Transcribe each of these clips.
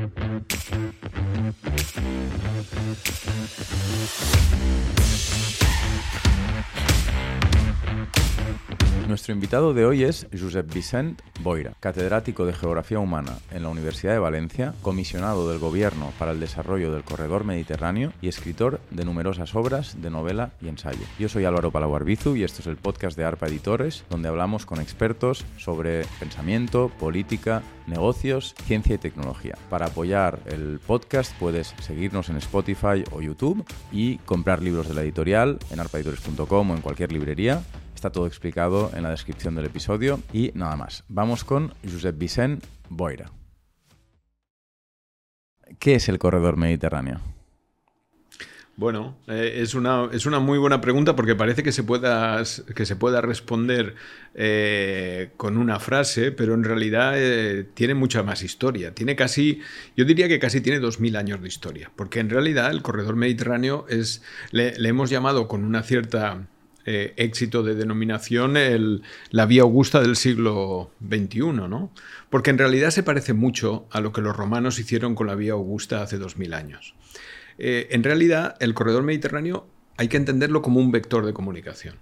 Thank you. Nuestro invitado de hoy es Josep Vicent Boira, catedrático de Geografía Humana en la Universidad de Valencia, comisionado del Gobierno para el Desarrollo del Corredor Mediterráneo y escritor de numerosas obras de novela y ensayo. Yo soy Álvaro Palaguarbizu y esto es el podcast de ARPA Editores, donde hablamos con expertos sobre pensamiento, política, negocios, ciencia y tecnología. Para apoyar el podcast puedes seguirnos en Spotify o YouTube y comprar libros de la editorial en arpaeditores.com o en cualquier librería Está todo explicado en la descripción del episodio y nada más. Vamos con Josep Vicent Boira. ¿Qué es el corredor mediterráneo? Bueno, eh, es, una, es, una, muy buena pregunta porque parece que se pueda, que se pueda responder eh, con una frase, pero en realidad eh, tiene mucha más historia. Tiene casi, yo diría que casi tiene 2.000 años de historia, porque en realidad el corredor mediterráneo es, le hemos llamado con una cierta éxito de denominación la vía augusta del siglo XXI, ¿no? Porque en realidad se parece mucho a lo que los romanos hicieron con la vía augusta hace 2000 años. Eh, en realidad, el corredor mediterráneo hay que entenderlo como un vector de comunicación,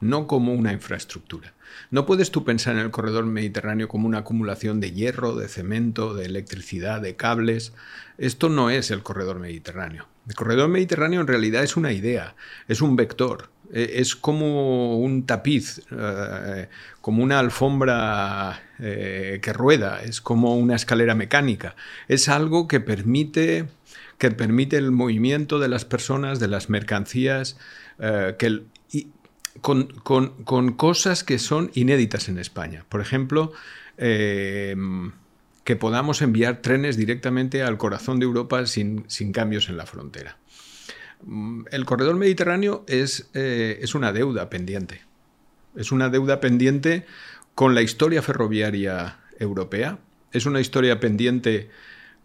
no como una infraestructura. No puedes tú pensar en el corredor mediterráneo como una acumulación de hierro, de cemento, de electricidad, de cables. Esto no es el corredor mediterráneo. El corredor mediterráneo en realidad es una idea, es un vector, eh, es como un tapiz, eh, como una alfombra que rueda, es como una escalera mecánica. Es algo que permite, que permite el movimiento de las personas, de las mercancías, que con, cosas que son inéditas en España. Por ejemplo, que podamos enviar trenes directamente al corazón de Europa sin cambios en la frontera. Mm, el corredor mediterráneo es, eh, es, una deuda pendiente. Es una deuda pendiente con la historia ferroviaria europea. Es una historia pendiente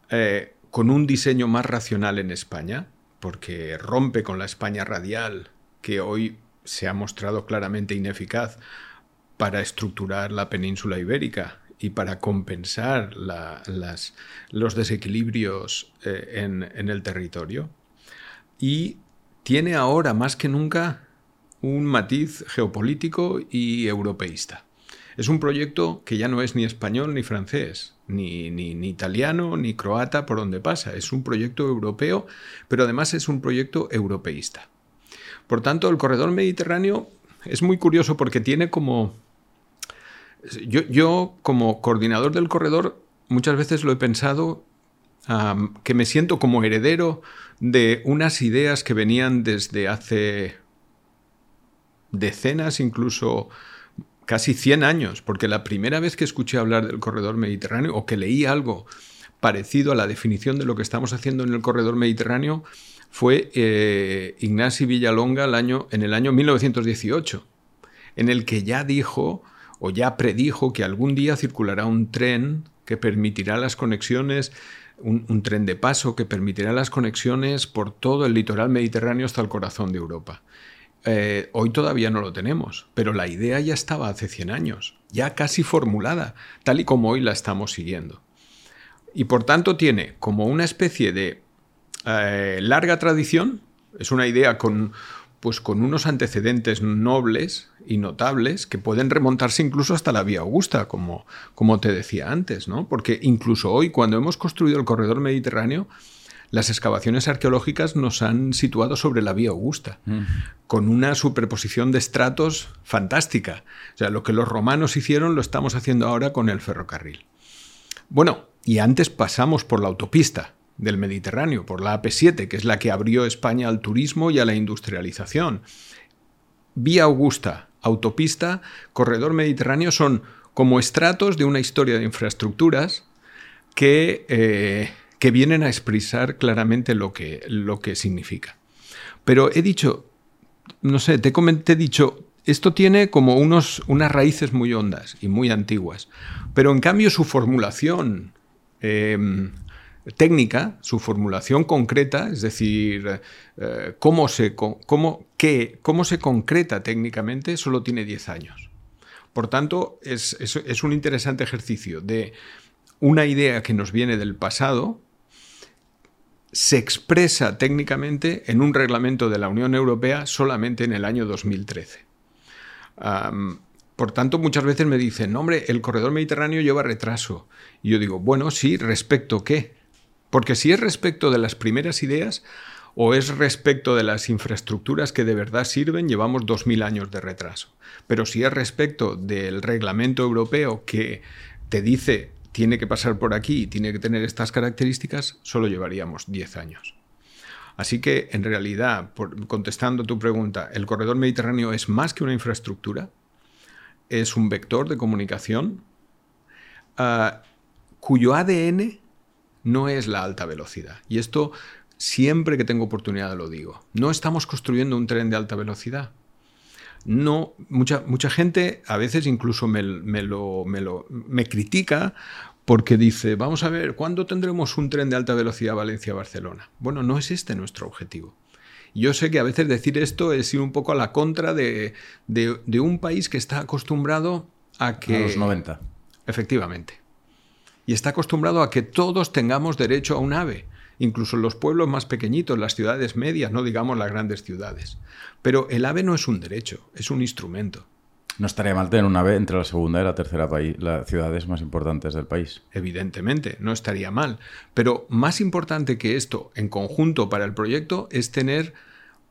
eh, con un diseño más racional en España, porque rompe con la España radial, que hoy se ha mostrado claramente ineficaz para estructurar la península ibérica y para compensar los desequilibrios eh, en el territorio y tiene ahora más que nunca un matiz geopolítico y europeísta. Es un proyecto que ya no es ni español ni francés, ni, ni, italiano, ni croata por donde pasa. Es un proyecto europeo, pero además es un proyecto europeísta. Por tanto, el corredor mediterráneo es muy curioso porque tiene como... Yo, yo como coordinador del corredor muchas veces lo he pensado que me siento como heredero de unas ideas que venían desde hace decenas, incluso casi 100 años, porque la primera vez que escuché hablar del corredor mediterráneo o que leí algo parecido a la definición de lo que estamos haciendo en el corredor mediterráneo fue eh, Villalonga en el año 1918, en el que ya dijo o ya predijo que algún día circulará un tren que permitirá las conexiones un, tren de paso que permitirá las conexiones por todo el litoral mediterráneo hasta el corazón de Europa. Eh, hoy todavía no lo tenemos, pero la idea ya estaba hace 100 años, ya casi formulada, tal y como hoy la estamos siguiendo. Y por tanto tiene como una especie de eh, larga tradición, es una idea con pues con unos antecedentes nobles y notables que pueden remontarse incluso hasta la vía Augusta, como, como te decía antes, ¿no? Porque incluso hoy, cuando hemos construido el corredor mediterráneo, las excavaciones arqueológicas nos han situado sobre la vía Augusta, mm. con una superposición de estratos fantástica. O sea, lo que los romanos hicieron lo estamos haciendo ahora con el ferrocarril. Bueno, y antes pasamos por la autopista, del Mediterráneo, por la AP7, que es la que abrió España al turismo y a la industrialización. Vía Augusta, autopista, corredor mediterráneo son como estratos de una historia de infraestructuras que, eh, que vienen a expresar claramente lo que, lo que significa. Pero he dicho, no sé, te, he dicho, esto tiene como unos, unas raíces muy hondas y muy antiguas, pero en cambio su formulación em, técnica, su formulación concreta, es decir, eh, cómo, se, cómo, qué, cómo se concreta técnicamente, solo tiene 10 años. Por tanto, es, un interesante ejercicio de una idea que nos viene del pasado se expresa técnicamente en un reglamento de la Unión Europea solamente en el año 2013. por tanto, muchas veces me dicen, hombre, el corredor mediterráneo lleva retraso. Y yo digo, bueno, sí, respecto qué. Porque si es respecto de las primeras ideas o es respecto de las infraestructuras que de verdad sirven, llevamos 2.000 años de retraso. Pero si es respecto del reglamento europeo que te dice tiene que pasar por aquí y tiene que tener estas características, solo llevaríamos 10 años. Así que, en realidad, contestando tu pregunta, el corredor mediterráneo es más que una infraestructura, es un vector de comunicación ah, cuyo ADN no es la alta velocidad. Y esto siempre que tengo oportunidad lo digo. No estamos construyendo un tren de alta velocidad no, mucha, mucha gente a veces incluso me, lo, me, critica porque dice, vamos a ver, ¿cuándo tendremos un tren de alta velocidad Valencia-Barcelona? Bueno, no es este nuestro objetivo. Yo sé que a veces decir esto es ir un poco a la contra de, de un país que está acostumbrado a que... A los 90. Efectivamente. Y está acostumbrado a que todos tengamos derecho a un ave incluso los pueblos más pequeñitos, las ciudades medias, no digamos las grandes ciudades. Pero el AVE no es un derecho, es un instrumento. No estaría mal tener un AVE entre la segunda y la tercera las ciudades más importantes del país. Evidentemente, no estaría mal. Pero más importante que esto en conjunto para el proyecto es tener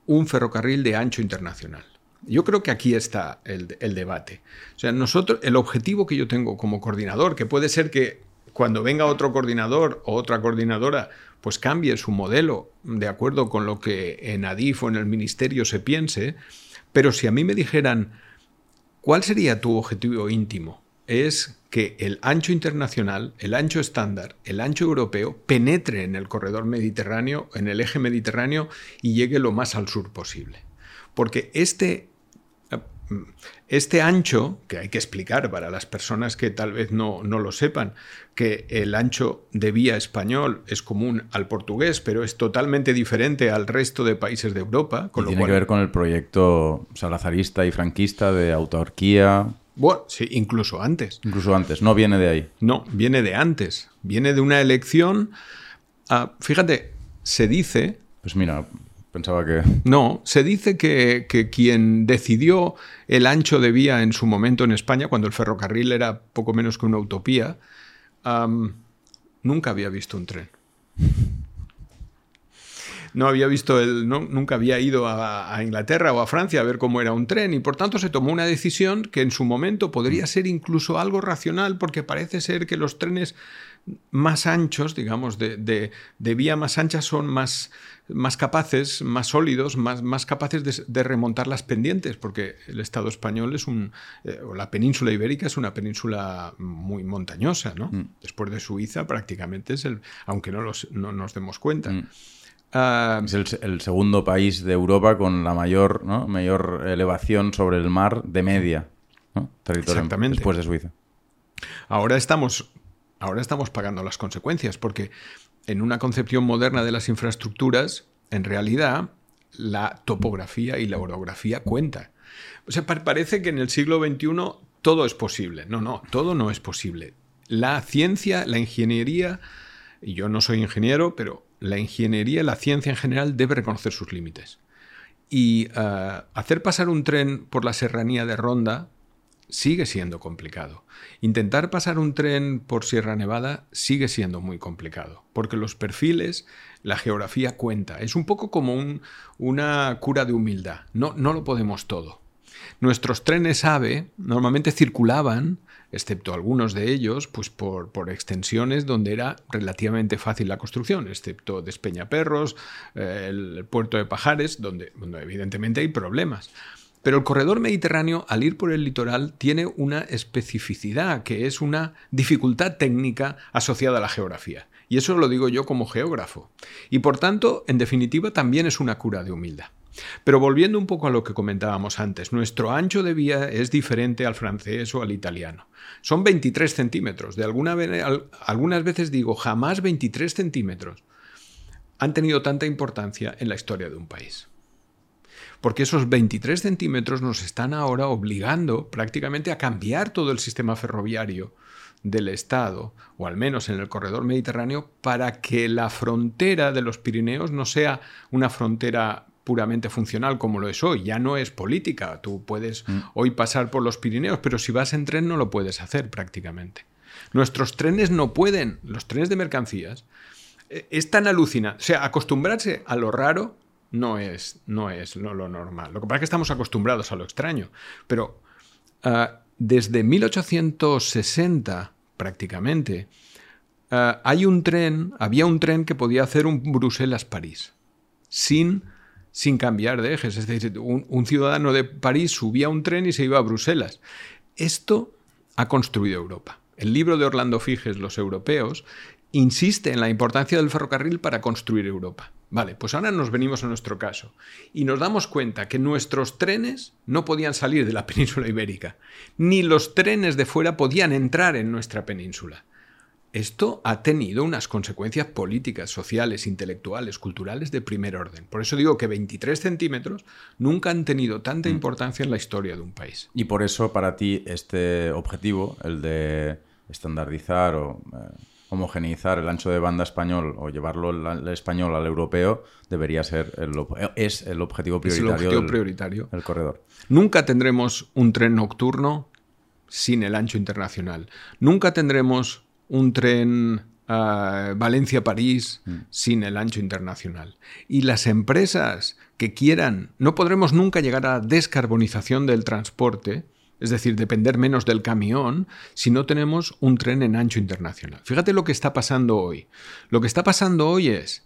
un ferrocarril de ancho internacional. Yo creo que aquí está el, el, debate. O sea, nosotros, el objetivo que yo tengo como coordinador, que puede ser que cuando venga otro coordinador o otra coordinadora, pues cambie su modelo de acuerdo con lo que en Adif o en el ministerio se piense, pero si a mí me dijeran, ¿cuál sería tu objetivo íntimo? Es que el ancho internacional, el ancho estándar, el ancho europeo penetre en el corredor mediterráneo, en el eje mediterráneo y llegue lo más al sur posible. Porque este este ancho, que hay que explicar para las personas que tal vez no, lo sepan, que el ancho de vía español es común al portugués, pero es totalmente diferente al resto de países de Europa. Con tiene que ver con el proyecto salazarista y franquista de autarquía. Bueno, sí, incluso antes. Incluso antes, no viene de ahí. No, viene de antes. Viene de una elección. Ah, fíjate, se dice. Pues mira, Pensaba que... No, se dice que, quien decidió el ancho de vía en su momento en España, cuando el ferrocarril era poco menos que una utopía, nunca había visto un tren. No había visto el, nunca había ido a, Inglaterra o a Francia a ver cómo era un tren y por tanto se tomó una decisión que en su momento podría ser incluso algo racional porque parece ser que los trenes más anchos, digamos, de, vía más ancha son más, más capaces, más sólidos, más, más capaces de, remontar las pendientes, porque el Estado español es un, eh, o la península ibérica es una península muy montañosa, ¿no? Mm. Después de Suiza prácticamente es el, aunque no, los, no nos demos cuenta. Mm. Ah, es el, segundo país de Europa con la mayor, mayor elevación sobre el mar de media, ¿no? territorio Exactamente. después de Suiza. Ahora estamos ahora estamos pagando las consecuencias, porque en una concepción moderna de las infraestructuras, en realidad, la topografía y la orografía cuentan. O sea, parece que en el siglo XXI todo es posible. No, no, todo no es posible. La ciencia, la ingeniería, y yo no soy ingeniero, pero la ingeniería, la ciencia en general debe reconocer sus límites. Y eh, hacer pasar un tren por la serranía de Ronda sigue siendo complicado. Intentar pasar un tren por Sierra Nevada sigue siendo muy complicado, porque los perfiles, la geografía cuenta. Es un poco como una cura de humildad. No, no lo podemos todo. Nuestros trenes AVE normalmente circulaban, excepto algunos de ellos, pues por, por extensiones donde era relativamente fácil la construcción, excepto Despeñaperros, eh, el puerto de Pajares, donde, donde evidentemente hay problemas. Pero el corredor mediterráneo, al ir por el litoral, tiene una especificidad, que es una dificultad técnica asociada a la geografía. Y eso lo digo yo como geógrafo. Y por tanto, en definitiva, también es una cura de humildad. Pero volviendo un poco a lo que comentábamos antes, nuestro ancho de vía es diferente al francés o al italiano. Son 23 centímetros. De alguna algunas veces digo, jamás 23 centímetros han tenido tanta importancia en la historia de un país porque esos 23 centímetros nos están ahora obligando prácticamente a cambiar todo el sistema ferroviario del Estado, o al menos en el corredor mediterráneo, para que la frontera de los Pirineos no sea una frontera puramente funcional como lo es hoy, ya no es política. Tú puedes mm. hoy pasar por los Pirineos, pero si vas en tren no lo puedes hacer prácticamente. Nuestros trenes no pueden, los trenes de mercancías, eh, es tan alucinante. O sea, acostumbrarse a lo raro no es, no es lo, normal. Lo que pasa es que estamos acostumbrados a lo extraño. Pero ah, desde 1860, prácticamente, ah, hay un tren, había un tren que podía hacer un Bruselas-París, sin sin cambiar de ejes. Es decir, un, ciudadano de París subía un tren y se iba a Bruselas. Esto ha construido Europa. El libro de Orlando Figes, Los Europeos, insiste en la importancia del ferrocarril para construir Europa. Vale, pues ahora nos venimos a nuestro caso y nos damos cuenta que nuestros trenes no podían salir de la península ibérica, ni los trenes de fuera podían entrar en nuestra península. Esto ha tenido unas consecuencias políticas, sociales, intelectuales, culturales de primer orden. Por eso digo que 23 centímetros nunca han tenido tanta mm. importancia en la historia de un país. Y por eso para ti este objetivo, el de estandardizar o eh, homogeneizar el ancho de banda español o llevarlo el español al europeo, debería ser el, es el objetivo prioritario, el prioritario del corredor. Nunca tendremos un tren nocturno sin el ancho internacional. Nunca tendremos un tren uh, Valencia-París mm. sin el ancho internacional. Y las empresas que quieran, no podremos nunca llegar a la descarbonización del transporte, es decir, depender menos del camión, si no tenemos un tren en ancho internacional. Fíjate lo que está pasando hoy. Lo que está pasando hoy es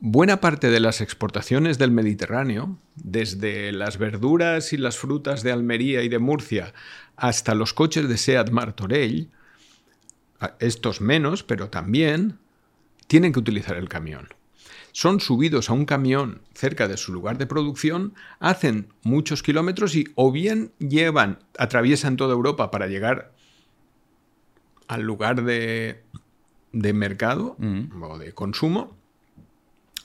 buena parte de las exportaciones del Mediterráneo, desde las verduras y las frutas de Almería y de Murcia hasta los coches de Seat Martorell, estos menos, pero también tienen que utilizar el camión. Son subidos a un camión cerca de su lugar de producción, hacen muchos kilómetros y o bien llevan, atraviesan toda Europa para llegar al lugar de, mercado mm. o de consumo,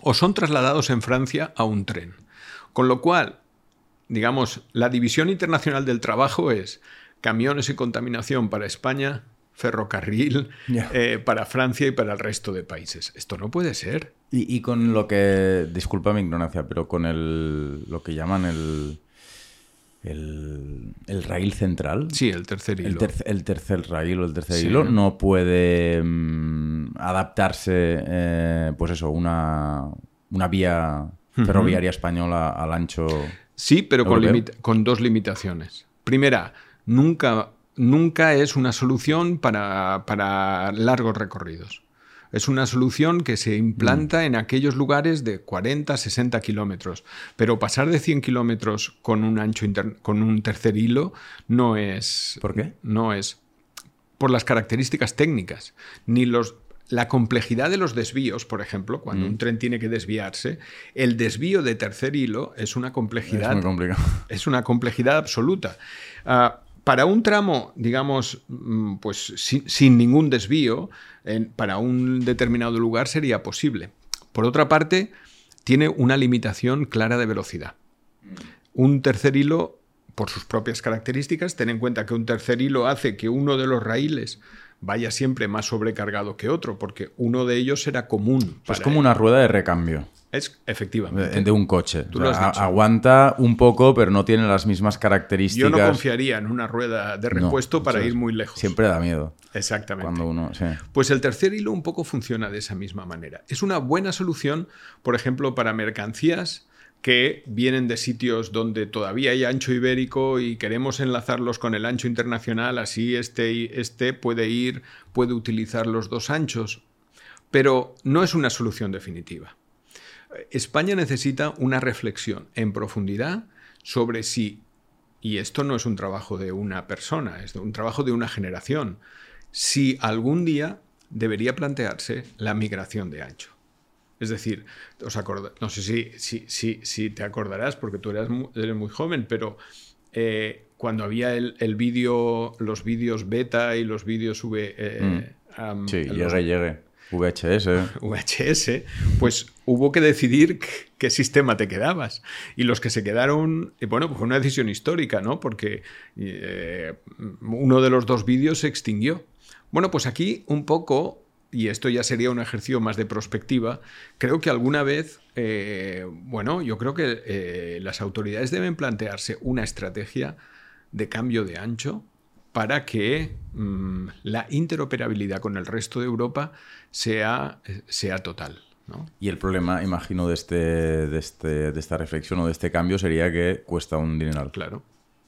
o son trasladados en Francia a un tren. Con lo cual, digamos, la división internacional del trabajo es camiones y contaminación para España, ferrocarril eh, para Francia y para el resto de países. Esto no puede ser. Y, con lo que, disculpa mi ignorancia, pero con el, lo que llaman el, el, rail central. Sí, el tercer hilo. El, tercer rail o el tercer hilo no puede mm, adaptarse, eh, pues eso, una, una vía ferroviaria española al ancho. Sí, pero con, con dos limitaciones. Primera, nunca nunca es una solución para, largos recorridos. Es una solución que se implanta mm. en aquellos lugares de 40, 60 kilómetros. Pero pasar de 100 kilómetros con un ancho con un tercer hilo no es. ¿Por qué? No es. Por las características técnicas. Ni los. La complejidad de los desvíos, por ejemplo, cuando mm. un tren tiene que desviarse, el desvío de tercer hilo es una complejidad. Es, es una complejidad absoluta. Ah, para un tramo, digamos, mm, pues sin, ningún desvío, para un determinado lugar sería posible. Por otra parte, tiene una limitación clara de velocidad. Un tercer hilo, por sus propias características, ten en cuenta que un tercer hilo hace que uno de los raíles vaya siempre más sobrecargado que otro, porque uno de ellos será común. Es como una rueda de recambio. Es efectivamente. De, un coche. aguanta un poco, pero no tiene las mismas características. Yo no confiaría en una rueda de repuesto para ir muy lejos. Siempre da miedo. Exactamente. Cuando uno, Pues el tercer hilo un poco funciona de esa misma manera. Es una buena solución, por ejemplo, para mercancías que vienen de sitios donde todavía hay ancho ibérico y queremos enlazarlos con el ancho internacional, así este, este puede ir, puede utilizar los dos anchos, pero no es una solución definitiva. España necesita una reflexión en profundidad sobre si, y esto no es un trabajo de una persona, es un trabajo de una generación, si algún día debería plantearse la migración de ancho. Es decir, os no sé si, si, si, te acordarás, porque tú eras muy, eres muy joven, pero eh, cuando había el, el vídeo, los vídeos beta y los vídeos V. Eh, mm. sí. VHS. VHS, pues hubo que decidir qué sistema te quedabas. Y los que se quedaron, bueno, pues fue una decisión histórica, ¿no? Porque eh, uno de los dos vídeos se extinguió. Bueno, pues aquí un poco, y esto ya sería un ejercicio más de prospectiva, creo que alguna vez, eh, bueno, yo creo que eh, las autoridades deben plantearse una estrategia de cambio de ancho para que mm, la interoperabilidad con el resto de Europa sea, sea total. Y el problema, imagino, de, este, de, este, de esta reflexión o de este cambio sería que cuesta un dineral. Claro,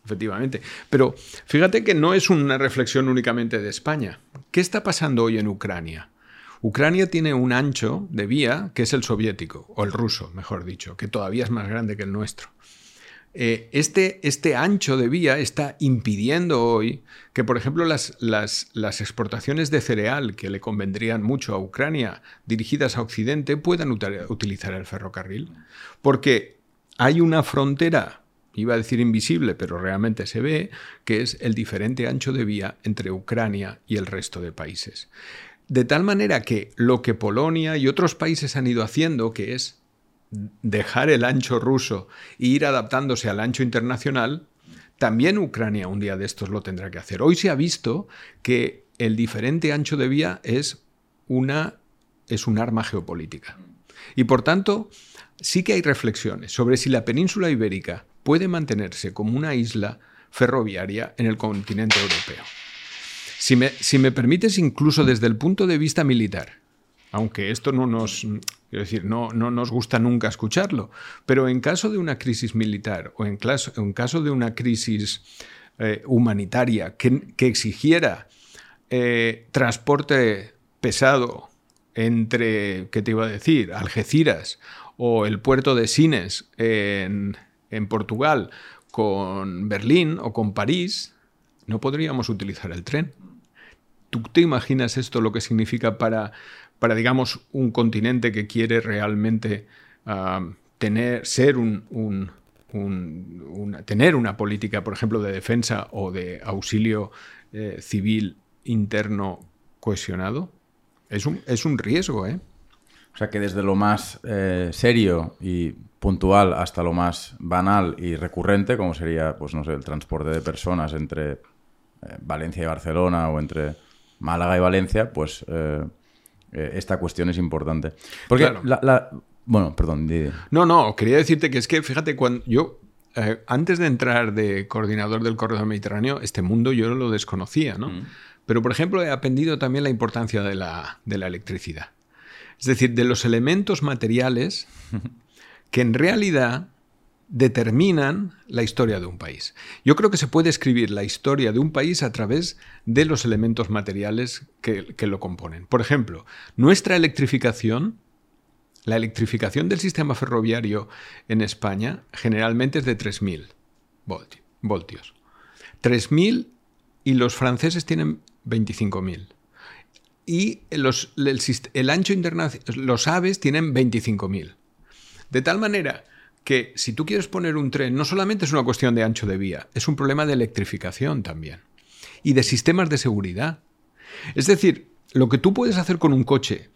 efectivamente. Pero fíjate que no es una reflexión únicamente de España. ¿Qué está pasando hoy en Ucrania? Ucrania tiene un ancho de vía que es el soviético, o el ruso, mejor dicho, que todavía es más grande que el nuestro. Eh, este, este, ancho de vía está impidiendo hoy que, por ejemplo, las, las, exportaciones de cereal que le convendrían mucho a Ucrania dirigidas a Occidente puedan utilizar el ferrocarril. Porque hay una frontera, iba a decir invisible, pero realmente se ve, que es el diferente ancho de vía entre Ucrania y el resto de países. De tal manera que lo que Polonia y otros países han ido haciendo, que es dejar el ancho ruso e ir adaptándose al ancho internacional, también Ucrania un día de estos lo tendrá que hacer. Hoy se ha visto que el diferente ancho de vía es una es un arma geopolítica. Y por tanto, sí que hay reflexiones sobre si la península ibérica puede mantenerse como una isla ferroviaria en el continente europeo. Si me, si me permites, incluso desde el punto de vista militar, aunque esto no nos, quiero decir, no, no nos gusta nunca escucharlo, pero en caso de una crisis militar o en, caso de una crisis eh, humanitaria que, exigiera eh, transporte pesado entre, ¿qué te iba a decir?, Algeciras o el puerto de Sines en, en Portugal con Berlín o con París, no podríamos utilizar el tren. ¿Tú te imaginas esto lo que significa para para, digamos, un continente que quiere realmente ah, tener, ser un, tener una política, por ejemplo, de defensa o de auxilio eh, civil interno cohesionado? Es un, es un riesgo, ¿eh? O sea que desde lo más eh, serio y puntual hasta lo más banal y recurrente, como sería, pues no sé, el transporte de personas entre eh, Valencia y Barcelona o entre Málaga y Valencia, pues esta cuestión es importante. Porque la, Bueno, perdón. No, no, quería decirte que es que, fíjate, cuando yo, eh, antes de entrar de coordinador del corredor mediterráneo, este mundo yo lo desconocía, ¿no? Mm. Pero, por ejemplo, he aprendido también la importancia de la, de la electricidad. Es decir, de los elementos materiales que en realidad determinan la historia de un país. Yo creo que se puede escribir la historia de un país a través de los elementos materiales que, lo componen. Por ejemplo, nuestra electrificación, la electrificación del sistema ferroviario en España generalmente es de 3.000 voltios. 3.000 y los franceses tienen 25.000. Y los, el, el ancho internacional, los aves tienen 25.000. De tal manera que si tú quieres poner un tren, no solamente es una cuestión de ancho de vía, es un problema de electrificación también. Y de sistemas de seguridad. Es decir, lo que tú puedes hacer con un coche,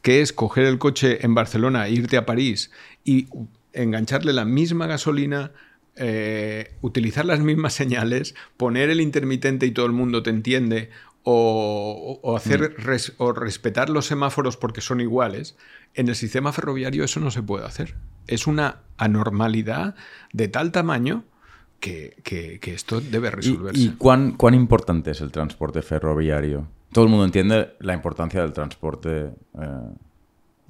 que es coger el coche en Barcelona, irte a París y engancharle la misma gasolina, eh, utilizar las mismas señales, poner el intermitente y todo el mundo te entiende, o, hacer mm. o respetar los semáforos porque son iguales, en el sistema ferroviario eso no se puede hacer. Es una anormalidad de tal tamaño que, esto debe resolverse. ¿Y, cuán, cuán, importante es el transporte ferroviario? Todo el mundo entiende la importancia del transporte eh,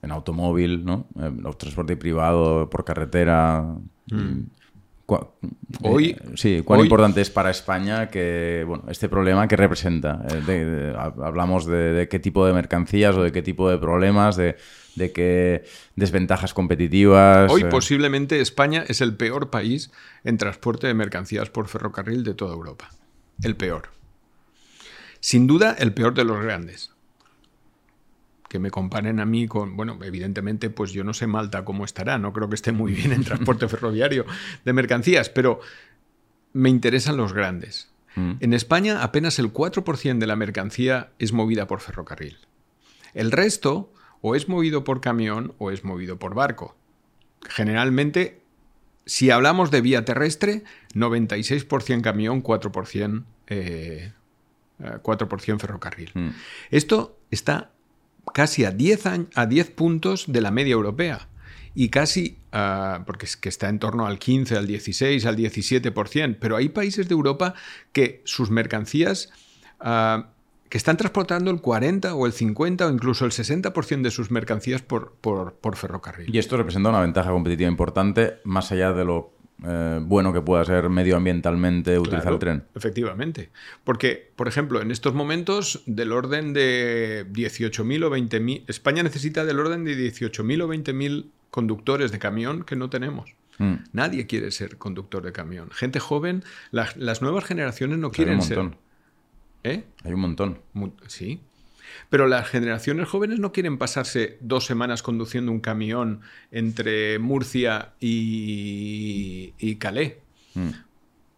en automóvil, ¿no? El eh, transporte privado por carretera. Mm. Hoy, sí, cuán importante es para España que bueno, este problema que representa. Eh, hablamos de, qué tipo de mercancías o de qué tipo de problemas, de, qué desventajas competitivas. Hoy eh. posiblemente España es el peor país en transporte de mercancías por ferrocarril de toda Europa. El peor. Sin duda, el peor de los grandes que me comparen a mí con, bueno, evidentemente, pues yo no sé Malta cómo estará, no creo que esté muy bien en transporte ferroviario de mercancías, pero me interesan los grandes. Mm. En España apenas el 4% de la mercancía es movida por ferrocarril. El resto o es movido por camión o es movido por barco. Generalmente, si hablamos de vía terrestre, 96% camión, 4% eh, 4% ferrocarril. Mm. Esto está casi a 10, a 10 puntos de la media europea y casi, ah, porque es que está en torno al 15, al 16, al 17%, pero hay países de Europa que sus mercancías... Ah, que están transportando el 40 o el 50 o incluso el 60% de sus mercancías por, por, ferrocarril. Y esto representa una ventaja competitiva importante, más allá de lo eh, bueno que pueda ser medioambientalmente utilizar el tren. Efectivamente. Porque, por ejemplo, en estos momentos, del orden de 18.000 o 20.000, España necesita del orden de 18.000 o 20.000 conductores de camión que no tenemos. Mm. Nadie quiere ser conductor de camión. Gente joven, las nuevas generaciones no quieren ser. ¿Eh? Hay un montón. Sí. Pero las generaciones jóvenes no quieren pasarse dos semanas conduciendo un camión entre Murcia y, Calais. Mm.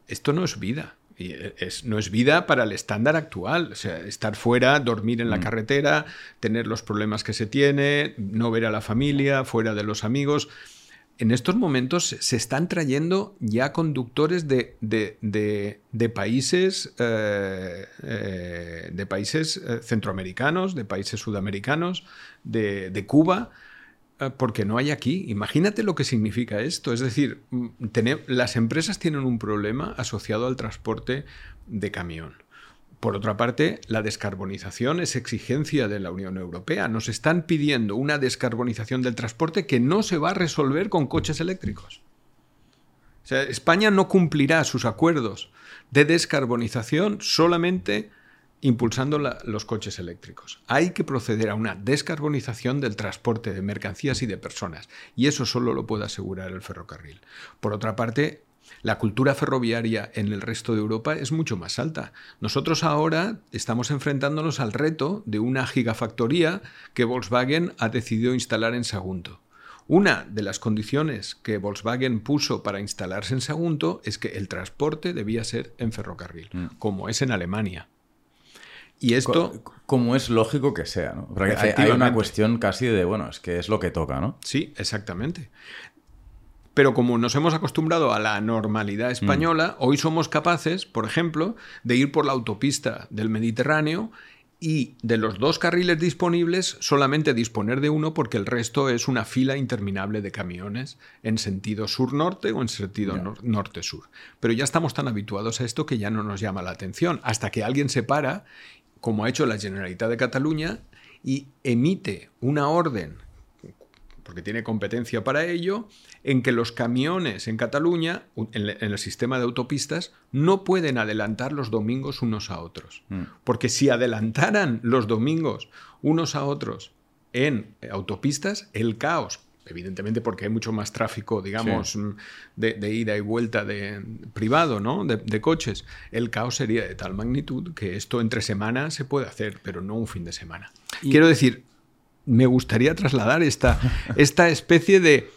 Esto no es vida. Y es, no es vida para el estándar actual. O sea, estar fuera, dormir en la mm. carretera, tener los problemas que se tiene, no ver a la familia, fuera de los amigos en estos momentos se están trayendo ya conductores de, países, eh, eh, de países eh, centroamericanos, de países sudamericanos, de, Cuba, porque no hay aquí. Imagínate lo que significa esto. Es decir, mm, las empresas tienen un problema asociado al transporte de camión. Por otra parte, la descarbonización es exigencia de la Unión Europea. Nos están pidiendo una descarbonización del transporte que no se va a resolver con coches eléctricos. España no cumplirá sus acuerdos de descarbonización solamente impulsando los coches eléctricos. Hay que proceder a una descarbonización del transporte de mercancías y de personas, y eso solo lo puede asegurar el ferrocarril. Por otra parte, la cultura ferroviaria en el resto de Europa es mucho más alta. Nosotros ahora estamos enfrentándonos al reto de una gigafactoría que Volkswagen ha decidido instalar en Sagunto. Una de las condiciones que Volkswagen puso para instalarse en Sagunto es que el transporte debía ser en ferrocarril, mm. como es en Alemania. Y esto... Como es lógico que sea, ¿no? hay, una cuestión casi de, bueno, es que es lo que toca, ¿no? Sí, exactamente. Pero como nos hemos acostumbrado a la normalidad española, mm. hoy somos capaces, por ejemplo, de ir por la autopista del Mediterráneo y de los dos carriles disponibles solamente disponer de uno porque el resto es una fila interminable de camiones en sentido sur-norte o en sentido norte-sur. Pero ya estamos tan habituados a esto que ya no nos llama la atención, hasta que alguien se para, como ha hecho la Generalitat de Cataluña, y emite una orden porque tiene competencia para ello, en que los camiones en Cataluña, en, el sistema de autopistas, no pueden adelantar los domingos unos a otros. Mm. Porque si adelantaran los domingos unos a otros en autopistas, el caos evidentemente porque hay mucho más tráfico, digamos, mm, de, ida y vuelta de, privado, ¿no? De, coches. El caos sería de tal magnitud que esto entre semanas se puede hacer, pero no un fin de semana. Quiero decir, me gustaría trasladar esta, esta especie de...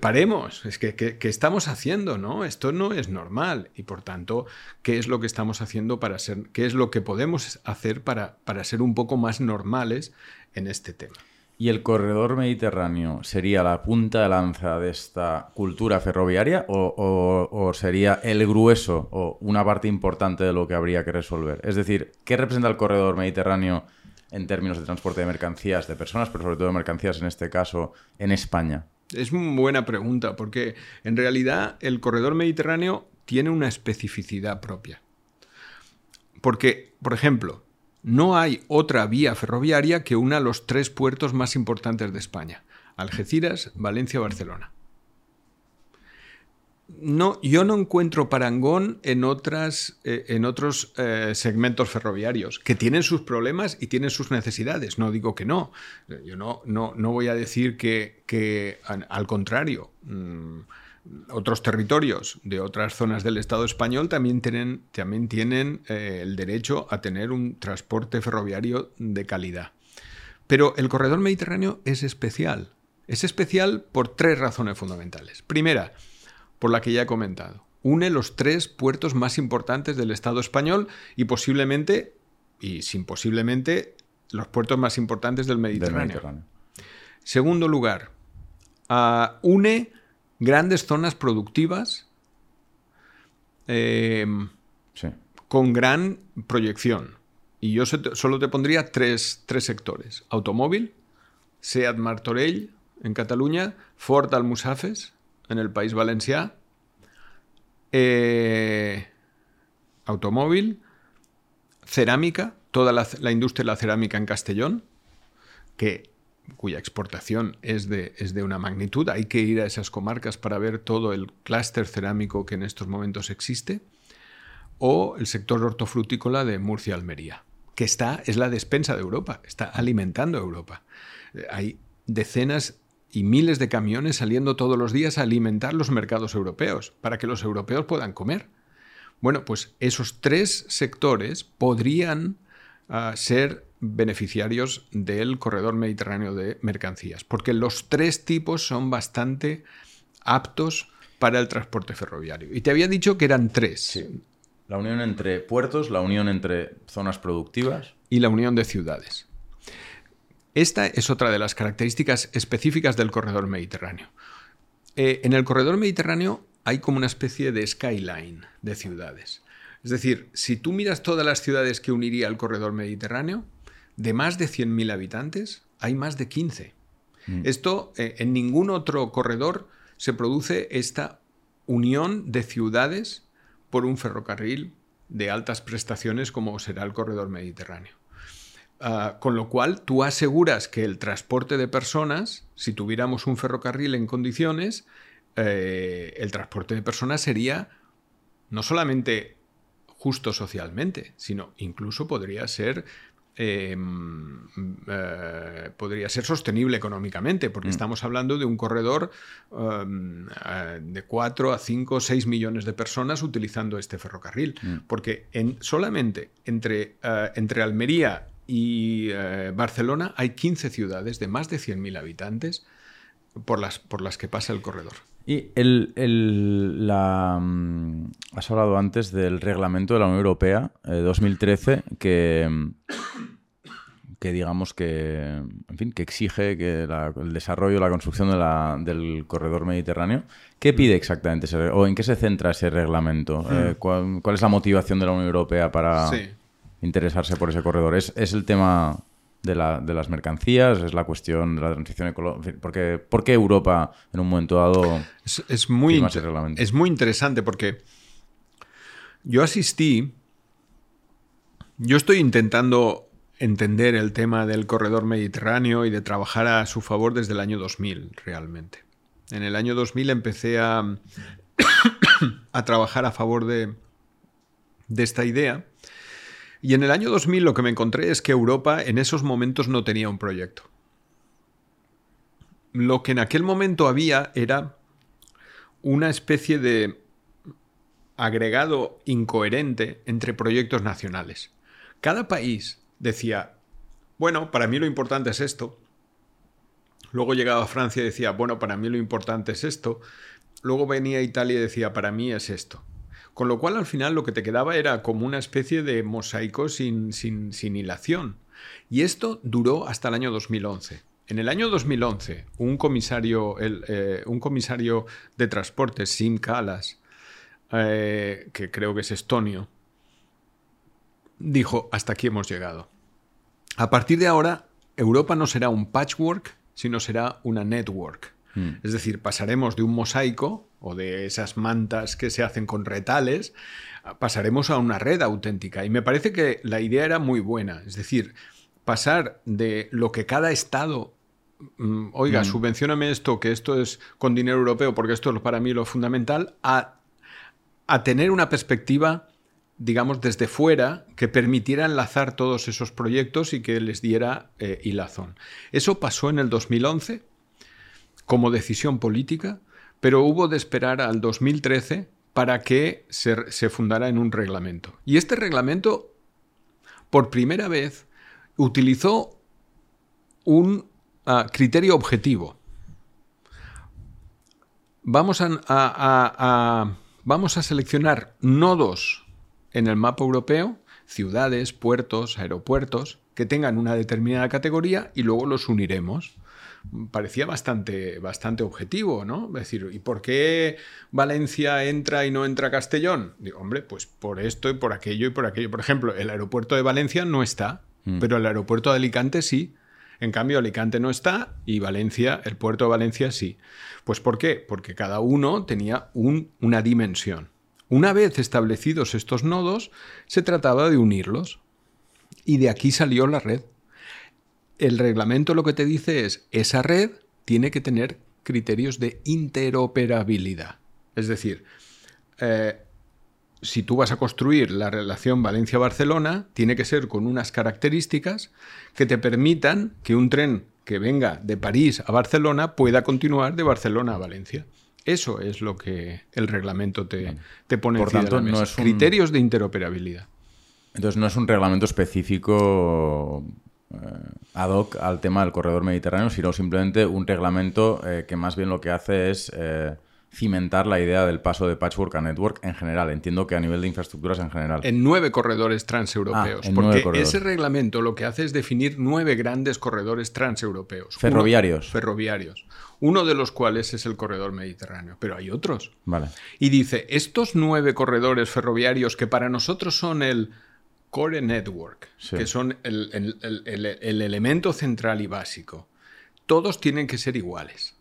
paremos, es que, ¿qué estamos haciendo? ¿no? Esto no es normal. Y por tanto, ¿qué es lo que estamos haciendo para ser, qué es lo que podemos hacer para, para ser un poco más normales en este tema? ¿Y el corredor mediterráneo sería la punta de lanza de esta cultura ferroviaria o, o, sería el grueso o una parte importante de lo que habría que resolver? Es decir, ¿qué representa el corredor mediterráneo en términos de transporte de mercancías, de personas, pero sobre todo de mercancías en este caso, en España? Es una buena pregunta, porque en realidad el corredor mediterráneo tiene una especificidad propia. Porque, por ejemplo, no hay otra vía ferroviaria que una los tres puertos más importantes de España, Algeciras, Valencia, Barcelona no, yo no encuentro parangón en, otras, eh, en otros eh, segmentos ferroviarios que tienen sus problemas y tienen sus necesidades. No digo que no. Yo no, no, no voy a decir que, al contrario, mm, otros territorios de otras zonas del Estado español también tienen, también tienen eh, el derecho a tener un transporte ferroviario de calidad. Pero el corredor mediterráneo es especial. Es especial por tres razones fundamentales. Primera, por la que ya he comentado. Une los tres puertos más importantes del Estado español y posiblemente, y sin posiblemente, los puertos más importantes del Mediterráneo. Segundo lugar, ah, une grandes zonas productivas eh, con gran proyección. y yo solo te pondría tres, sectores. Automóvil, Seat Martorell en Cataluña, Ford Almusafes en el País Valencià, eh, automóvil, cerámica, toda la, industria de la cerámica en Castellón, que, cuya exportación es de, es de una magnitud. Hay que ir a esas comarcas para ver todo el clúster cerámico que en estos momentos existe. O el sector hortofrutícola de Murcia-Almería, que está, es la despensa de Europa, está alimentando a Europa. Eh, hay decenas y miles de camiones saliendo todos los días a alimentar los mercados europeos, para que los europeos puedan comer. Bueno, pues esos tres sectores podrían ah, ser beneficiarios del corredor mediterráneo de mercancías, porque los tres tipos son bastante aptos para el transporte ferroviario. Y te había dicho que eran tres. La unión entre puertos, la unión entre zonas productivas. Y la unión de ciudades. Esta es otra de las características específicas del corredor mediterráneo. Eh, en el corredor mediterráneo hay como una especie de skyline de ciudades. Es decir, si tú miras todas las ciudades que uniría el corredor mediterráneo, de más de 100.000 habitantes, hay más de 15. Mm. Esto, eh, en ningún otro corredor se produce esta unión de ciudades por un ferrocarril de altas prestaciones como será el corredor mediterráneo. Ah, con lo cual, tú aseguras que el transporte de personas, si tuviéramos un ferrocarril en condiciones, eh, el transporte de personas sería no solamente justo socialmente, sino incluso podría ser em, eh, podría ser sostenible económicamente, porque mm. estamos hablando de un corredor em, eh, de 4 a 5 o 6 millones de personas utilizando este ferrocarril. Mm. Porque en, solamente entre, entre Almería y eh, Barcelona hay 15 ciudades de más de 100.000 habitantes por las, por las que pasa el corredor. Y el, la, mm, has hablado antes del reglamento de la Unión Europea 2013 eh, que, que digamos que, en fin, que exige que el desarrollo, la construcción del corredor mediterráneo. ¿Qué pide exactamente ese, o en qué se centra ese reglamento? Hmm. Eh, ¿cuál, es la motivación de la Unión Europea para, interesarse por ese corredor? ¿Es, el tema de, las mercancías? ¿Es la cuestión de la transición ecológica? ¿Por qué, Europa en un momento dado es, muy, es muy interesante porque yo asistí, yo estoy intentando entender el tema del corredor mediterráneo y de trabajar a su favor desde el año 2000 realmente. En el año 2000 empecé a, a trabajar a favor de, de esta idea y en el año 2000 lo que me encontré es que Europa en esos momentos no tenía un proyecto. Lo que en aquel momento había era una especie de agregado incoherente entre proyectos nacionales. Cada país decía, bueno, para mí lo importante es esto. Luego llegaba Francia y decía, bueno, para mí lo importante es esto. Luego venía Italia y decía, para mí es esto. Con lo cual al final lo que te quedaba era como una especie de mosaico sin, sin, hilación. Y esto duró hasta el año 2011. En el año 2011, un comisario, eh, un comisario de transporte, Sim Kalas, eh, que creo que es estonio, dijo, hasta aquí hemos llegado. A partir de ahora, Europa no será un patchwork, sino será una network. Hmm. Es decir, pasaremos de un mosaico o de esas mantas que se hacen con retales, pasaremos a una red auténtica. Y me parece que la idea era muy buena. Es decir, pasar de lo que cada Estado mm, oiga, mm. subvencioname esto, que esto es con dinero europeo, porque esto es para mí lo fundamental, a, tener una perspectiva, digamos, desde fuera, que permitiera enlazar todos esos proyectos y que les diera eh, hilazón. Eso pasó en el 2011 como decisión política, pero hubo de esperar al 2013 para que se, fundara en un reglamento. Y este reglamento, por primera vez, utilizó un ah, criterio objetivo. Vamos a, vamos a seleccionar nodos en el mapa europeo, ciudades, puertos, aeropuertos, que tengan una determinada categoría y luego los uniremos parecía bastante, bastante objetivo, ¿no? Es decir, ¿y por qué Valencia entra y no entra Castellón? Digo, hombre, pues por esto y por aquello y por aquello. Por ejemplo, el aeropuerto de Valencia no está, mm. pero el aeropuerto de Alicante sí. En cambio, Alicante no está y Valencia, el puerto de Valencia sí. Pues ¿por qué? Porque cada uno tenía una dimensión. Una vez establecidos estos nodos, se trataba de unirlos. Y de aquí salió la red. El reglamento lo que te dice es, esa red tiene que tener criterios de interoperabilidad. Es decir, eh, si tú vas a construir la relación Valencia-Barcelona, tiene que ser con unas características que te permitan que un tren que venga de París a Barcelona pueda continuar de Barcelona a Valencia. Eso es lo que el reglamento te, te pone Por tanto, No es Criterios de interoperabilidad. Entonces no es un reglamento específico ad hoc al tema del corredor mediterráneo, sino simplemente un reglamento eh, que más bien lo que hace es... Eh, cimentar la idea del paso de Patchwork a Network en general. Entiendo que a nivel de infraestructuras en general. En nueve corredores transeuropeos. Ah, porque ese reglamento lo que hace es definir nueve grandes corredores transeuropeos. Ferroviarios. ferroviarios. Uno de los cuales es el corredor mediterráneo. Pero hay otros. Vale. Y dice, estos nueve corredores ferroviarios que para nosotros son el core network, que son el elemento central y básico, todos tienen que ser iguales.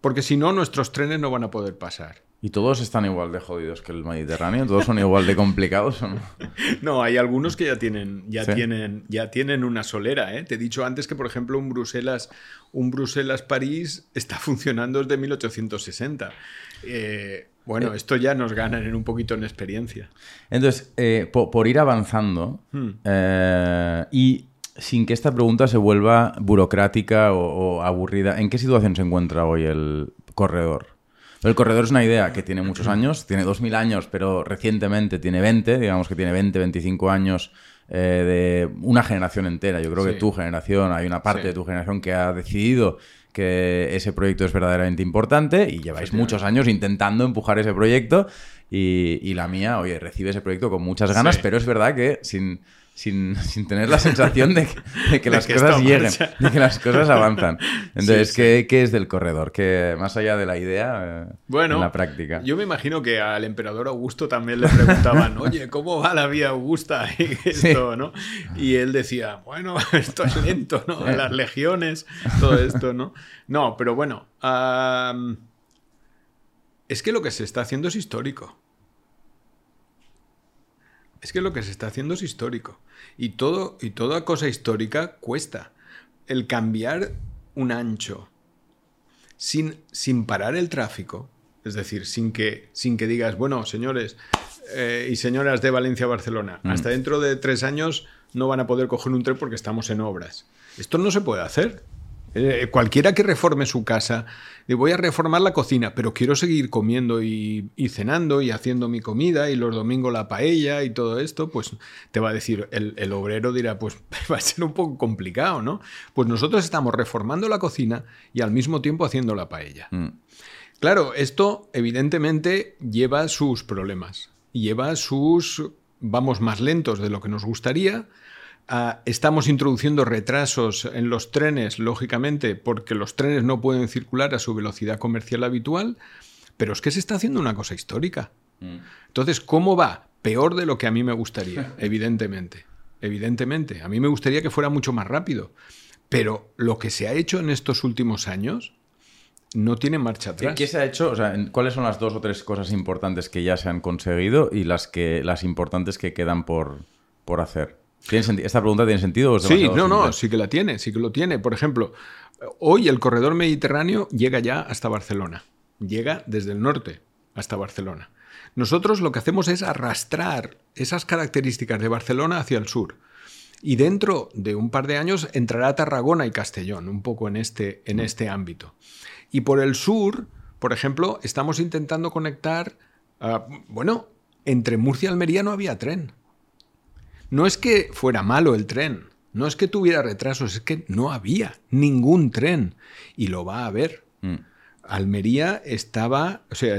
Porque si no, nuestros trenes no van a poder pasar. ¿Y todos están igual de jodidos que el Mediterráneo? ¿Todos son igual de complicados o no? No, hay algunos que ya tienen, ya tienen, ya tienen una solera. ¿eh? Te he dicho antes que, por ejemplo, un Bruselas, un Bruselas-París está funcionando desde 1860. Eh, bueno, eh. esto ya nos ganan en un poquito en experiencia. Entonces, por, ir avanzando hmm. y sin que esta pregunta se vuelva burocrática o, aburrida, ¿en qué situación se encuentra hoy el corredor? El corredor es una idea que tiene muchos años, tiene 2.000 años, pero recientemente tiene 20, digamos que tiene 20, 25 años eh, de una generación entera. Yo creo que tu generación, hay una parte de tu generación que ha decidido que ese proyecto es verdaderamente importante y lleváis muchos años intentando empujar ese proyecto y, la mía, oye, recibe ese proyecto con muchas ganas, pero es verdad que sin sin, tener la sensación de que, las cosas lleguen, de que las cosas avanzan. Entonces, ¿qué, es del corredor? Que más allá de la idea, eh, bueno, en la práctica. Yo me imagino que al emperador Augusto también le preguntaban, oye, ¿cómo va la vía Augusta? Y, esto, ¿no? y él decía, bueno, esto es lento, ¿no? Las legiones, todo esto, ¿no? No, pero bueno, es que lo que se está haciendo es histórico. Es que lo que se está haciendo es histórico. Y, todo, y toda cosa histórica cuesta. El cambiar un ancho sin, sin parar el tráfico, es decir, sin que, sin que digas, bueno, señores eh, y señoras de Valencia a Barcelona, mm. hasta dentro de tres años no van a poder coger un tren porque estamos en obras. Esto no se puede hacer. Eh, cualquiera que reforme su casa, le voy a reformar la cocina, pero quiero seguir comiendo y, cenando y haciendo mi comida y los domingos la paella y todo esto, pues te va a decir, el, obrero dirá, pues va a ser un poco complicado, ¿no? Pues nosotros estamos reformando la cocina y al mismo tiempo haciendo la paella. Mm. Claro, esto evidentemente lleva sus problemas, lleva sus, vamos más lentos de lo que nos gustaría, Ah, estamos introduciendo retrasos en los trenes, lógicamente, porque los trenes no pueden circular a su velocidad comercial habitual, pero es que se está haciendo una cosa histórica. Mm. Entonces, ¿cómo va? Peor de lo que a mí me gustaría, evidentemente. Evidentemente. A mí me gustaría que fuera mucho más rápido. Pero lo que se ha hecho en estos últimos años no tiene marcha atrás. ¿Qué, se ha hecho? O sea, ¿cuáles son las dos o tres cosas importantes que ya se han conseguido y las, que, las importantes que quedan por, por hacer? ¿Esta pregunta tiene sentido? sí, no, no, sí que la tiene, sí que lo tiene. Por ejemplo, hoy el corredor mediterráneo llega ya hasta Barcelona. Llega desde el norte hasta Barcelona. Nosotros lo que hacemos es arrastrar esas características de Barcelona hacia el sur. Y dentro de un par de años entrará Tarragona y Castellón, un poco en este, en este ámbito. Y por el sur, por ejemplo, estamos intentando conectar, ah, bueno, entre Murcia y Almería no había tren. No es que fuera malo el tren, no es que tuviera retrasos, es que no había ningún tren y lo va a haber. Mm. Almería estaba, o sea,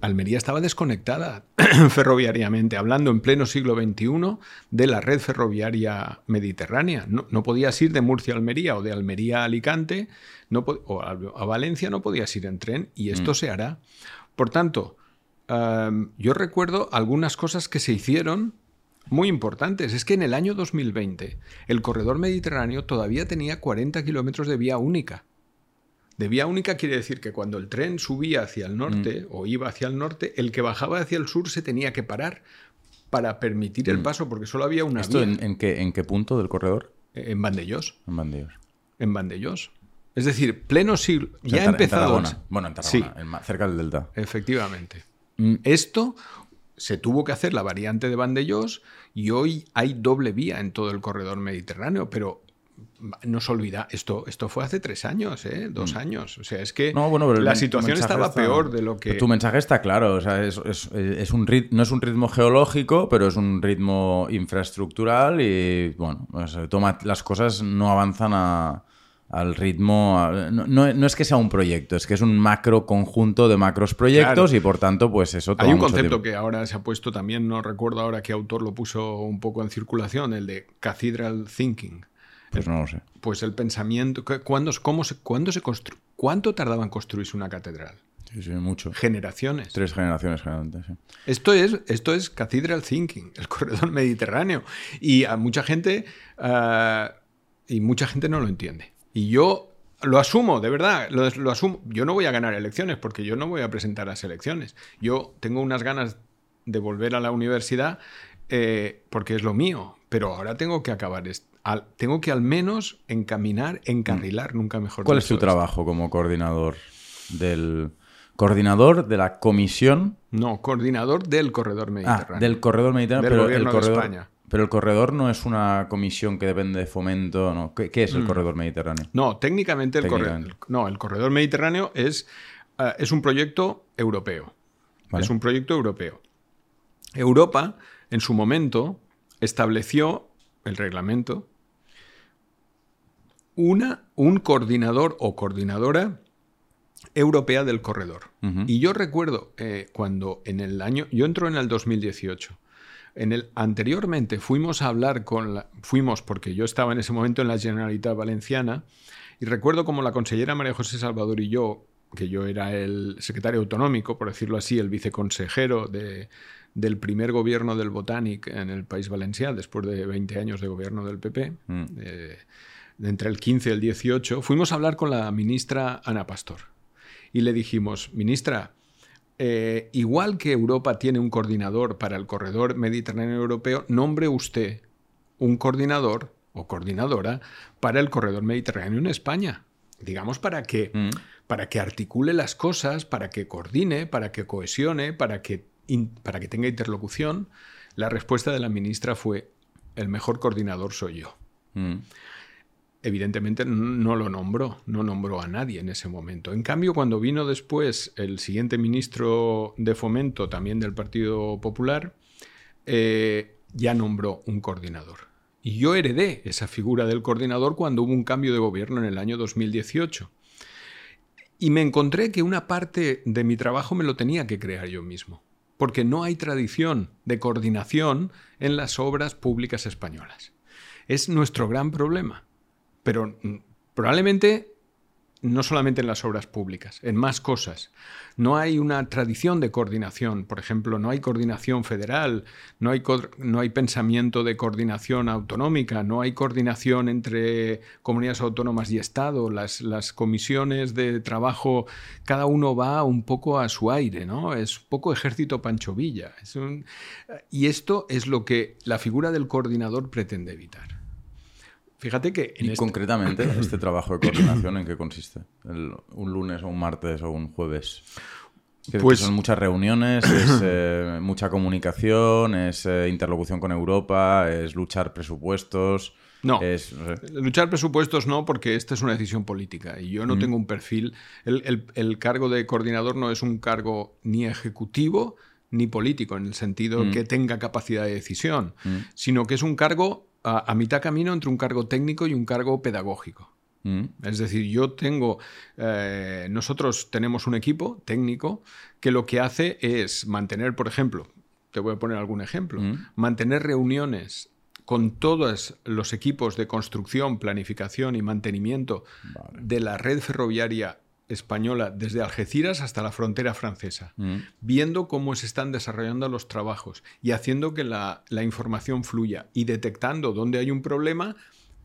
Almería estaba desconectada. ferroviariamente, hablando en pleno siglo XXI de la red ferroviaria mediterránea. No, podías ir de Murcia a Almería o de Almería a Alicante no, o a, Valencia, no podías ir en tren y esto mm. se hará. Por tanto, yo recuerdo algunas cosas que se hicieron muy importantes. Es que en el año 2020 el corredor mediterráneo todavía tenía 40 kilómetros de vía única. De vía única quiere decir que cuando el tren subía hacia el norte mm. o iba hacia el norte, el que bajaba hacia el sur se tenía que parar para permitir el mm. paso, porque solo había una ¿Esto En, qué, en qué punto del corredor? En Vandellós. En Vandellós. En Vandellós. Es decir, pleno siglo. ya ha empezado. bueno, en Tarragona, cerca del Delta. Efectivamente. Mm, esto se tuvo que hacer la variante de Vandellós y hoy hay doble vía en todo el corredor mediterráneo, pero no se olvida, esto, esto fue hace tres años, ¿eh? dos mm. años. O sea, es que la situación estaba peor de lo que. Tu mensaje está claro. O sea, es, un no es un ritmo geológico, pero es un ritmo infraestructural y, bueno, toma, las cosas no avanzan al ritmo. No, es que sea un proyecto, es que es un macro conjunto de macros proyectos y por tanto, pues eso Hay un concepto que ahora se ha puesto también, no recuerdo ahora qué autor lo puso un poco en circulación, el de cathedral thinking. Pues no lo sé. Pues el pensamiento. ¿Cuándo, cómo se, se constru, ¿Cuánto tardaba en construirse una catedral? Sí, sí, mucho. Generaciones. Tres generaciones, generalmente, sí. Esto es, esto es Cathedral Thinking, el corredor mediterráneo. Y a mucha gente. Ah, y mucha gente no lo entiende. Y yo lo asumo, de verdad, lo, asumo. Yo no voy a ganar elecciones porque yo no voy a presentar las elecciones. Yo tengo unas ganas de volver a la universidad eh, porque es lo mío, pero ahora tengo que acabar esto tengo que al menos encaminar, encarrilar, mm. nunca mejor ¿Cuál es tu trabajo como coordinador del coordinador de la comisión? No, coordinador del corredor ah, mediterráneo. del corredor mediterráneo, pero el corredor, de España. Pero el corredor no es una comisión que depende de fomento, ¿no? ¿Qué, es el mm. corredor mediterráneo? No, técnicamente el corredor. No, el corredor mediterráneo es, eh, es un proyecto europeo. Es un proyecto europeo. Europa, en su momento, estableció el reglamento una, un coordinador o coordinadora europea del corredor. Y yo recuerdo eh, cuando en el año, yo entro en el 2018. En el, anteriormente fuimos a hablar con la, fuimos porque yo estaba en ese momento en la Generalitat Valenciana y recuerdo como la consellera María José Salvador y yo, que yo era el secretario autonómico, por decirlo así, el viceconsejero de, del primer gobierno del Botanic en el País Valenciano, después de 20 años de gobierno del PP, entre el 15 y el 18, fuimos a hablar con la ministra Ana Pastor. Y le dijimos, ministra, eh, igual que Europa tiene un coordinador para el corredor mediterráneo europeo, nombre usted un coordinador o coordinadora para el corredor mediterráneo en España. Digamos, para que, mm. para que articule las cosas, para que coordine, para que cohesione, para que, para que tenga interlocución. La respuesta de la ministra fue, el mejor coordinador soy yo. Mm evidentemente no lo nombró, no nombró a nadie en ese momento. En cambio, cuando vino después el siguiente ministro de Fomento, también del Partido Popular, eh, ya nombró un coordinador. Y yo heredé esa figura del coordinador cuando hubo un cambio de gobierno en el año 2018. Y me encontré que una parte de mi trabajo me lo tenía que crear yo mismo, porque no hay tradición de coordinación en las obras públicas españolas. Es nuestro gran problema pero mm, probablemente no solamente en las obras públicas, en más cosas. No hay una tradición de coordinación, por ejemplo, no hay coordinación federal, no hay, no hay pensamiento de coordinación autonómica, no hay coordinación entre comunidades autónomas y Estado, las, las comisiones de trabajo, cada uno va un poco a su aire, ¿no? Es un poco ejército Pancho Villa. y esto es lo que la figura del coordinador pretende evitar. Fíjate que... y este concretamente, este trabajo de coordinación, ¿en qué consiste? ¿Un lunes o un martes o un jueves? Pues son muchas reuniones, es eh, mucha comunicación, es eh, interlocución con Europa, es luchar presupuestos. No, es, luchar presupuestos no, porque esta es una decisión política y yo no mm. tengo un perfil. El, cargo de coordinador no es un cargo ni ejecutivo ni político, en el sentido mm. que tenga capacidad de decisión, mm. sino que es un cargo a, mitad camino entre un cargo técnico y un cargo pedagógico. Mm. Es decir, yo tengo, eh, nosotros tenemos un equipo técnico que lo que hace es mantener, por ejemplo, te voy a poner algún ejemplo, Mm. mantener reuniones con todos los equipos de construcción, planificación y mantenimiento Vale. de la red ferroviaria española desde Algeciras hasta la frontera francesa, Mm. viendo cómo se están desarrollando los trabajos y haciendo que la, la información fluya y detectando dónde hay un problema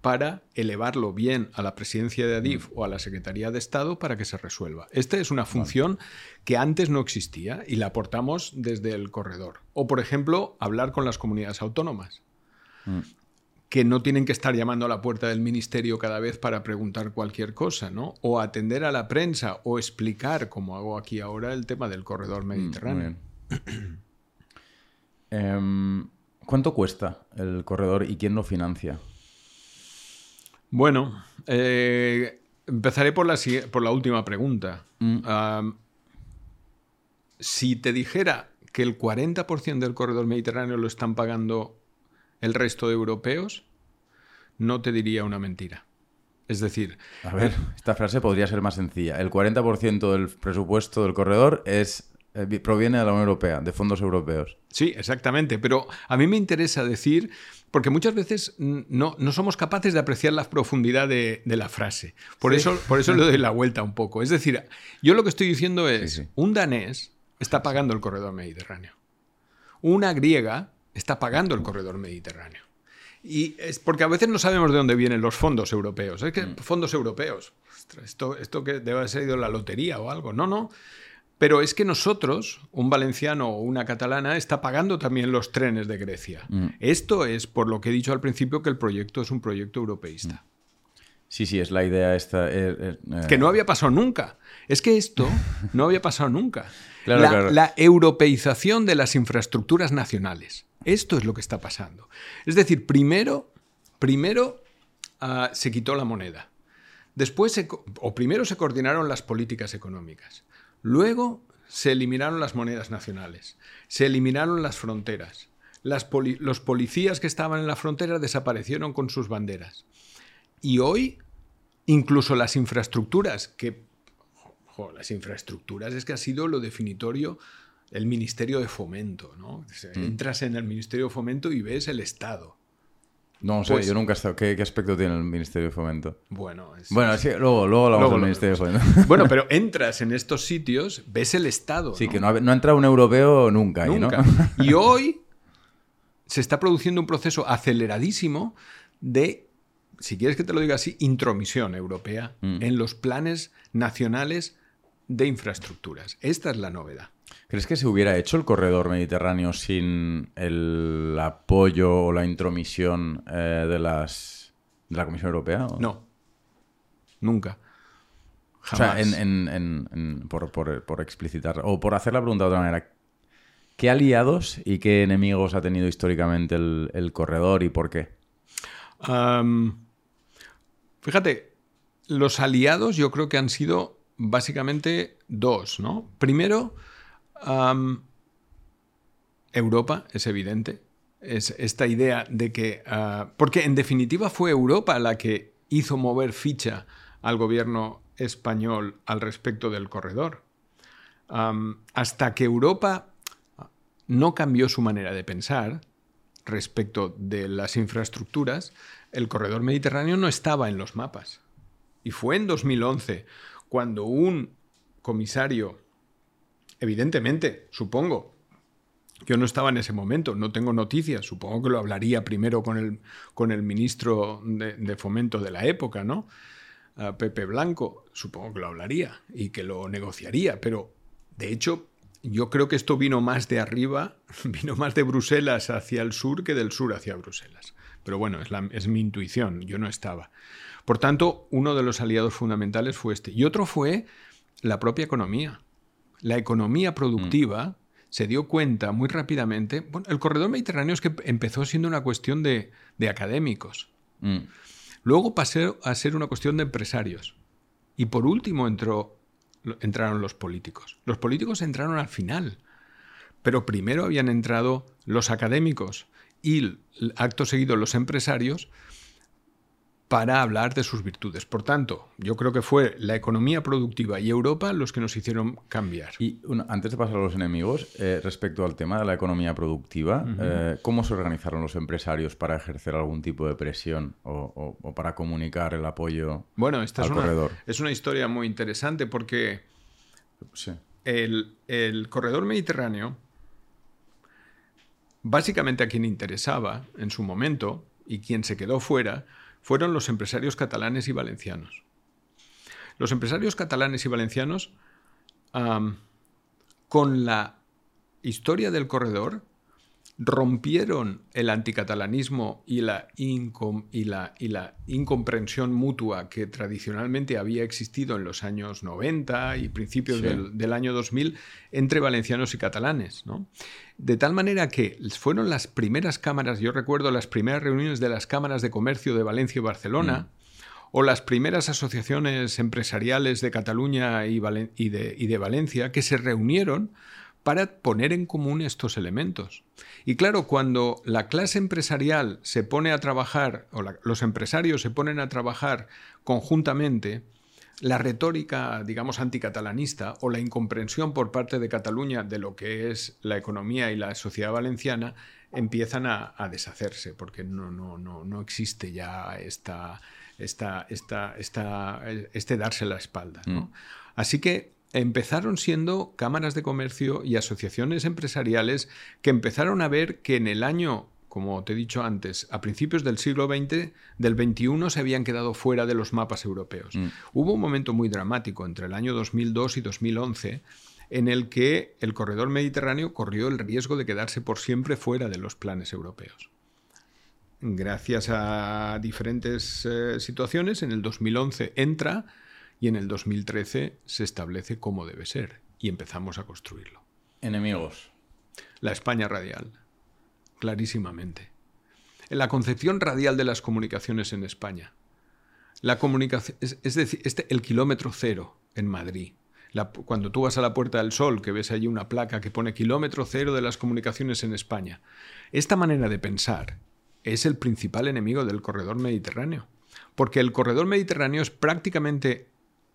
para elevarlo bien a la presidencia de Adif o a la Secretaría de Estado para que se resuelva. Esta es una función que antes no existía y la aportamos desde el corredor. O, por ejemplo, hablar con las comunidades autónomas Mm. Que no tienen que estar llamando a la puerta del ministerio cada vez para preguntar cualquier cosa, ¿no? O atender a la prensa o explicar, como hago aquí ahora, el tema del corredor Muy mediterráneo. Em, ¿Cuánto cuesta el corredor y quién lo financia? Bueno, eh, empezaré por la, por la última pregunta. Mm. Si te dijera que el 40% del corredor mediterráneo lo están pagando el resto de europeos, no te diría una mentira. Es decir, A ver, esta frase podría ser más sencilla. El 40% del presupuesto del corredor es, eh, vi- proviene de la Unión Europea, de fondos europeos. Sí, exactamente. Pero a mí me interesa decir, porque muchas veces no, no somos capaces de apreciar la profundidad de, de la frase. Por, Sí. eso, por eso le doy la vuelta un poco. Es decir, yo lo que estoy diciendo es, Sí, sí. un danés está pagando el corredor mediterráneo. Una griega está pagando el corredor mediterráneo. Y es porque a veces no sabemos de dónde vienen los fondos europeos. Es que Mm. fondos europeos, ostras, esto, esto que debe haber sido la lotería o algo. No, no. Pero es que nosotros, un valenciano o una catalana, está pagando también los trenes de Grecia. Mm. Esto es por lo que he dicho al principio que el proyecto es un proyecto europeísta. Sí, sí, es la idea esta. eh, eh, eh, Que no había pasado nunca. Es que esto no había pasado nunca. Claro, la, claro. la europeización de las infraestructuras nacionales. Esto es lo que está pasando. Es decir, primero, primero ah, se quitó la moneda. Después, se o primero se coordinaron las políticas económicas. Luego se eliminaron las monedas nacionales. Se eliminaron las fronteras. Las poli- los policías que estaban en la frontera desaparecieron con sus banderas. Y hoy, incluso las infraestructuras, que jo, las infraestructuras es que ha sido lo definitorio el Ministerio de Fomento, ¿no? Mm. Entras en el Ministerio de Fomento y ves el Estado. No sé, pues- yo nunca he estado. ¿Qué, qué aspecto tiene el Ministerio de Fomento? Bueno, es- Bueno, sí, luego, luego hablamos del Ministerio de. Fomento. Bueno, pero entras en estos sitios, ves el Estado. Sí, ¿no? que no ha, no ha entrado un europeo nunca ahí, Nunca. ¿no? Y hoy se está produciendo un proceso aceleradísimo de, si quieres que te lo diga así, intromisión europea Mm. en los planes nacionales de infraestructuras. Esta es la novedad. ¿Crees que se hubiera hecho el corredor mediterráneo sin el apoyo o la intromisión eh, de las de la Comisión Europea? ¿O- No. Nunca. O sea, Jamás. en, en- en- en- por, por- por explicitar, o por hacer la pregunta de otra manera, ¿qué aliados y qué enemigos ha tenido históricamente el, el corredor y por qué? Fíjate, los aliados yo creo que han sido básicamente dos, ¿no? Primero, Europa, es evidente. Es esta idea de que. ah, porque en definitiva fue Europa la que hizo mover ficha al gobierno español al respecto del corredor. Hasta que Europa no cambió su manera de pensar respecto de las infraestructuras, el corredor mediterráneo no estaba en los mapas. Y fue en 2011 cuando un comisario, evidentemente, supongo, yo no estaba en ese momento, no tengo noticias, supongo que lo hablaría primero con el, con el ministro de, de fomento de la época, ¿no? A Pepe Blanco, supongo que lo hablaría y que lo negociaría, pero de hecho yo creo que esto vino más de arriba, vino más de Bruselas hacia el sur que del sur hacia Bruselas. Pero bueno, es, la- es mi intuición, yo no estaba. Por tanto, uno de los aliados fundamentales fue este. Y otro fue la propia economía. La economía productiva se dio cuenta muy rápidamente. Bueno, el corredor mediterráneo es que empezó siendo una cuestión de, de académicos. Mm, Luego pasó a ser una cuestión de empresarios. Y por último entró, entraron los políticos. Los políticos entraron al final. Pero primero habían entrado los académicos y acto seguido los empresarios para hablar de sus virtudes. Por tanto, yo creo que fue la economía productiva y Europa los que nos hicieron cambiar. Y antes de pasar a los enemigos, eh, respecto al tema de la economía productiva, eh, ¿cómo se organizaron los empresarios para ejercer algún tipo de presión o, para comunicar el apoyo bueno, esta al es corredor? Una, es una historia muy interesante porque el, el corredor mediterráneo, básicamente a quien interesaba en su momento y quien se quedó fuera, fueron los empresarios catalanes y valencianos. Los empresarios catalanes y valencianos, con la historia del corredor, rompieron el anticatalanismo y la, y la, y la incomprensión mutua que tradicionalmente había existido en los años 90 y principios del, año 2000 entre valencianos y catalanes. De tal manera que fueron las primeras cámaras, yo recuerdo las primeras reuniones de las cámaras de comercio de Valencia y Barcelona, mm. o las primeras asociaciones empresariales de Cataluña y, de, y de Valencia que se reunieron para poner en común estos elementos. Y claro, cuando la clase empresarial se pone a trabajar, o los empresarios se ponen a trabajar conjuntamente, la retórica, digamos, anticatalanista o la incomprensión por parte de Cataluña de lo que es la economía y la sociedad valenciana empiezan a, deshacerse, porque no, no, no, no existe ya esta, esta, esta, este darse la espalda. Mm. Así que empezaron siendo cámaras de comercio y asociaciones empresariales que empezaron a ver que en el año, como te he dicho antes, a principios del siglo XX, del XXI se habían quedado fuera de los mapas europeos. Mm. Hubo un momento muy dramático entre el año 2002 y 2011 en el que el corredor mediterráneo corrió el riesgo de quedarse por siempre fuera de los planes europeos. Gracias a diferentes eh, situaciones, en el 2011 entra y en el 2013 se establece cómo debe ser y empezamos a construirlo. Enemigos. La España radial, clarísimamente. La concepción radial de las comunicaciones en España. La comunicación, es, decir, este, el kilómetro cero en Madrid. cuando tú vas a la Puerta del Sol, que ves allí una placa que pone kilómetro cero de las comunicaciones en España. Esta manera de pensar es el principal enemigo del corredor mediterráneo. Porque el corredor mediterráneo es prácticamente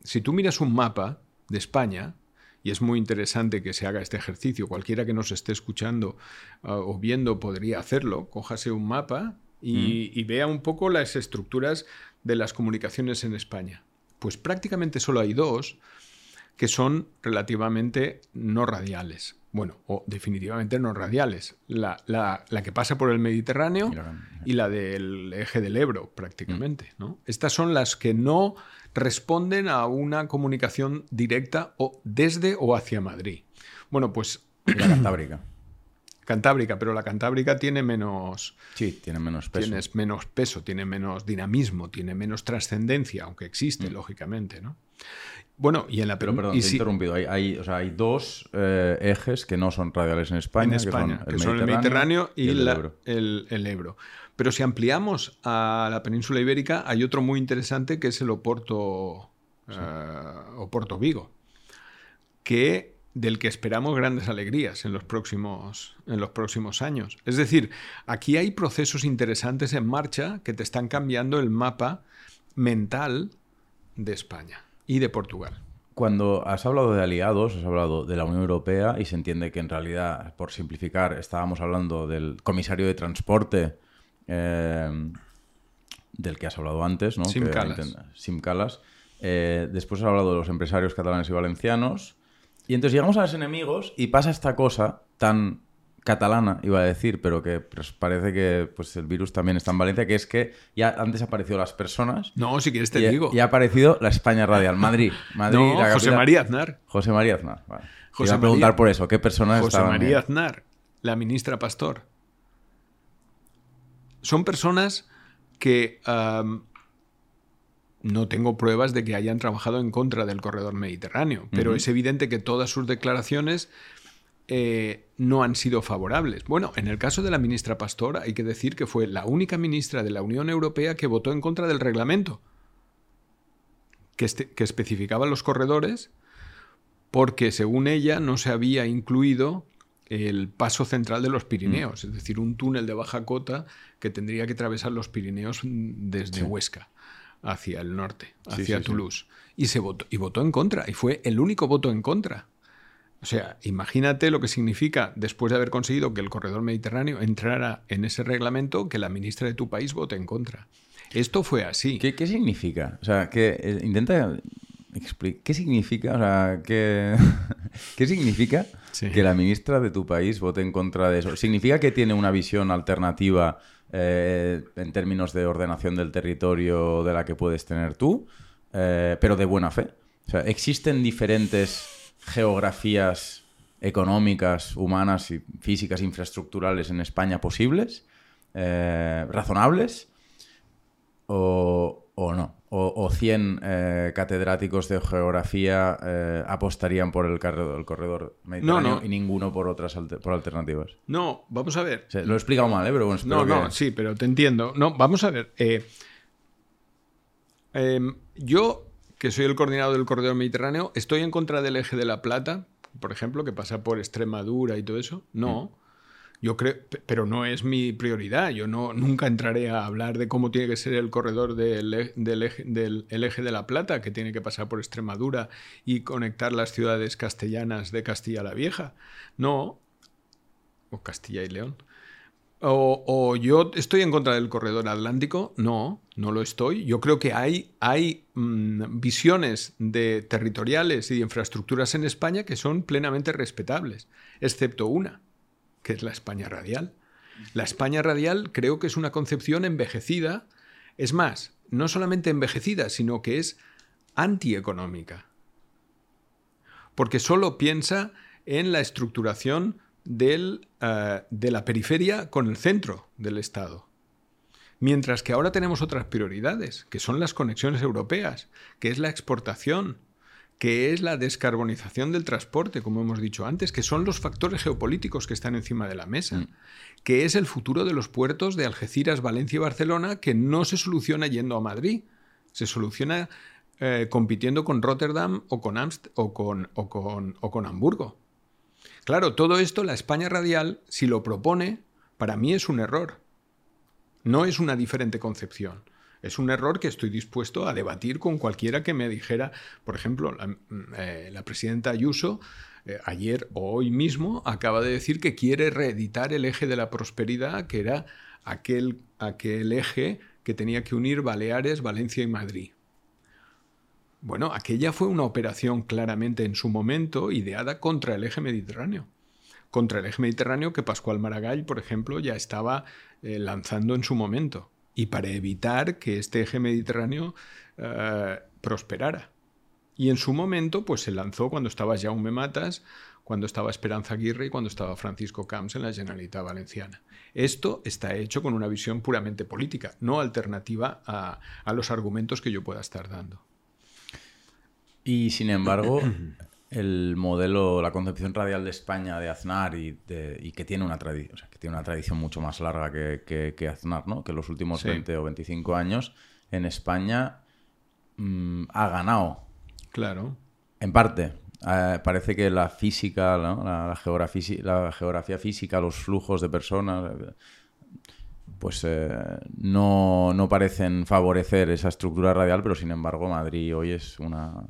si tú miras un mapa de España, y es muy interesante que se haga este ejercicio, cualquiera que nos esté escuchando ah, o viendo podría hacerlo, cójase un mapa y, y, vea un poco las estructuras de las comunicaciones en España. Pues prácticamente solo hay dos que son relativamente no radiales. Bueno, o definitivamente no radiales. La, que pasa por el Mediterráneo y la del eje del Ebro, prácticamente. ¿no? Estas son las que no responden a una comunicación directa o desde o hacia Madrid. Bueno, pues... La Cantábrica. Cantábrica, pero la Cantábrica tiene menos... Sí, tiene menos peso. Tiene menos peso, tiene menos dinamismo, tiene menos trascendencia, aunque existe, mm. lógicamente, ¿no? Bueno, y en la... Pero, perdón, y interrumpido. Hay, hay, dos eh, ejes que no son radiales en España, que son el, Mediterráneo, y, el, Ebro. el, Ebro. Pero si ampliamos a la península ibérica, hay otro muy interesante que es el Oporto, eh, Oporto Vigo, que, del que esperamos grandes alegrías en los, próximos, en los próximos años. Es decir, aquí hay procesos interesantes en marcha que te están cambiando el mapa mental de España y de Portugal. Cuando has hablado de aliados, has hablado de la Unión Europea y se entiende que en realidad, por simplificar, estábamos hablando del comisario de transporte eh, del que has hablado antes, ¿no? Sim Calas. Sim Calas. Eh, después has hablado de los empresarios catalanes y valencianos. Y entonces llegamos a los enemigos y pasa esta cosa tan catalana, iba a decir, pero que pues, parece que pues, el virus también está en Valencia, que es que ya antes aparecido las personas. No, si quieres te digo. Y ha aparecido la España Radial, Madrid. Madrid José María Aznar. José María Aznar. José a preguntar por eso, ¿qué José María Aznar, la ministra Pastor. Son personas que no tengo pruebas de que hayan trabajado en contra del corredor mediterráneo, pero es evidente que todas sus declaraciones eh, no han sido favorables. Bueno, en el caso de la ministra Pastor hay que decir que fue la única ministra de la Unión Europea que votó en contra del reglamento que, este, que especificaba los corredores porque según ella no se había incluido el paso central de los Pirineos, mm. es decir, un túnel de baja cota que tendría que atravesar los Pirineos desde Huesca. hacia el norte, hacia Toulouse. Y se votó, y votó en contra, y fue el único voto en contra. O sea, imagínate lo que significa, después de haber conseguido que el corredor mediterráneo entrara en ese reglamento, que la ministra de tu país vote en contra. Esto fue así. ¿Qué, qué significa? O sea, que eh, intenta ¿Qué significa, o sea, qué, qué significa que la ministra de tu país vote en contra de eso? ¿Significa que tiene una visión alternativa eh, en términos de ordenación del territorio de la que puedes tener tú, eh, pero de buena fe? O sea, ¿existen diferentes geografías económicas, humanas y físicas, infraestructurales en España posibles, eh, razonables, o, o no? o, 100 eh, catedráticos de geografía eh, apostarían por el, corredor, mediterráneo y ninguno por otras por alternativas. No, vamos a ver. lo he explicado mal, ¿eh? Pero bueno, no, no, sí, pero te entiendo. No, vamos a ver. Eh, em, yo, que soy el coordinador del corredor mediterráneo, ¿estoy en contra del eje de la Plata, por ejemplo, que pasa por Extremadura y todo eso? No. Mm. Yo creo, pero no es mi prioridad. Yo no, nunca entraré a hablar de cómo tiene que ser el corredor del, eje, del, eje de la Plata, que tiene que pasar por Extremadura y conectar las ciudades castellanas de Castilla la Vieja. No. O Castilla y León. O, yo estoy en contra del corredor atlántico. No, no lo estoy. Yo creo que hay, hay mm, visiones de territoriales y de infraestructuras en España que son plenamente respetables, excepto una que es la España radial. La España radial creo que es una concepción envejecida, es más, no solamente envejecida, sino que es antieconómica. Porque solo piensa en la estructuración del, eh, de la periferia con el centro del Estado. Mientras que ahora tenemos otras prioridades, que son las conexiones europeas, que es la exportación, que es la descarbonización del transporte, como hemos dicho antes, que son los factores geopolíticos que están encima de la mesa, mm. que es el futuro de los puertos de Algeciras, Valencia y Barcelona, que no se soluciona yendo a Madrid, se soluciona eh, compitiendo con Rotterdam o con, o, con, o, con, o con Hamburgo. Claro, todo esto la España radial, si lo propone, para mí es un error. No es una diferente concepción. Es un error que estoy dispuesto a debatir con cualquiera que me dijera, por ejemplo, la, mm, eh, presidenta Ayuso eh, ayer o hoy mismo acaba de decir que quiere reeditar el eje de la prosperidad, que era aquel, aquel eje que tenía que unir Baleares, Valencia y Madrid. Bueno, aquella fue una operación claramente en su momento ideada contra el eje mediterráneo. Contra el eje mediterráneo que Pascual Maragall, por ejemplo, ya estaba eh, lanzando en su momento y para evitar que este eje mediterráneo eh, prosperara. Y en su momento, pues se lanzó cuando estaba Jaume Matas, cuando estaba Esperanza Aguirre y cuando estaba Francisco Camps en la Generalitat Valenciana. Esto está hecho con una visión puramente política, no alternativa a, a los argumentos que yo pueda estar dando. Y sin embargo, el modelo, la concepción radial de España de Aznar y, que tiene una tradición, que tiene una tradición mucho más larga que, Aznar, ¿no? Que los últimos 20 o 25 años en España mm, ha ganado. Claro. En parte. Eh, parece que la física, la, geografía, la geografía física, los flujos de personas, pues eh, no, no parecen favorecer esa estructura radial, pero sin embargo Madrid hoy es una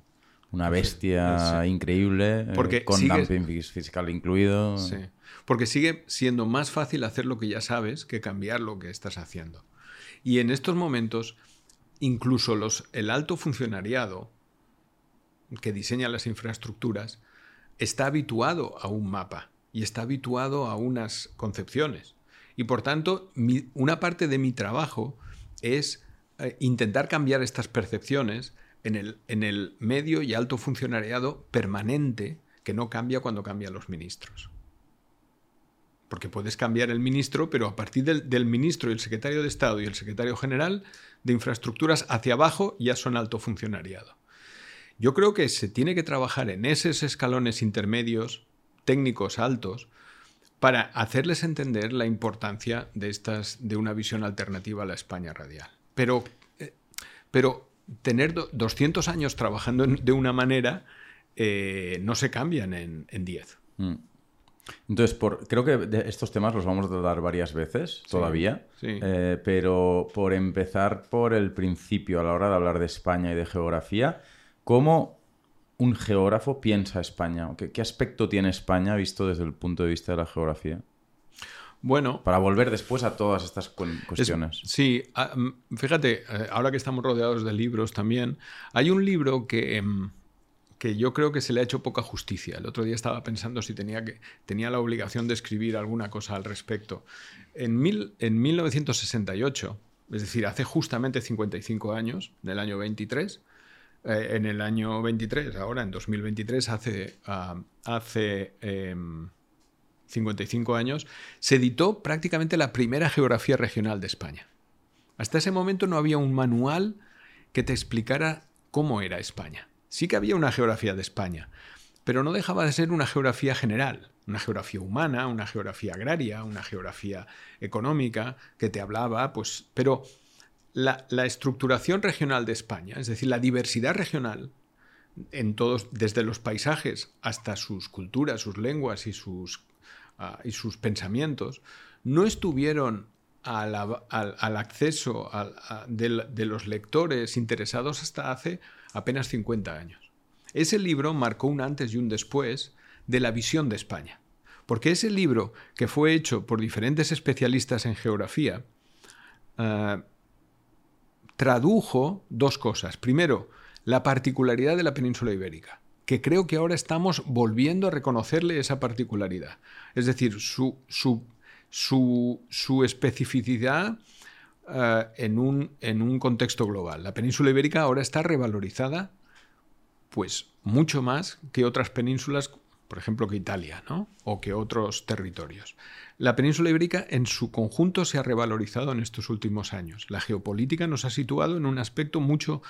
una bestia increíble, eh, con dumping fiscal incluido. Sí. Porque sigue siendo más fácil hacer lo que ya sabes que cambiar lo que estás haciendo. Y en estos momentos, incluso los, el alto funcionariado que diseña las infraestructuras está habituado a un mapa y está habituado a unas concepciones. Y por tanto, una parte de mi trabajo es eh, intentar cambiar estas percepciones en el, en el medio y alto funcionariado permanente que no cambia cuando cambian los ministros. Porque puedes cambiar el ministro, pero a partir del, ministro y el secretario de Estado y el secretario general de infraestructuras hacia abajo ya son alto funcionariado. Yo creo que se tiene que trabajar en esos escalones intermedios, técnicos altos, para hacerles entender la importancia de, estas, de una visión alternativa a la España radial. Pero, eh, pero tener 200 años trabajando de una manera eh, no se cambian en 10. Mm. Entonces, por, creo que de estos temas los vamos a tratar varias veces todavía, sí. Eh, pero por empezar por el principio a la hora de hablar de España y de geografía, ¿cómo un geógrafo piensa España? ¿Qué, qué aspecto tiene España visto desde el punto de vista de la geografía? Bueno, Para volver después a todas estas cu- cuestiones. Sí, ah, mm, fíjate, eh, ahora que estamos rodeados de libros también, hay un libro que, em, que yo creo que se le ha hecho poca justicia. El otro día estaba pensando si tenía, que, tenía la obligación de escribir alguna cosa al respecto. En, mil, en 1968, es decir, hace justamente 55 años, en el año 23, eh, en el año 23, ahora en 2023, hace, ah, hace em, 55 años, se editó prácticamente la primera geografía regional de España. Hasta ese momento no había un manual que te explicara cómo era España. Sí que había una geografía de España, pero no dejaba de ser una geografía general, una geografía humana, una geografía agraria, una geografía económica, que te hablaba, pues, pero la, la estructuración regional de España, es decir, la diversidad regional, en todos, desde los paisajes hasta sus culturas, sus lenguas y sus, y sus pensamientos, no estuvieron al, acceso de, los lectores interesados hasta hace apenas 50 años. Ese libro marcó un antes y un después de la visión de España. Porque ese libro, que fue hecho por diferentes especialistas en geografía, ah, tradujo dos cosas. Primero, la particularidad de la península ibérica, que creo que ahora estamos volviendo a reconocerle esa particularidad. Es decir, su, su, su, su especificidad eh, en, un, en un contexto global. La península ibérica ahora está revalorizada pues mucho más que otras penínsulas, por ejemplo, que Italia, ¿no? O que otros territorios. La península ibérica en su conjunto se ha revalorizado en estos últimos años. La geopolítica nos ha situado en un aspecto mucho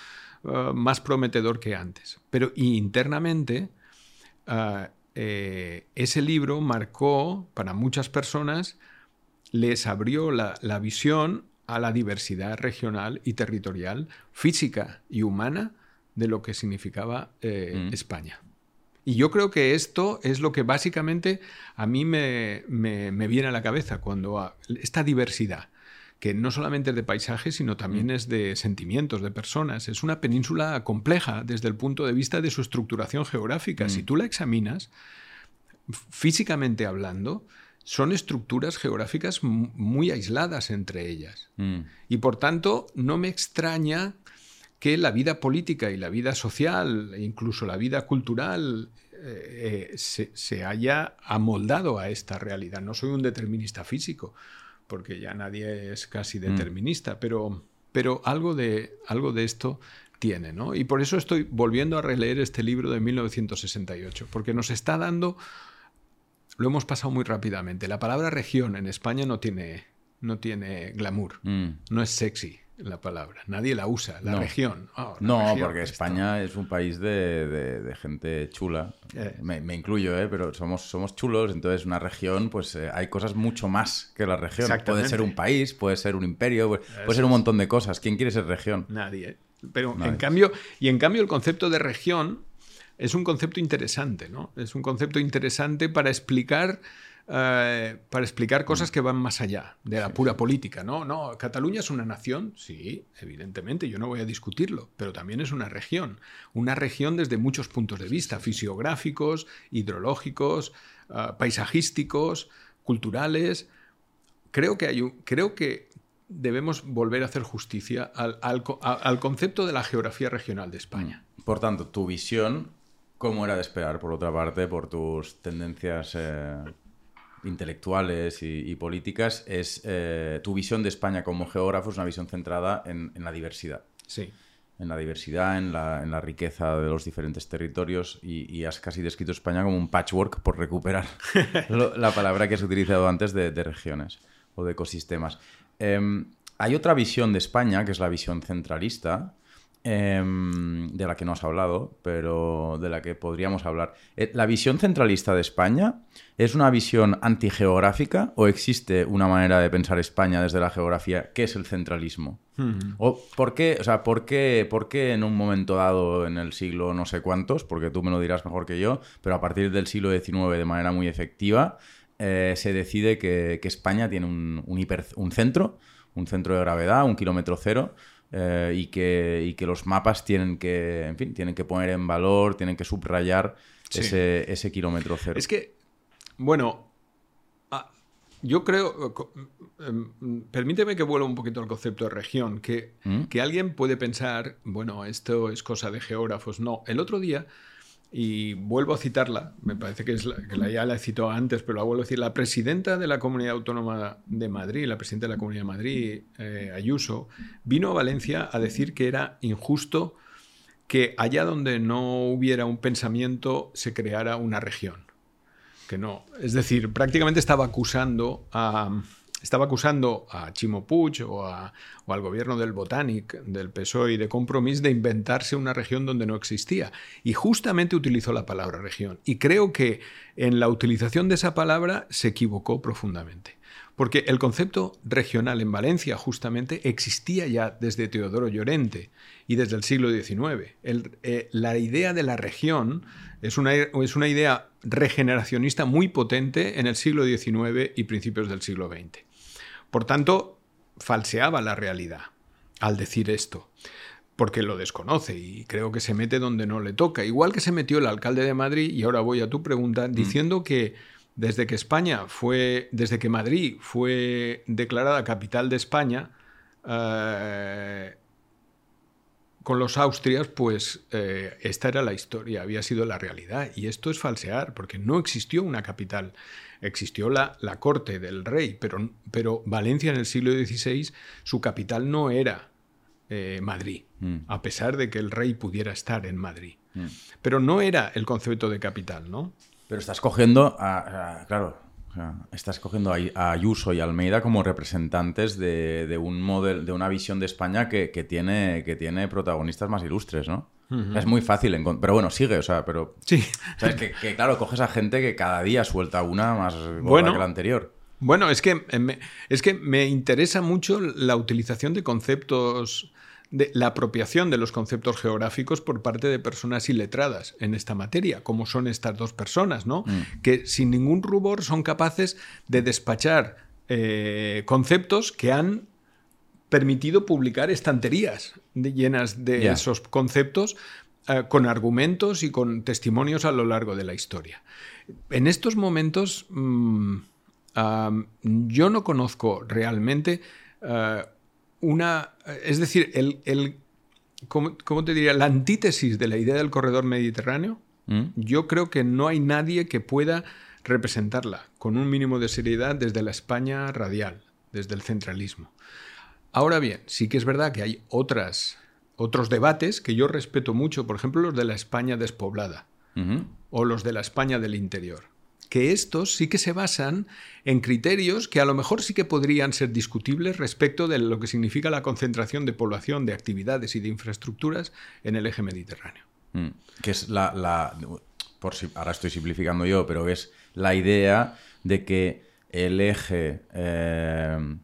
eh, más prometedor que antes. Pero internamente, eh, eh, ese libro marcó para muchas personas, les abrió la, la visión a la diversidad regional y territorial, física y humana de lo que significaba eh, Mm. España. Y yo creo que esto es lo que básicamente a mí me, me- me viene a la cabeza cuando a- esta diversidad, que no solamente es de paisajes, sino también es de sentimientos, de personas. Es una península compleja desde el punto de vista de su estructuración geográfica. Mm. Si tú la examinas, físicamente hablando, son estructuras geográficas mu- muy aisladas entre ellas. Mm. Y por tanto, no me extraña que la vida política y la vida social, e incluso la vida cultural, eh, eh, se, se haya amoldado a esta realidad. No soy un determinista físico, porque ya nadie es casi determinista, pero, pero algo, de, algo de esto tiene, ¿no? Y por eso estoy volviendo a releer este libro de 1968, porque nos está dando lo hemos pasado muy rápidamente. La palabra región en España no tiene, no tiene glamour. Mm. No es sexy la palabra. Nadie la usa. La No. región. Oh, la No, región, porque esto. España es un país de, de- de gente chula. Eh. Me, me incluyo, ¿eh? pero somos, somos chulos. Entonces, una región, pues eh, hay cosas mucho más que la región. Puede ser un país, puede ser un imperio, puede, puede ser un montón de cosas. ¿Quién quiere ser región? Nadie. Pero Nadie. en cambio, y en cambio el concepto de región es un concepto interesante, ¿no? Es un concepto interesante para explicar. Eh, para explicar cosas que van más allá de la pura política, ¿no? No, Cataluña es una nación, sí, evidentemente, yo no voy a discutirlo, pero también es una región. Una región desde muchos puntos de vista, fisiográficos, hidrológicos, ah, paisajísticos, culturales. Creo que, hay un- creo que debemos volver a hacer justicia al, al al concepto de la geografía regional de España. Por tanto, tu visión, como era de esperar, por otra parte, por tus tendencias eh, intelectuales y, y políticas, es eh, tu visión de España como geógrafo es una visión centrada en, en la diversidad. Sí. en la diversidad, en la, en la riqueza de los diferentes territorios y, y has casi descrito España como un patchwork por recuperar lo- la palabra que has utilizado antes de, de regiones o de ecosistemas. Em, hay otra visión de España, que es la visión centralista, em, de la que no has hablado, pero de la que podríamos hablar. Eh, ¿La visión centralista de España es una visión antigeográfica o existe una manera de pensar España desde la geografía? ¿Qué es el centralismo? ¿O por qué, o sea, por qué, por qué en un momento dado en el siglo no sé cuántos, porque tú me lo dirás mejor que yo, pero a partir del siglo XIX de manera muy efectiva, eh, se decide que, España tiene un, un, centro, un centro de gravedad, un kilómetro cero, eh, y, que, que los mapas tienen que, en fin, tienen que poner en valor, tienen que subrayar ese, ese kilómetro cero. Es que, bueno, yo creo, em, permíteme que vuelva un poquito al concepto de región, que, ¿Mm? que alguien puede pensar, bueno, esto es cosa de geógrafos. No, el otro día, y vuelvo a citarla, me parece que, es la, que ya la citado antes, pero la vuelvo a decir, la presidenta de la Comunidad Autónoma de Madrid, la presidenta de la Comunidad de Madrid, eh, Ayuso, vino a Valencia a decir que era injusto que allá donde no hubiera un pensamiento se creara una región no. Es decir, prácticamente estaba acusando a, estaba acusando a Chimo Puig o, al gobierno del Botanic, del PSOE y de Compromís de inventarse una región donde no existía. Y justamente utilizó la palabra región. Y creo que en la utilización de esa palabra se equivocó profundamente. Porque el concepto regional en Valencia justamente existía ya desde Teodoro Llorente y desde el siglo XIX. Eh, la idea de la región es una, es una idea regeneracionista muy potente en el siglo XIX y principios del siglo XX. Por tanto, falseaba la realidad al decir esto, porque lo desconoce y creo que se mete donde no le toca. Igual que se metió el alcalde de Madrid, y ahora voy a tu pregunta, mm. diciendo que desde que España fue, desde que Madrid fue declarada capital de España, eh, con los austrias, pues eh, esta era la historia, había sido la realidad. Y esto es falsear, porque no existió una capital. Existió la, la corte del rey, pero, pero, Valencia en el siglo XVI, su capital no era eh, Madrid, mm. a pesar de que el rey pudiera estar en Madrid. Mm. Pero no era el concepto de capital, ¿no? Pero estás cogiendo, a, claro, estás cogiendo a Ayuso y Almeida como representantes de, un modelo, de una visión de España que, tiene, que tiene protagonistas más ilustres, ¿no? Es muy fácil encontrar. Pero bueno, sigue, o sea, pero. Sí. ¿Sabes? Que, claro, coges a gente que cada día suelta una más buena que la anterior. Bueno, es que, es que me interesa mucho la utilización de conceptos de la apropiación de los conceptos geográficos por parte de personas iletradas en esta materia, como son estas dos personas, ¿no? Mm. Que sin ningún rubor son capaces de despachar eh, conceptos que han permitido publicar estanterías llenas de esos conceptos eh, con argumentos y con testimonios a lo largo de la historia. En estos momentos mm, yo no conozco realmente eh, una, es decir, el, el ¿cómo, te diría? La antítesis de la idea del corredor mediterráneo, ¿Mm? yo creo que no hay nadie que pueda representarla con un mínimo de seriedad desde la España radial, desde el centralismo. Ahora bien, sí que es verdad que hay otras, otros debates que yo respeto mucho, por ejemplo los de la España despoblada o los de la España del interior que estos sí que se basan en criterios que a lo mejor sí que podrían ser discutibles respecto de lo que significa la concentración de población, de actividades y de infraestructuras en el eje mediterráneo. Mm. que es la, por si, ahora estoy simplificando yo, pero es la idea de que el eje eh,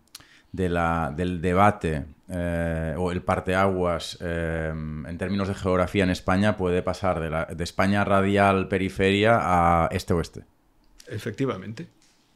de la, del debate eh, o el parteaguas eh, en términos de geografía en España puede pasar de, la, de España radial periferia a este-oeste. Efectivamente.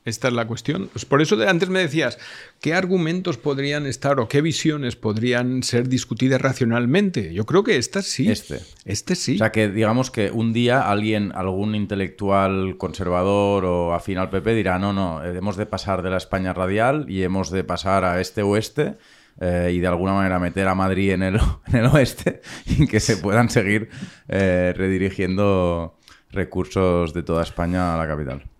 Esta es la cuestión. Pues por eso antes me decías, ¿qué argumentos podrían estar o qué visiones podrían ser discutidas racionalmente? Yo creo que esta sí. Este. Este sí. O sea, que digamos que un día alguien, algún intelectual conservador o afín al PP dirá, no, no, hemos de pasar de la España radial y hemos de pasar a este oeste. Eh, y de alguna manera meter a Madrid en el, en el oeste y que se puedan seguir eh, redirigiendo recursos de toda España a la capital.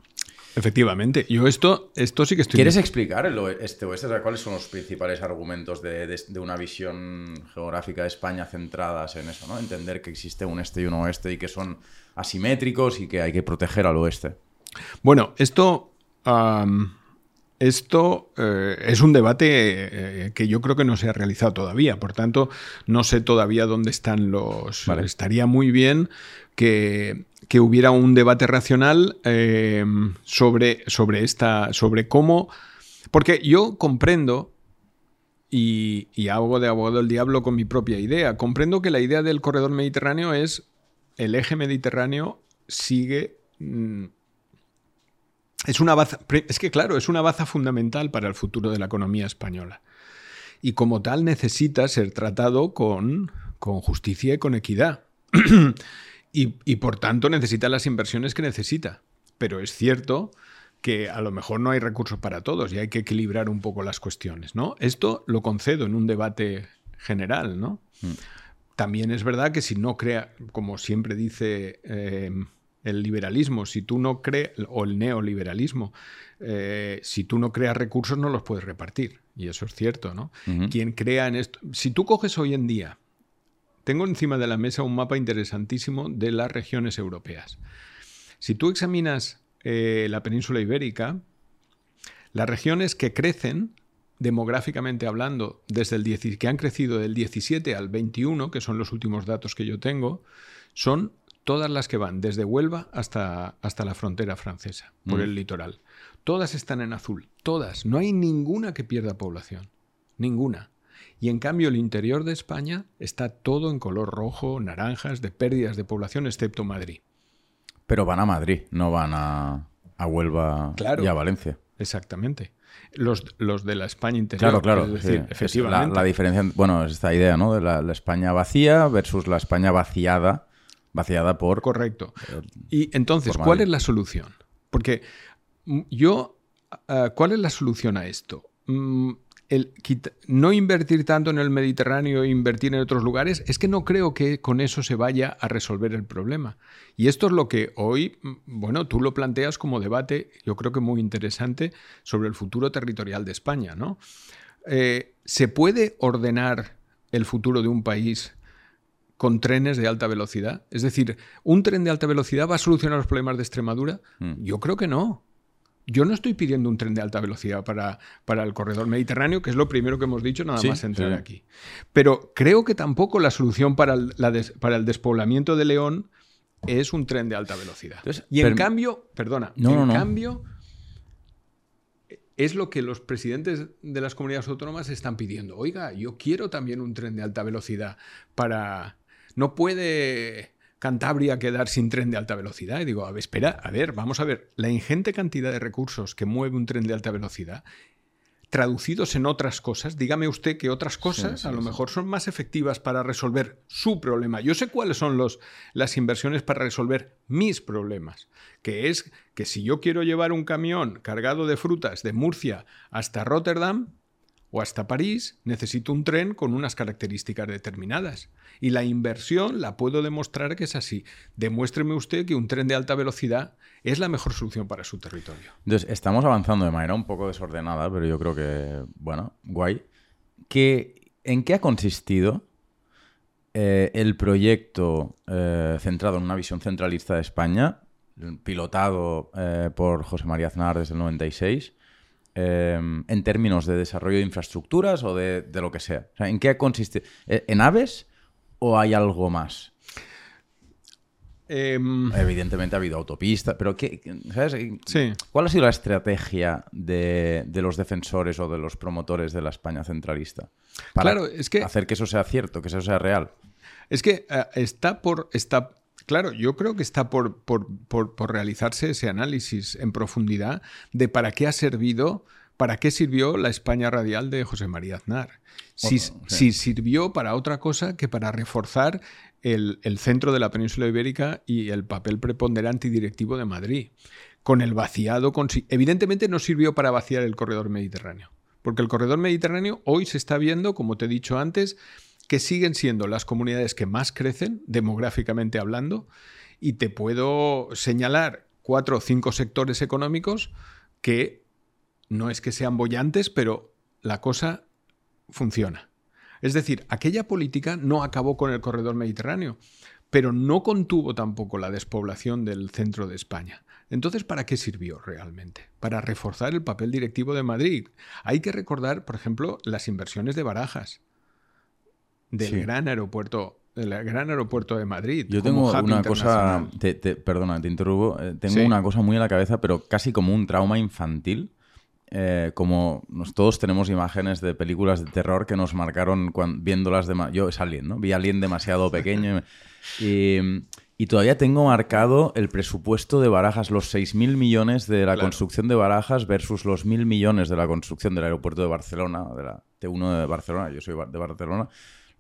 Efectivamente. Yo esto, esto sí que estoy... ¿Quieres explicar el este oeste? ¿Cuáles son los principales argumentos de, una visión geográfica de España centradas en eso? ¿no? Entender que existe un este y un oeste y que son asimétricos y que hay que proteger al oeste. Bueno, esto... Esto eh, es un debate eh, que yo creo que no se ha realizado todavía, por tanto, no sé todavía dónde están los... Estaría muy bien que, hubiera un debate racional eh, sobre, sobre, esta, sobre cómo... Porque yo comprendo y, hago de abogado del diablo con mi propia idea. Comprendo que la idea del corredor mediterráneo es el eje mediterráneo sigue... Mm, es una baza, es que claro, es una baza fundamental para el futuro de la economía española. Y como tal necesita ser tratado con, con justicia y con equidad. y, y por tanto necesita las inversiones que necesita. Pero es cierto que a lo mejor no hay recursos para todos y hay que equilibrar un poco las cuestiones, ¿no? Esto lo concedo en un debate general, ¿no? Mm. También es verdad que si no crea, como siempre dice em, el liberalismo, si tú no creas, o el neoliberalismo, eh, si tú no creas recursos no los puedes repartir. Y eso es cierto, ¿no? Quien crea en esto... Si tú coges hoy en día, tengo encima de la mesa un mapa interesantísimo de las regiones europeas. Si tú examinas eh, la península ibérica, las regiones que crecen demográficamente hablando, desde el que han crecido del 17 al 21, que son los últimos datos que yo tengo, son todas las que van desde Huelva hasta, hasta la frontera francesa, por mm. el litoral. Todas están en azul, todas. No hay ninguna que pierda población. Ninguna. Y en cambio el interior de España está todo en color rojo, naranjas, de pérdidas de población, excepto Madrid. Pero van a Madrid, no van a, Huelva y a Valencia. Exactamente. Los, los, de la España interior. Claro, claro. efectivamente. La, diferencia, bueno, es esta idea, ¿no? De la, España vacía versus la España vaciada, vaciada por. Correcto. Eh, y entonces, ¿cuál es la solución? Porque yo, eh, ¿cuál es la solución a esto? Mm, el no invertir tanto en el Mediterráneo e invertir en otros lugares, es que no creo que con eso se vaya a resolver el problema. Y esto es lo que hoy, mm, bueno, tú lo planteas como debate, yo creo que muy interesante, sobre el futuro territorial de España, ¿no? Eh, ¿Se puede ordenar el futuro de un país con trenes de alta velocidad? Es decir, ¿un tren de alta velocidad va a solucionar los problemas de Extremadura? Mm. Yo creo que no. Yo no estoy pidiendo un tren de alta velocidad para, para el corredor mediterráneo, que es lo primero que hemos dicho nada más entrar aquí. Pero creo que tampoco la solución para el, para el despoblamiento de León es un tren de alta velocidad. y en cambio, perdona, en cambio es lo que los presidentes de las comunidades autónomas están pidiendo. Oiga, yo quiero también un tren de alta velocidad para... No puede Cantabria quedar sin tren de alta velocidad. Y digo, a ver, espera, a ver, vamos a ver, la ingente cantidad de recursos que mueve un tren de alta velocidad, traducidos en otras cosas, dígame usted que otras cosas a lo mejor son más efectivas para resolver su problema. Yo sé cuáles son los, las inversiones para resolver mis problemas, que es que si yo quiero llevar un camión cargado de frutas de Murcia hasta Rotterdam, o hasta París, necesito un tren con unas características determinadas. Y la inversión la puedo demostrar que es así. Demuéstreme usted que un tren de alta velocidad es la mejor solución para su territorio. Entonces, estamos avanzando de manera un poco desordenada, pero yo creo que, bueno, guay. ¿Qué, ¿En qué ha consistido eh, el proyecto eh, centrado en una visión centralista de España, pilotado eh, por José María Aznar desde el 96? Em, en términos de desarrollo de infraestructuras o de, lo que sea? ¿En qué consiste? ¿E, ¿En aves o hay algo más? Em, Evidentemente ha habido autopistas, pero ¿qué, ¿sabes? ¿cuál ha sido la estrategia de, los defensores o de los promotores de la España centralista? Para claro, es que, hacer que eso sea cierto, que eso sea real. Es que eh, está por. Está, claro, yo creo que está por, por, realizarse ese análisis en profundidad de para qué ha servido ¿para qué sirvió la España radial de José María Aznar? Si, sirvió para otra cosa que para reforzar el, centro de la península ibérica y el papel preponderante y directivo de Madrid. Con el vaciado, evidentemente no sirvió para vaciar el corredor mediterráneo, porque el corredor mediterráneo hoy se está viendo, como te he dicho antes, que siguen siendo las comunidades que más crecen, demográficamente hablando, y te puedo señalar cuatro o cinco sectores económicos que no es que sean bollantes, pero la cosa funciona. Es decir, aquella política no acabó con el corredor mediterráneo, pero no contuvo tampoco la despoblación del centro de España. Entonces, ¿para qué sirvió realmente? Para reforzar el papel directivo de Madrid. Hay que recordar, por ejemplo, las inversiones de barajas del gran aeropuerto del gran aeropuerto de Madrid. Yo tengo una cosa, perdona, te interrumpo, eh, tengo una cosa muy en la cabeza, pero casi como un trauma infantil. eh, como todos tenemos imágenes de películas de terror que nos marcaron viéndolas de... Yo es Alien, ¿no? Vi Alien demasiado pequeño y, y todavía tengo marcado el presupuesto de Barajas, los 6.000 millones de la construcción de Barajas versus los 1.000 millones de la construcción del aeropuerto de Barcelona, de la T1 de Barcelona, yo soy de Barcelona.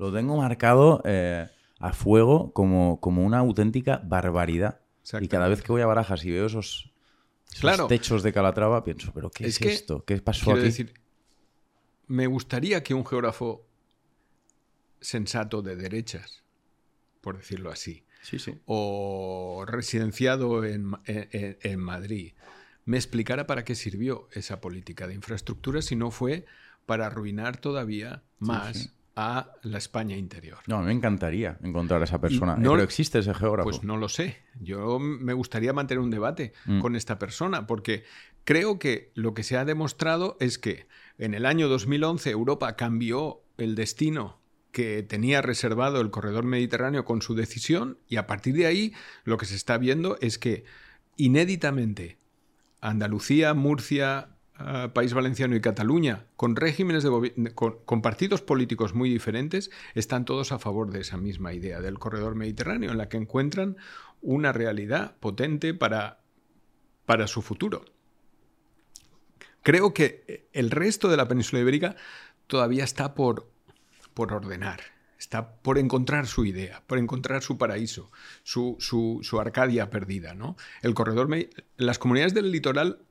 Lo tengo marcado eh, a fuego como, como una auténtica barbaridad. Y cada vez que voy a Barajas y veo esos claro. techos de Calatrava, pienso, ¿pero qué es, esto? ¿Qué pasó aquí? Decir, me gustaría que un geógrafo sensato de derechas, por decirlo así, o residenciado en, Madrid, me explicara para qué sirvió esa política de infraestructura si no fue para arruinar todavía más a la España interior. No, me encantaría encontrar a esa persona. No, ¿Pero existe ese geógrafo? Pues no lo sé. Yo me gustaría mantener un debate mm. con esta persona, porque creo que lo que se ha demostrado es que en el año 2011 Europa cambió el destino que tenía reservado el corredor mediterráneo con su decisión y a partir de ahí lo que se está viendo es que inéditamente Andalucía, Murcia, País Valenciano y Cataluña, con regímenes de con, partidos políticos muy diferentes, están todos a favor de esa misma idea del corredor mediterráneo, en la que encuentran una realidad potente para, para su futuro. Creo que el resto de la península ibérica todavía está por, por ordenar, está por encontrar su idea, por encontrar su paraíso, su, su, Arcadia perdida. ¿no? El corredor, las comunidades del litoral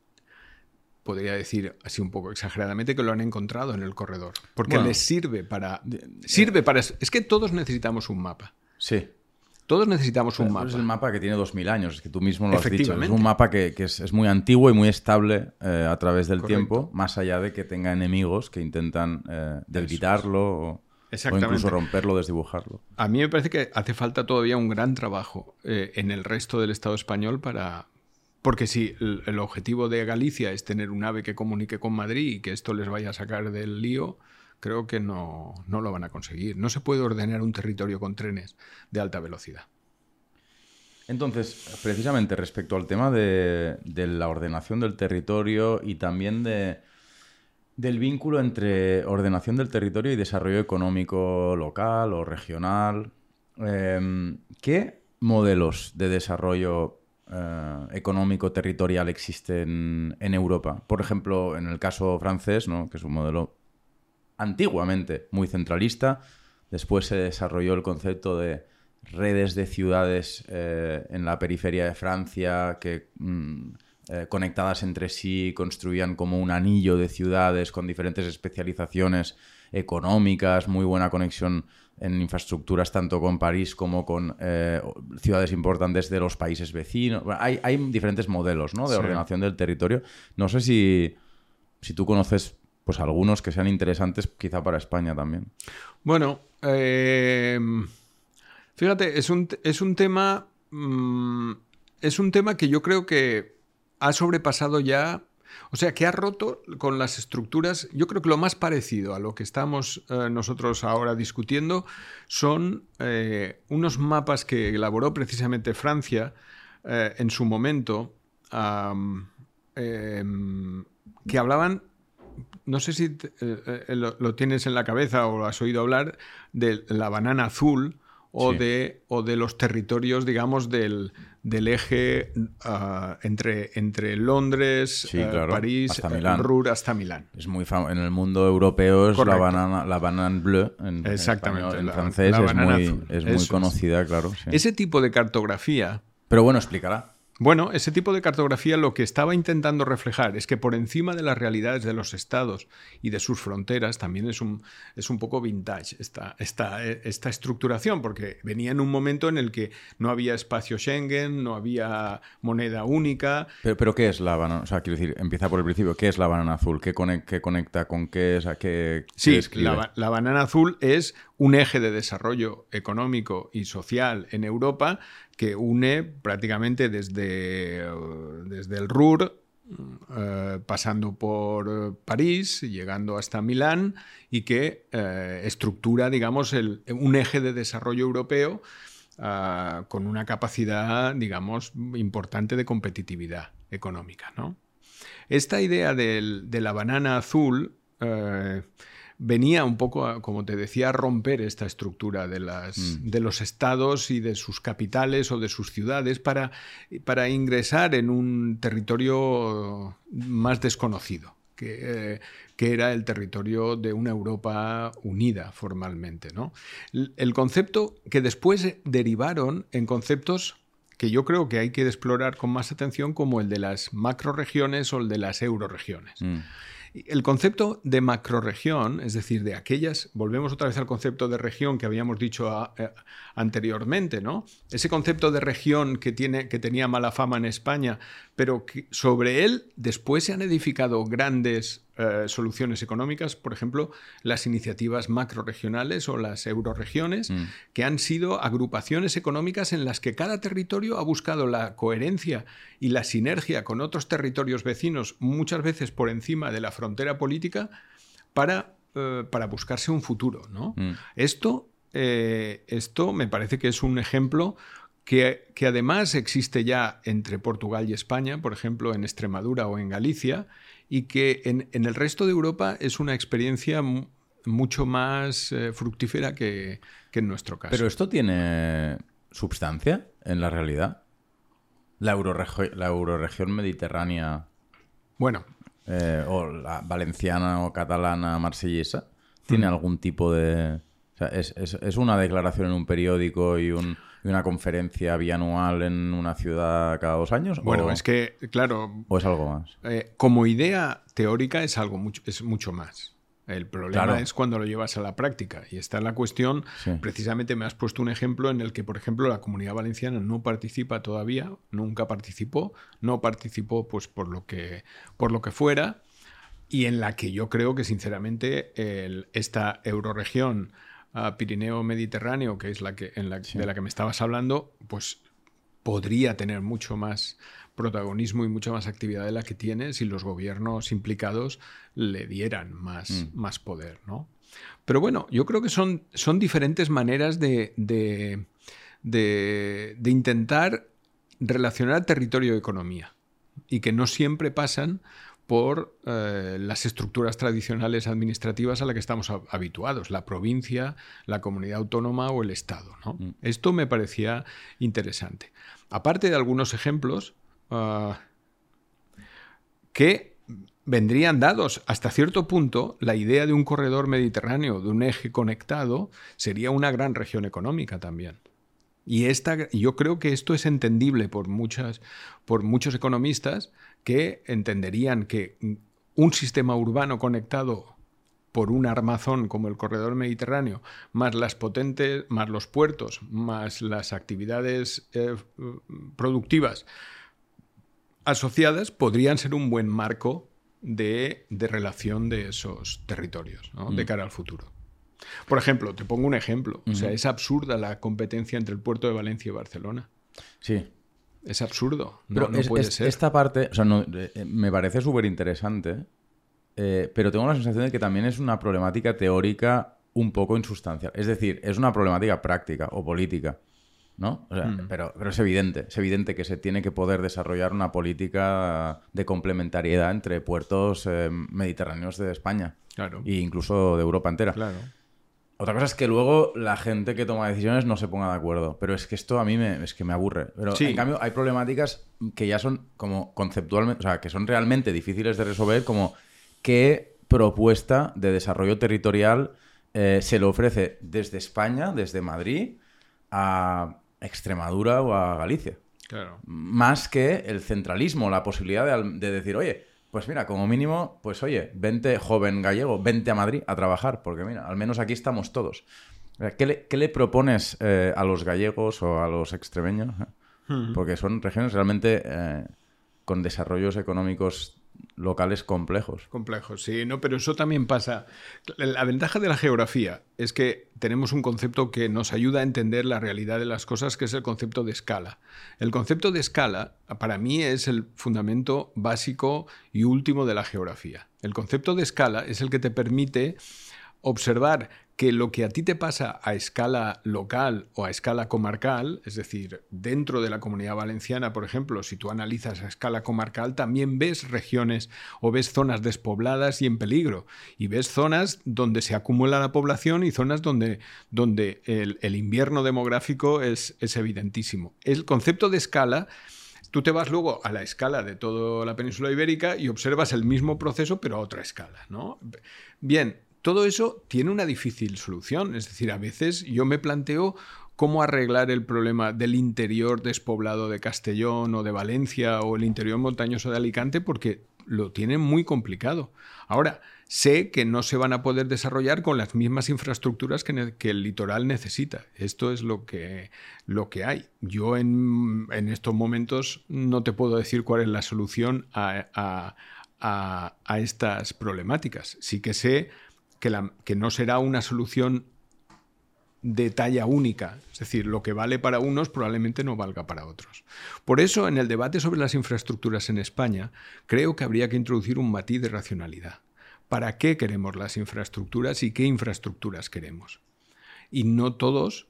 podría decir así un poco exageradamente que lo han encontrado en el corredor, porque les sirve para sirve para es que todos necesitamos un mapa. Sí. Todos necesitamos un mapa. Es el mapa que tiene 2000 años, es que tú mismo lo has dicho. Es un mapa que, es, muy antiguo y muy estable eh, a través del tiempo, más allá de que tenga enemigos que intentan eh, debilitarlo o, incluso romperlo, desdibujarlo. A mí me parece que hace falta todavía un gran trabajo eh, en el resto del Estado español para, porque si el, objetivo de Galicia es tener un ave que comunique con Madrid y que esto les vaya a sacar del lío, creo que no, lo van a conseguir. No se puede ordenar un territorio con trenes de alta velocidad. Entonces, precisamente respecto al tema de, la ordenación del territorio y también de, del vínculo entre ordenación del territorio y desarrollo económico local o regional, eh, ¿qué modelos de desarrollo eh, económico territorial existe en, Europa. Por ejemplo, en el caso francés, ¿no? que es un modelo antiguamente muy centralista, después se desarrolló el concepto de redes de ciudades eh, en la periferia de Francia que mm, eh, conectadas entre sí construían como un anillo de ciudades con diferentes especializaciones económicas, muy buena conexión en infraestructuras tanto con París como con eh, ciudades importantes de los países vecinos. hay, diferentes modelos ¿no? de ordenación del territorio. No sé si, si tú conoces pues algunos que sean interesantes quizá para España también. Bueno, eh, fíjate, es un, es un tema... Mm, es un tema que yo creo que ha sobrepasado ya o sea, que ha roto con las estructuras, yo creo que lo más parecido a lo que estamos eh, nosotros ahora discutiendo son eh, unos mapas que elaboró precisamente Francia eh, en su momento, em, que hablaban, no sé si lo, tienes en la cabeza o lo has oído hablar, de la banana azul o, de, o de los territorios, digamos, del, del eje ah, entre, entre Londres, eh, París, hasta Milán. Ruhr hasta Milán. Es muy en el mundo europeo es la banana, la banane bleue en, Exactamente, en, francés es muy, es muy conocida, claro. Ese tipo de cartografía. Pero bueno, explicará. Bueno, ese tipo de cartografía lo que estaba intentando reflejar es que por encima de las realidades de los estados y de sus fronteras también es un, es un poco vintage esta, esta, esta estructuración, porque venía en un momento en el que no había espacio Schengen, no había moneda única. Pero, ¿qué es la banana? O sea, quiero decir, empieza por el principio, ¿qué es la banana azul? ¿Qué, conecta con qué? es qué, sí, la, la banana azul es un eje de desarrollo económico y social en Europa que une prácticamente desde, desde el Ruhr, eh, pasando por París, llegando hasta Milán, y que eh, estructura, digamos, un eje de desarrollo europeo ah, con una capacidad, digamos, importante de competitividad económica. ¿no? Esta idea de la banana azul eh, venía un poco, como te decía, a romper esta estructura de, las, mm. de los estados y de sus capitales o de sus ciudades para, para ingresar en un territorio más desconocido. Que, que, era el territorio de una Europa unida formalmente. ¿no? El concepto que después derivaron en conceptos que yo creo que hay que explorar con más atención como el de las macroregiones o el de las euroregiones. Mm. El concepto de macroregión, es decir, de aquellas, volvemos otra vez al concepto de región que habíamos dicho eh, anteriormente, ¿no? Ese concepto de región que, tiene, que tenía mala fama en España, pero que sobre él después se han edificado grandes eh, soluciones económicas, por ejemplo, las iniciativas macroregionales o las euroregiones, mm. que han sido agrupaciones económicas en las que cada territorio ha buscado la coherencia y la sinergia con otros territorios vecinos, muchas veces por encima de la frontera política, para, eh, para buscarse un futuro. ¿no? Mm. Esto, eh, esto me parece que es un ejemplo que, que, además existe ya entre Portugal y España, por ejemplo, en Extremadura o en Galicia, y que en, el resto de Europa es una experiencia mucho más eh, fructífera que, en nuestro caso. Pero esto tiene substancia en la realidad. La, la euroregión mediterránea. Bueno. Eh, o la valenciana o catalana marsellesa. ¿Tiene mm. algún tipo de.? O sea, es una declaración en un periódico y un una conferencia bianual en una ciudad cada dos años? Bueno, es que, claro. ¿O es algo más? Eh, como idea teórica es algo mucho, es mucho más. El problema es cuando lo llevas a la práctica. Y está la cuestión, precisamente me has puesto un ejemplo en el que, por ejemplo, la comunidad valenciana no participa todavía, nunca participó, no participó pues por lo que, por lo que fuera, y en la que yo creo que, sinceramente, esta euroregión a Pirineo Mediterráneo, que es la que, en la, de la que me estabas hablando, pues podría tener mucho más protagonismo y mucha más actividad de la que tiene si los gobiernos implicados le dieran más, mm. más poder, ¿no? Pero bueno, yo creo que son, son diferentes maneras de, de, de intentar relacionar territorio y economía y que no siempre pasan por eh, las estructuras tradicionales administrativas a las que estamos habituados, la provincia, la comunidad autónoma o el Estado. Mm. Esto me parecía interesante. Aparte de algunos ejemplos ah, que vendrían dados hasta cierto punto, la idea de un corredor mediterráneo, de un eje conectado, sería una gran región económica también. Y esta, yo creo que esto es entendible por, muchas, por muchos economistas que entenderían que un sistema urbano conectado por un armazón como el corredor mediterráneo, más las potentes, más los puertos, más las actividades eh, productivas asociadas, podrían ser un buen marco de, relación de esos territorios de mm. cara al futuro. Por ejemplo, te pongo un ejemplo. O sea, es absurda la competencia entre el puerto de Valencia y Barcelona. Sí. Es absurdo. No, puede ser. Esta parte, o sea, eh, me parece súper interesante, eh, pero tengo la sensación de que también es una problemática teórica un poco insustancial. Es decir, es una problemática práctica o política. ¿no? Mm. pero, pero es evidente, es evidente que se tiene que poder desarrollar una política de complementariedad entre puertos eh, mediterráneos de España. Claro. E incluso de Europa entera. Claro. Otra cosa es que luego la gente que toma decisiones no se ponga de acuerdo. Pero es que esto a mí me, es que me aburre. Pero en cambio hay problemáticas que ya son como conceptualmente, o sea, que son realmente difíciles de resolver, como qué propuesta de desarrollo territorial eh, se le ofrece desde España, desde Madrid, a Extremadura o a Galicia. Claro. Más que el centralismo, la posibilidad de decir, oye, pues mira, como mínimo, pues oye, vente joven gallego, vente a Madrid a trabajar, porque mira, al menos aquí estamos todos. ¿Qué le, propones eh, a los gallegos o a los extremeños? Porque son regiones realmente eh, con desarrollos económicos locales complejos. Complejos, sí, no, pero eso también pasa. La ventaja de la geografía es que tenemos un concepto que nos ayuda a entender la realidad de las cosas, que es el concepto de escala. El concepto de escala, para mí, es el fundamento básico y último de la geografía. El concepto de escala es el que te permite observar que lo que a ti te pasa a escala local o a escala comarcal, es decir, dentro de la comunidad valenciana, por ejemplo, si tú analizas a escala comarcal, también ves regiones o ves zonas despobladas y en peligro, y ves zonas donde se acumula la población y zonas donde, donde el, invierno demográfico es, es evidentísimo. El concepto de escala Tú te vas luego a la escala de toda la península ibérica y observas el mismo proceso, pero a otra escala. ¿no? Bien, todo eso tiene una difícil solución. Es decir, a veces yo me planteo cómo arreglar el problema del interior despoblado de Castellón o de Valencia o el interior montañoso de Alicante porque lo tienen muy complicado. Ahora, sé que no se van a poder desarrollar con las mismas infraestructuras que, el litoral necesita. Esto es lo que, lo que hay. Yo en, estos momentos no te puedo decir cuál es la solución a, a estas problemáticas. Sí que sé que, no será una solución de talla única, es decir, lo que vale para unos probablemente no valga para otros. Por eso, en el debate sobre las infraestructuras en España, creo que habría que introducir un matiz de racionalidad. ¿Para qué queremos las infraestructuras y qué infraestructuras queremos? Y no todos,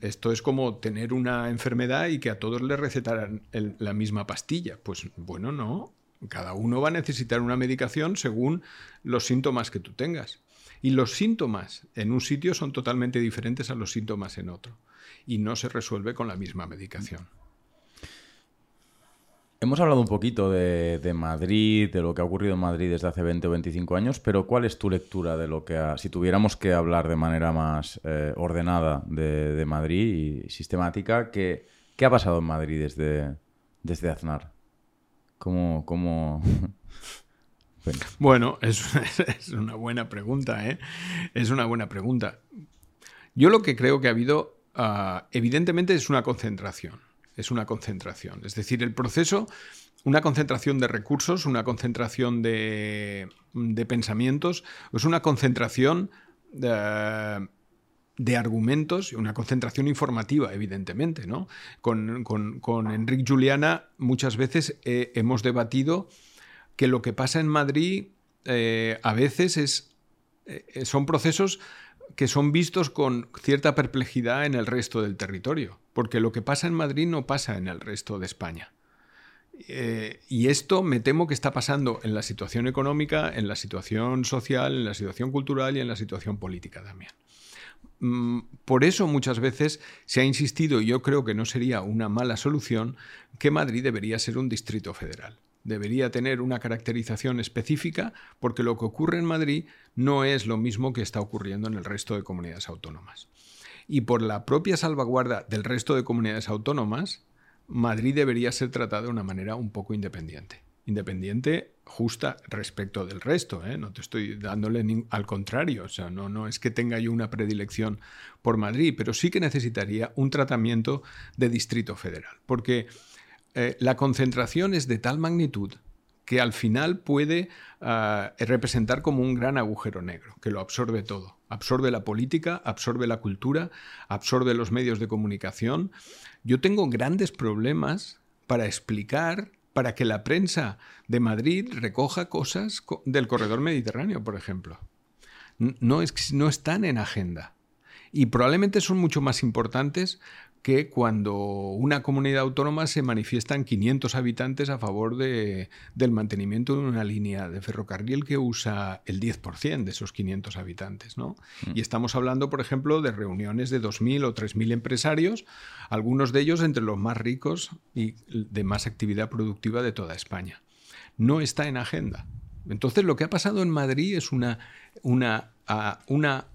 esto es como tener una enfermedad y que a todos les recetaran la misma pastilla. Pues bueno, no, cada uno va a necesitar una medicación según los síntomas que tú tengas. Y los síntomas en un sitio son totalmente diferentes a los síntomas en otro. Y no se resuelve con la misma medicación. Hemos hablado un poquito de, Madrid, de lo que ha ocurrido en Madrid desde hace 20 o 25 años, pero ¿cuál es tu lectura de lo que ha... Si tuviéramos que hablar de manera más eh, ordenada de, Madrid y sistemática, ¿qué, ¿qué, ha pasado en Madrid desde, desde Aznar? ¿Cómo, Bueno, es, una buena pregunta, ¿eh? Es una buena pregunta. Yo lo que creo que ha habido, ah, evidentemente, es una concentración. Es una concentración. Es decir, el proceso, una concentración de recursos, una concentración de, pensamientos, es una concentración de, de argumentos y una concentración informativa, evidentemente. ¿no? Con, con, Enrique Juliana muchas veces eh, hemos debatido que lo que pasa en Madrid eh, a veces es, eh, son procesos que son vistos con cierta perplejidad en el resto del territorio, porque lo que pasa en Madrid no pasa en el resto de España. Eh, y esto me temo que está pasando en la situación económica, en la situación social, en la situación cultural y en la situación política también. Mm, por eso muchas veces se ha insistido, y yo creo que no sería una mala solución, que Madrid debería ser un distrito federal debería tener una caracterización específica porque lo que ocurre en Madrid no es lo mismo que está ocurriendo en el resto de comunidades autónomas. Y por la propia salvaguarda del resto de comunidades autónomas, Madrid debería ser tratado de una manera un poco independiente. Independiente justa respecto del resto, ¿eh? no te estoy dándole al contrario, o sea, no, no es que tenga yo una predilección por Madrid, pero sí que necesitaría un tratamiento de distrito federal, porque eh, la concentración es de tal magnitud que al final puede ah, representar como un gran agujero negro, que lo absorbe todo. Absorbe la política, absorbe la cultura, absorbe los medios de comunicación. Yo tengo grandes problemas para explicar, para que la prensa de Madrid recoja cosas del corredor mediterráneo, por ejemplo. No, es, no están en agenda. Y probablemente son mucho más importantes que cuando una comunidad autónoma se manifiestan 500 habitantes a favor de, del mantenimiento de una línea de ferrocarril que usa el 10% de esos 500 habitantes. ¿no? Mm. Y estamos hablando, por ejemplo, de reuniones de 2.000 o 3.000 empresarios, algunos de ellos entre los más ricos y de más actividad productiva de toda España. No está en agenda. Entonces, lo que ha pasado en Madrid es una, una, una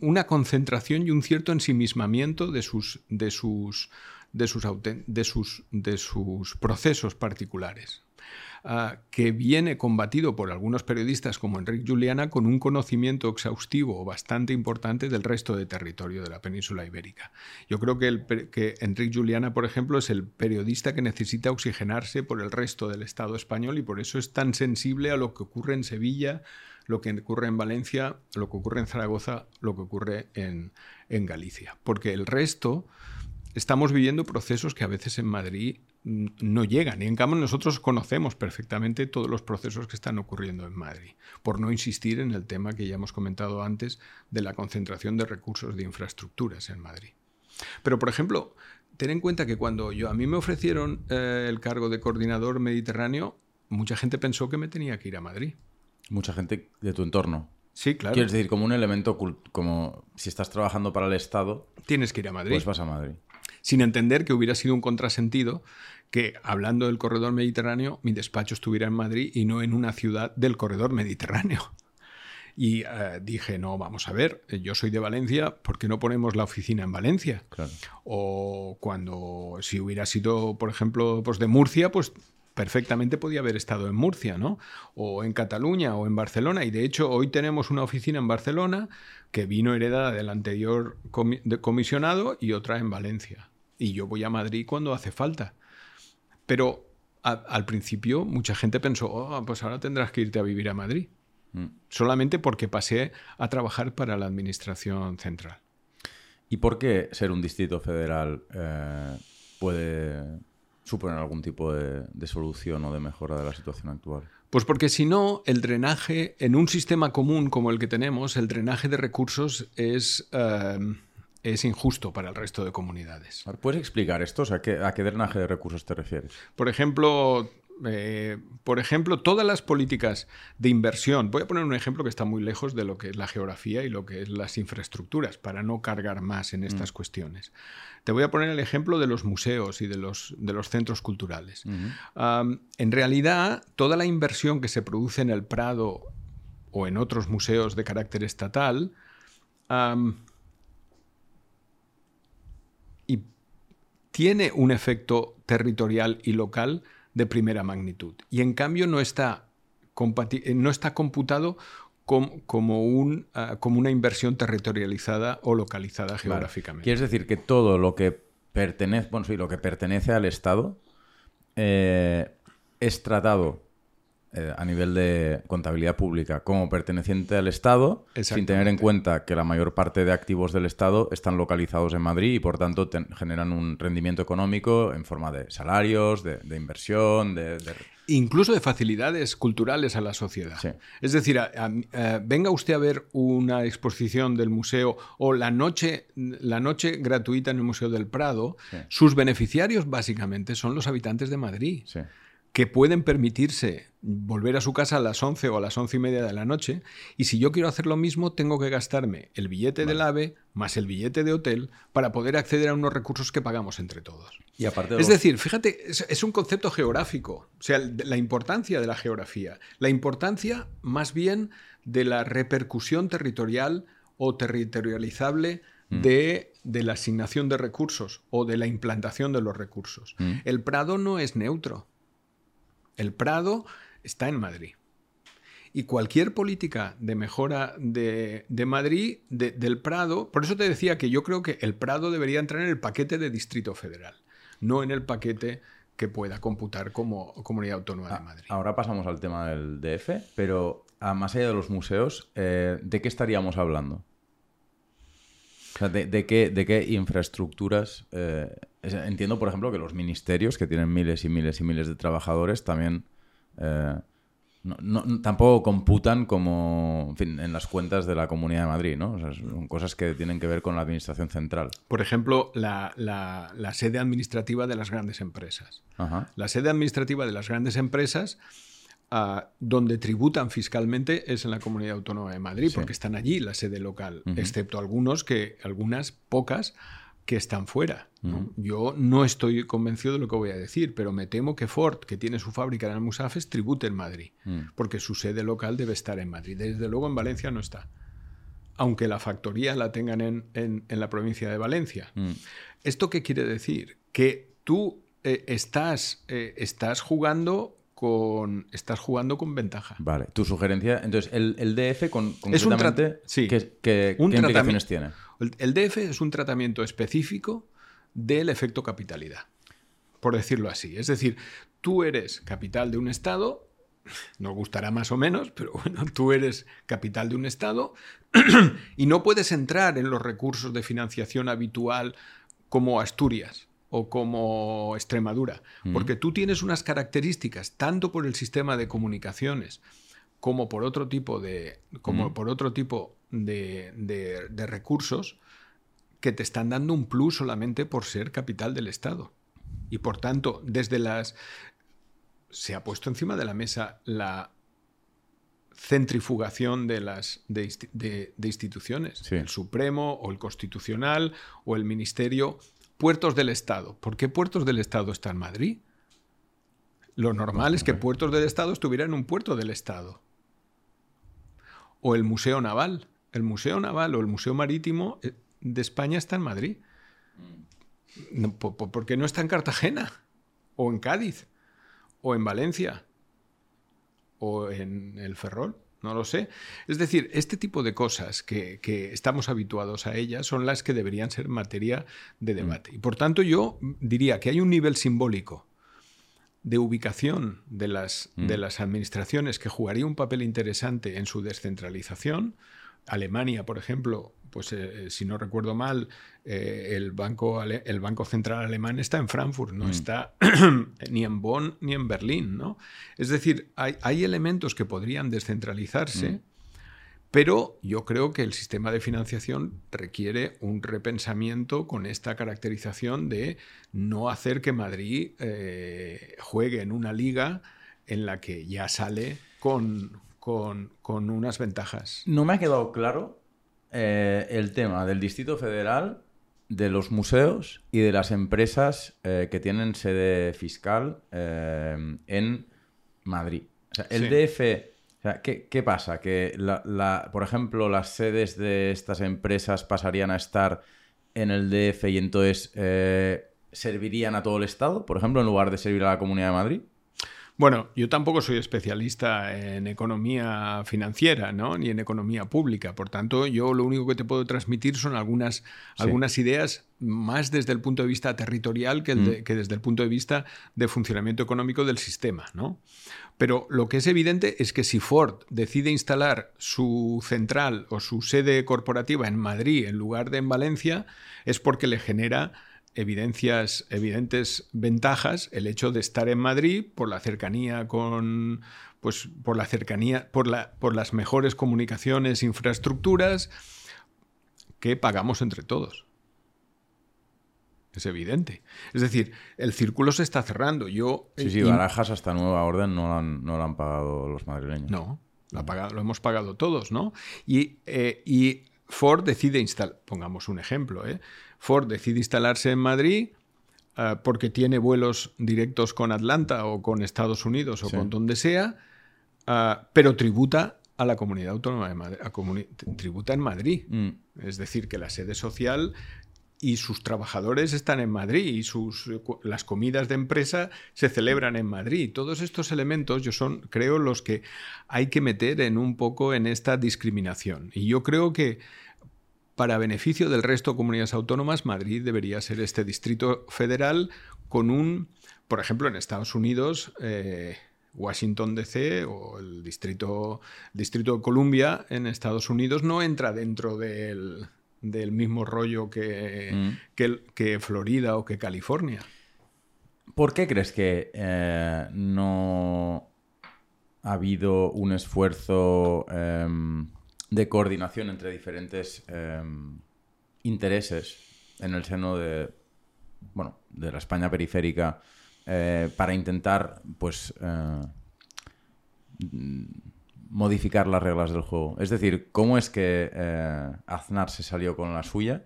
una concentración y un cierto ensimismamiento de sus, de sus, de sus, procesos particulares. Ah, que viene combatido por algunos periodistas como Enrique Juliana con un conocimiento exhaustivo bastante importante del resto de territorio de la península ibérica. Yo creo que, el, que Enrique Juliana, por ejemplo, es el periodista que necesita oxigenarse por el resto del Estado español y por eso es tan sensible a lo que ocurre en Sevilla, lo que ocurre en Valencia, lo que ocurre en Zaragoza, lo que ocurre en, Galicia. Porque el resto estamos viviendo procesos que a veces en Madrid no llegan. Y en cambio nosotros conocemos perfectamente todos los procesos que están ocurriendo en Madrid, por no insistir en el tema que ya hemos comentado antes de la concentración de recursos de infraestructuras en Madrid. Pero, por ejemplo, ten en cuenta que cuando yo, a mí me ofrecieron eh, el cargo de coordinador mediterráneo, mucha gente pensó que me tenía que ir a Madrid. Mucha gente de tu entorno. Sí, claro. Quieres decir, como un elemento, como si estás trabajando para el Estado. Tienes que ir a Madrid. Pues vas a Madrid. Sin entender que hubiera sido un contrasentido que, hablando del corredor mediterráneo, mi despacho estuviera en Madrid y no en una ciudad del corredor mediterráneo. Y eh, dije, no, vamos a ver, yo soy de Valencia, ¿por qué no ponemos la oficina en Valencia? O cuando, si hubiera sido, por ejemplo, pues de Murcia, pues perfectamente podía haber estado en Murcia, ¿no? O en Cataluña o en Barcelona. Y de hecho, hoy tenemos una oficina en Barcelona que vino heredada del anterior comisionado y otra en Valencia. Y yo voy a Madrid cuando hace falta. Pero al principio mucha gente pensó, oh, pues ahora tendrás que irte a vivir a Madrid. Mm. Solamente porque pasé a trabajar para la Administración Central. ¿Y por qué ser un distrito federal eh, puede suponer algún tipo de, solución o de mejora de la situación actual? Pues porque si no, el drenaje, en un sistema común como el que tenemos, el drenaje de recursos es, eh, es injusto para el resto de comunidades. ¿Puedes explicar esto? ¿a, qué, ¿A qué drenaje de recursos te refieres? Por ejemplo, eh, por ejemplo, todas las políticas de inversión, voy a poner un ejemplo que está muy lejos de lo que es la geografía y lo que es las infraestructuras, para no cargar más en estas mm. cuestiones. Te voy a poner el ejemplo de los museos y de los, de los centros culturales. en realidad, toda la inversión que se produce en el Prado o en otros museos de carácter estatal, y tiene un efecto territorial y local de primera magnitud. Y en cambio no está, eh, no está computado como, un, ah, como una inversión territorializada o localizada geográficamente. Quieres decir que todo lo que pertenece, bueno, sí, lo que pertenece al Estado eh, es tratado eh, a nivel de contabilidad pública como perteneciente al Estado, sin tener en cuenta que la mayor parte de activos del Estado están localizados en Madrid y por tanto generan un rendimiento económico en forma de salarios, de, inversión, de, Incluso de facilidades culturales a la sociedad. Es decir, venga usted a ver una exposición del museo o la noche, la noche gratuita en el Museo del Prado, sus beneficiarios básicamente son los habitantes de Madrid. Sí que pueden permitirse volver a su casa a las 11 o a las 11 y media de la noche, y si yo quiero hacer lo mismo, tengo que gastarme el billete del AVE más el billete de hotel para poder acceder a unos recursos que pagamos entre todos. Y aparte es decir, fíjate, es, un concepto geográfico, o sea, la importancia de la geografía, la importancia más bien de la repercusión territorial o territorializable mm. de, la asignación de recursos o de la implantación de los recursos. Mm. El Prado no es neutro. El Prado está en Madrid. Y cualquier política de mejora de, Madrid, del Prado, por eso te decía que yo creo que el Prado debería entrar en el paquete de Distrito Federal, no en el paquete que pueda computar como Comunidad Autónoma de ah, Madrid. Ahora pasamos al tema del DF, pero a más allá de los museos, eh, ¿de qué estaríamos hablando? De, qué, ¿De qué infraestructuras? Eh, entiendo, por ejemplo, que los ministerios, que tienen miles y miles y miles de trabajadores, también eh, tampoco computan como en, las cuentas de la Comunidad de Madrid, ¿no? son cosas que tienen que ver con la administración central. Por ejemplo, la, sede administrativa de las grandes empresas. La sede administrativa de las grandes empresas donde tributan fiscalmente es en la Comunidad Autónoma de Madrid, porque están allí la sede local, excepto algunos que, algunas pocas que están fuera. Yo no estoy convencido de lo que voy a decir, pero me temo que Ford, que tiene su fábrica en Almusafes, tribute en Madrid, mm. porque su sede local debe estar en Madrid. Desde luego en Valencia no está, aunque la factoría la tengan en, la provincia de Valencia. Mm. ¿Esto qué quiere decir? Que tú eh, estás, eh, estás jugando con. Estás jugando con ventaja. Vale. Tu sugerencia. Entonces, el, DF con, concretamente, es un ¿qué, implicaciones tiene? El, DF es un tratamiento específico del efecto capitalidad. Por decirlo así. Es decir, tú eres capital de un Estado. Nos gustará más o menos, pero bueno, tú eres capital de un Estado y no puedes entrar en los recursos de financiación habitual como Asturias o como Extremadura, porque tú tienes unas características, tanto por el sistema de comunicaciones como por otro tipo de, como por otro tipo de, de recursos, que te están dando un plus solamente por ser capital del Estado. Y por tanto, desde las... Se ha puesto encima de la mesa la centrifugación de las de, instituciones, el Supremo o el Constitucional o el Ministerio, puertos del Estado. ¿Por qué puertos del Estado está en Madrid? Lo normal es que puertos del Estado estuvieran en un puerto del Estado. O el Museo Naval. El Museo Naval o el Museo Marítimo eh, de España está en Madrid. ¿Por qué no está en Cartagena? ¿O en Cádiz? ¿O en Valencia? o en el Ferrol, no lo sé. Es decir, este tipo de cosas que, estamos habituados a ellas son las que deberían ser materia de mm. debate. Y por tanto yo diría que hay un nivel simbólico de ubicación de las, de mm. las administraciones que jugaría un papel interesante en su descentralización. Alemania, por ejemplo, pues eh, si no recuerdo mal, eh, el, banco, el Banco Central Alemán está en Frankfurt, no mm. está ni en Bonn ni en Berlín. ¿no? Es decir, hay, elementos que podrían descentralizarse, mm. pero yo creo que el sistema de financiación requiere un repensamiento con esta caracterización de no hacer que Madrid eh, juegue en una liga en la que ya sale con, con, con unas ventajas. No me ha quedado claro eh, el tema del Distrito Federal, de los museos y de las empresas eh, que tienen sede fiscal eh, en Madrid. el DF, ¿qué, pasa? Que, la, por ejemplo, las sedes de estas empresas pasarían a estar en el DF y entonces servirían a todo el Estado, por ejemplo, en lugar de servir a la Comunidad de Madrid. Bueno, yo tampoco soy especialista en economía financiera, ¿no? Ni en economía pública. Por tanto, yo lo único que te puedo transmitir son algunas, algunas ideas más desde el punto de vista territorial mm. que, desde el punto de vista de funcionamiento económico del sistema, ¿no? Pero lo que es evidente es que si Ford decide instalar su central o su sede corporativa en Madrid en lugar de en Valencia, es porque le genera evidencias, evidentes ventajas el hecho de estar en Madrid por la cercanía con, pues, por la cercanía, por, la, por las mejores comunicaciones, infraestructuras que pagamos entre todos. Es evidente. Es decir, el círculo se está cerrando. Yo, sí, sí, Barajas hasta nueva orden no lo han, no lo han pagado los madrileños. No, lo, pagado, lo, hemos pagado todos, ¿no? Y, eh, y Ford decide instalar, pongamos un ejemplo, ¿eh? Ford decide instalarse en Madrid eh, porque tiene vuelos directos con Atlanta o con Estados Unidos o con donde sea, eh, pero tributa a la comunidad autónoma de Madrid, tributa en Madrid. Mm. Es decir, que la sede social y sus trabajadores están en Madrid y sus, las comidas de empresa se celebran en Madrid. Todos estos elementos yo son, creo, los que hay que meter en un poco en esta discriminación. Y yo creo que para beneficio del resto de comunidades autónomas, Madrid debería ser este distrito federal con un, por ejemplo, en Estados Unidos, eh, Washington DC o el distrito, distrito de Columbia en Estados Unidos no entra dentro del, mismo rollo que, mm. que, Florida o que California. ¿Por qué crees que eh, no ha habido un esfuerzo em, de coordinación entre diferentes em, intereses en el seno de, bueno, de la España periférica eh, para intentar, pues, eh, modificar las reglas del juego. Es decir, ¿cómo es que eh, Aznar se salió con la suya?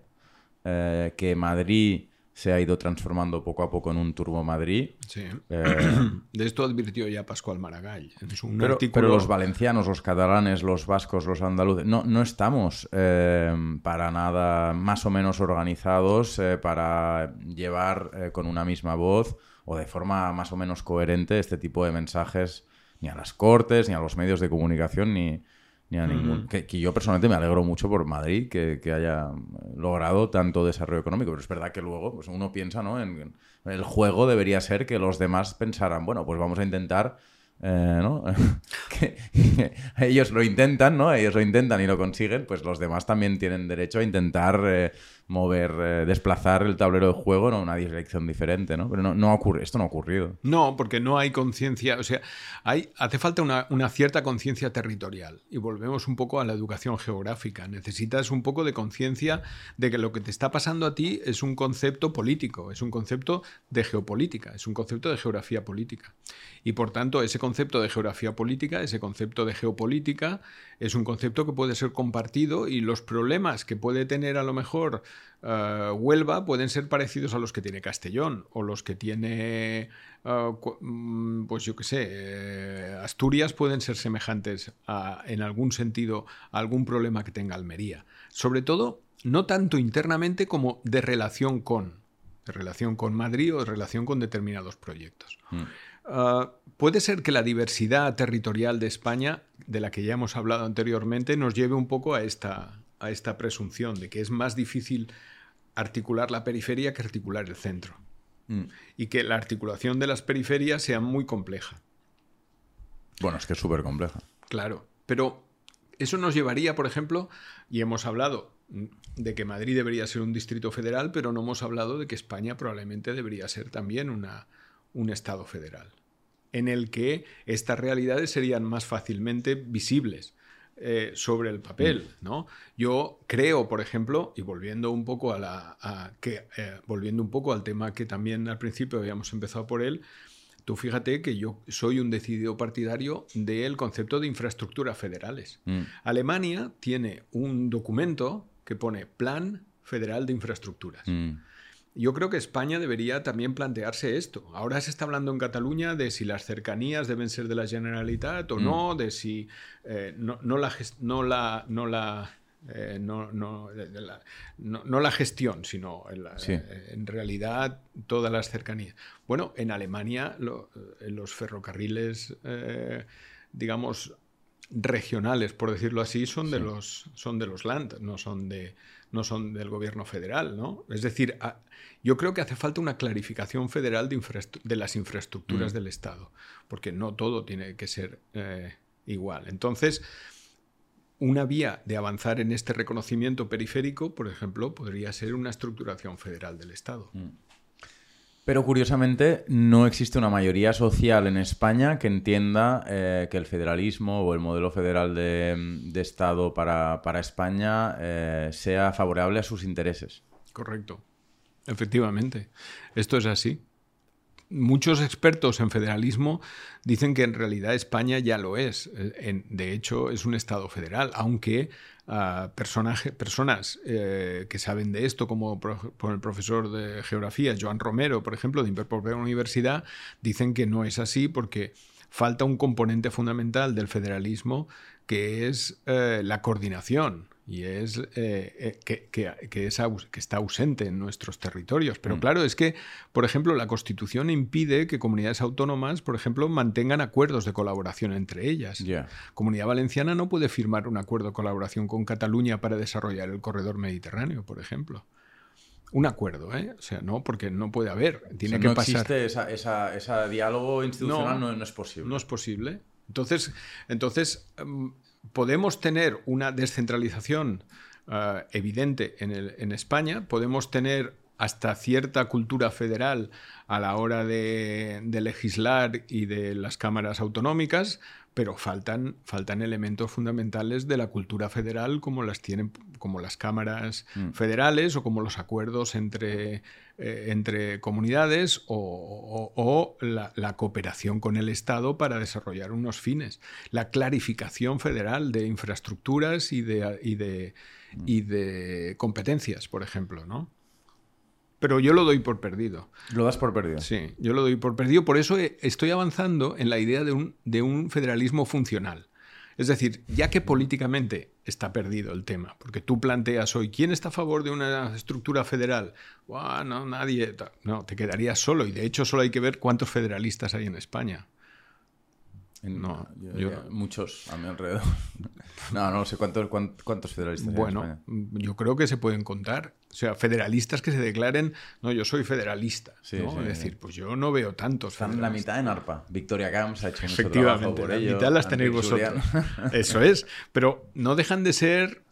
que Madrid se ha ido transformando poco a poco en un Turbo Madrid. Sí. Eh, de esto advirtió ya Pascual Maragall. pero, los valencianos, los catalanes, los vascos, los andaluces, no, no estamos eh, para nada más o menos organizados eh, para llevar con una misma voz o de forma más o menos coherente este tipo de mensajes ni a las cortes, ni a los medios de comunicación, ni, ni a ningún. Que, yo personalmente me alegro mucho por Madrid que, haya logrado tanto desarrollo económico, pero es verdad que luego pues uno piensa, ¿no? En, el juego debería ser que los demás pensaran, bueno, pues vamos a intentar. Eh, ¿no? que, ellos lo intentan, ¿no? Ellos lo intentan y lo consiguen, pues los demás también tienen derecho a intentar eh, mover, eh, desplazar el tablero de juego en una dirección diferente, ¿no? Pero no, no ocurre, esto no ha ocurrido. No, porque no hay conciencia, o sea, hay, hace falta una, una cierta conciencia territorial. Y volvemos un poco a la educación geográfica. Necesitas un poco de conciencia de que lo que te está pasando a ti es un concepto político, es un concepto de geopolítica, es un concepto de geografía política. Y por tanto, ese concepto de geografía política, ese concepto de geopolítica, es un concepto que puede ser compartido y los problemas que puede tener a lo mejor eh, Huelva pueden ser parecidos a los que tiene Castellón o los que tiene, eh, mm, pues yo qué sé, eh, Asturias pueden ser semejantes en algún sentido a algún problema que tenga Almería. Sobre todo, no tanto internamente como de relación con, de relación con Madrid o de relación con determinados proyectos. Mm. Ah, puede ser que la diversidad territorial de España, de la que ya hemos hablado anteriormente, nos lleve un poco a esta, a esta presunción de que es más difícil articular la periferia que articular el centro. Mm. Y que la articulación de las periferias sea muy compleja. Bueno, es que es súper compleja. Claro, pero eso nos llevaría, por ejemplo, y hemos hablado de que Madrid debería ser un distrito federal, pero no hemos hablado de que España probablemente debería ser también una, un Estado federal, en el que estas realidades serían más fácilmente visibles. Eh, sobre el papel. ¿no? Yo creo, por ejemplo, y volviendo un poco a la que eh, volviendo un poco al tema que también al principio habíamos empezado por él, tú fíjate que yo soy un decidido partidario del concepto de infraestructuras federales. Mm. Alemania tiene un documento que pone Plan Federal de Infraestructuras. Mm. Yo creo que España debería también plantearse esto. Ahora se está hablando en Cataluña de si las cercanías deben ser de la Generalitat o mm. no, de si eh, no, la, no la, no la eh, no, no, la, gestión, sino en, eh, en, realidad todas las cercanías. Bueno, en Alemania los ferrocarriles, digamos, regionales, por decirlo así, son de los son de los land, no son de no son del gobierno federal, ¿no? Es decir, yo creo que hace falta una clarificación federal de, de las infraestructuras mm. del Estado, porque no todo tiene que ser eh, igual. Entonces, una vía de avanzar en este reconocimiento periférico, por ejemplo, podría ser una estructuración federal del Estado. Mm. Pero curiosamente no existe una mayoría social en España que entienda eh, que el federalismo o el modelo federal de, Estado para, España eh, sea favorable a sus intereses. Correcto. Efectivamente. Esto es así. Muchos expertos en federalismo dicen que en realidad España ya lo es. Eh, de hecho, es un Estado federal, aunque personas eh, que saben de esto, como por, el profesor de geografía, Joan Romero, por ejemplo, de Interpol Universidad, dicen que no es así porque falta un componente fundamental del federalismo que es eh, la coordinación y es eh, eh, que, que, está ausente en nuestros territorios. Pero mm. claro, es que, por ejemplo, la Constitución impide que comunidades autónomas, por ejemplo, mantengan acuerdos de colaboración entre ellas. Comunidad Valenciana no puede firmar un acuerdo de colaboración con Cataluña para desarrollar el corredor mediterráneo, por ejemplo. Un acuerdo, ¿eh? O sea, no, porque no puede haber. Tiene que no pasar. existe ese diálogo institucional, no, no, es posible. No es posible. Entonces, entonces em, podemos tener una descentralización eh, evidente en, España, podemos tener hasta cierta cultura federal a la hora de, legislar y de las cámaras autonómicas, pero faltan, faltan elementos fundamentales de la cultura federal como las tienen como las cámaras mm. federales o como los acuerdos entre, eh, entre comunidades o, la, cooperación con el Estado para desarrollar unos fines. La clarificación federal de infraestructuras y de, y de, mm. y de competencias, por ejemplo, ¿no? Pero yo lo doy por perdido. Lo das por perdido. Sí, yo lo doy por perdido. Por eso estoy avanzando en la idea de un, de un federalismo funcional. Es decir, ya que políticamente está perdido el tema, porque tú planteas hoy, ¿quién está a favor de una estructura federal? no, nadie. No, te quedarías solo. Y de hecho solo hay que ver cuántos federalistas hay en España. No, muchos a mi alrededor. No, no sé cuántos, cuántos federalistas. Bueno, yo creo que se pueden contar. O sea, federalistas que se declaren, no, yo soy federalista. es decir, pues yo no veo tantos. Están la mitad en ARPA. Victoria Camps ha hecho mucho Efectivamente, por la mitad las tenéis vosotros. Eso es. Pero no dejan de ser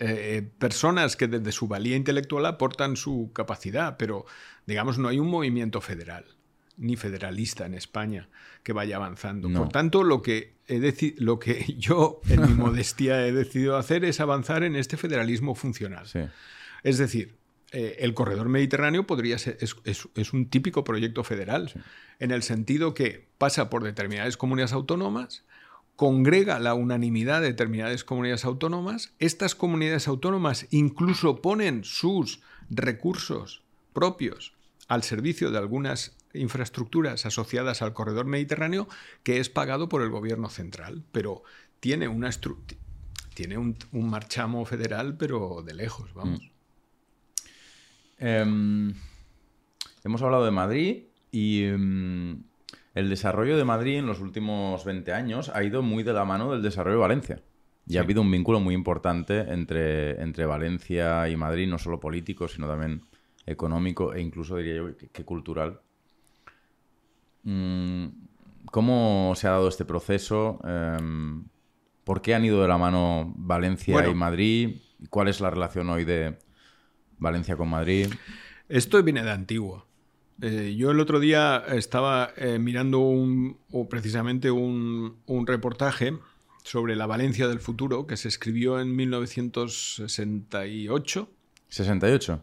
eh, personas que desde su valía intelectual aportan su capacidad, pero digamos no hay un movimiento federal ni federalista en España que vaya avanzando. Por tanto, lo que, he lo que yo, en mi modestia, he decidido hacer es avanzar en este federalismo funcional. Es decir, eh, el corredor mediterráneo podría ser, es, un típico proyecto federal, en el sentido que pasa por determinadas comunidades autónomas, congrega la unanimidad de determinadas comunidades autónomas, estas comunidades autónomas incluso ponen sus recursos propios al servicio de algunas infraestructuras asociadas al corredor mediterráneo que es pagado por el gobierno central, pero tiene una tiene un, marchamo federal, pero de lejos, vamos. Mm. Em, hemos hablado de Madrid y em, el desarrollo de Madrid en los últimos 20 años ha ido muy de la mano del desarrollo de Valencia. Y ha habido un vínculo muy importante entre, entre Valencia y Madrid, no solo político, sino también económico e incluso diría yo que, cultural. Mm, ¿Cómo se ha dado este proceso? Em, ¿Por qué han ido de la mano Valencia y Madrid? ¿Cuál es la relación hoy de Valencia con Madrid? Esto viene de antiguo. Eh, yo el otro día estaba eh, mirando un, precisamente un, un, reportaje sobre la Valencia del futuro que se escribió en 1968. ¿68?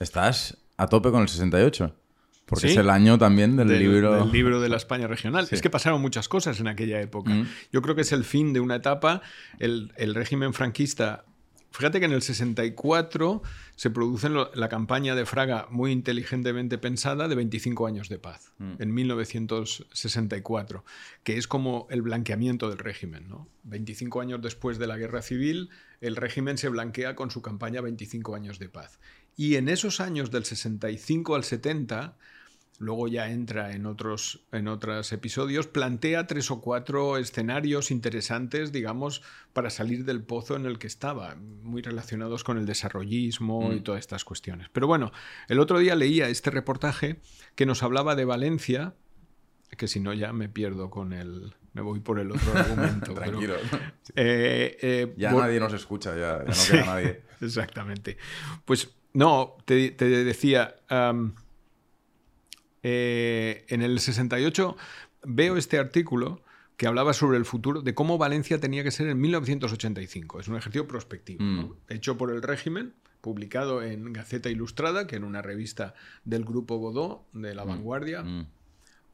Estás a tope con el 68. Porque es el año también del, libro. Del libro de la España regional. Es que pasaron muchas cosas en aquella época. Mm. Yo creo que es el fin de una etapa. El, el régimen franquista Fíjate que en el 64 se produce la campaña de Fraga muy inteligentemente pensada de 25 años de paz, mm. en 1964, que es como el blanqueamiento del régimen. ¿no? 25 años después de la guerra civil, el régimen se blanquea con su campaña 25 años de paz. Y en esos años del 65 al 70 luego ya entra en otros, en otros episodios, plantea tres o cuatro escenarios interesantes, digamos, para salir del pozo en el que estaba, muy relacionados con el desarrollismo y mm. todas estas cuestiones. Pero bueno, el otro día leía este reportaje que nos hablaba de Valencia, que si no ya me pierdo con el... Me voy por el otro argumento. Tranquilo. Eh, eh, ya nadie nos escucha, ya, no queda nadie. Exactamente. Pues no, te, decía... Eh, en el 68 veo este artículo que hablaba sobre el futuro, de cómo Valencia tenía que ser en 1985. Es un ejercicio prospectivo, mm. hecho por el régimen, publicado en Gaceta Ilustrada, que era una revista del grupo Godó, de La mm. Vanguardia. Mm.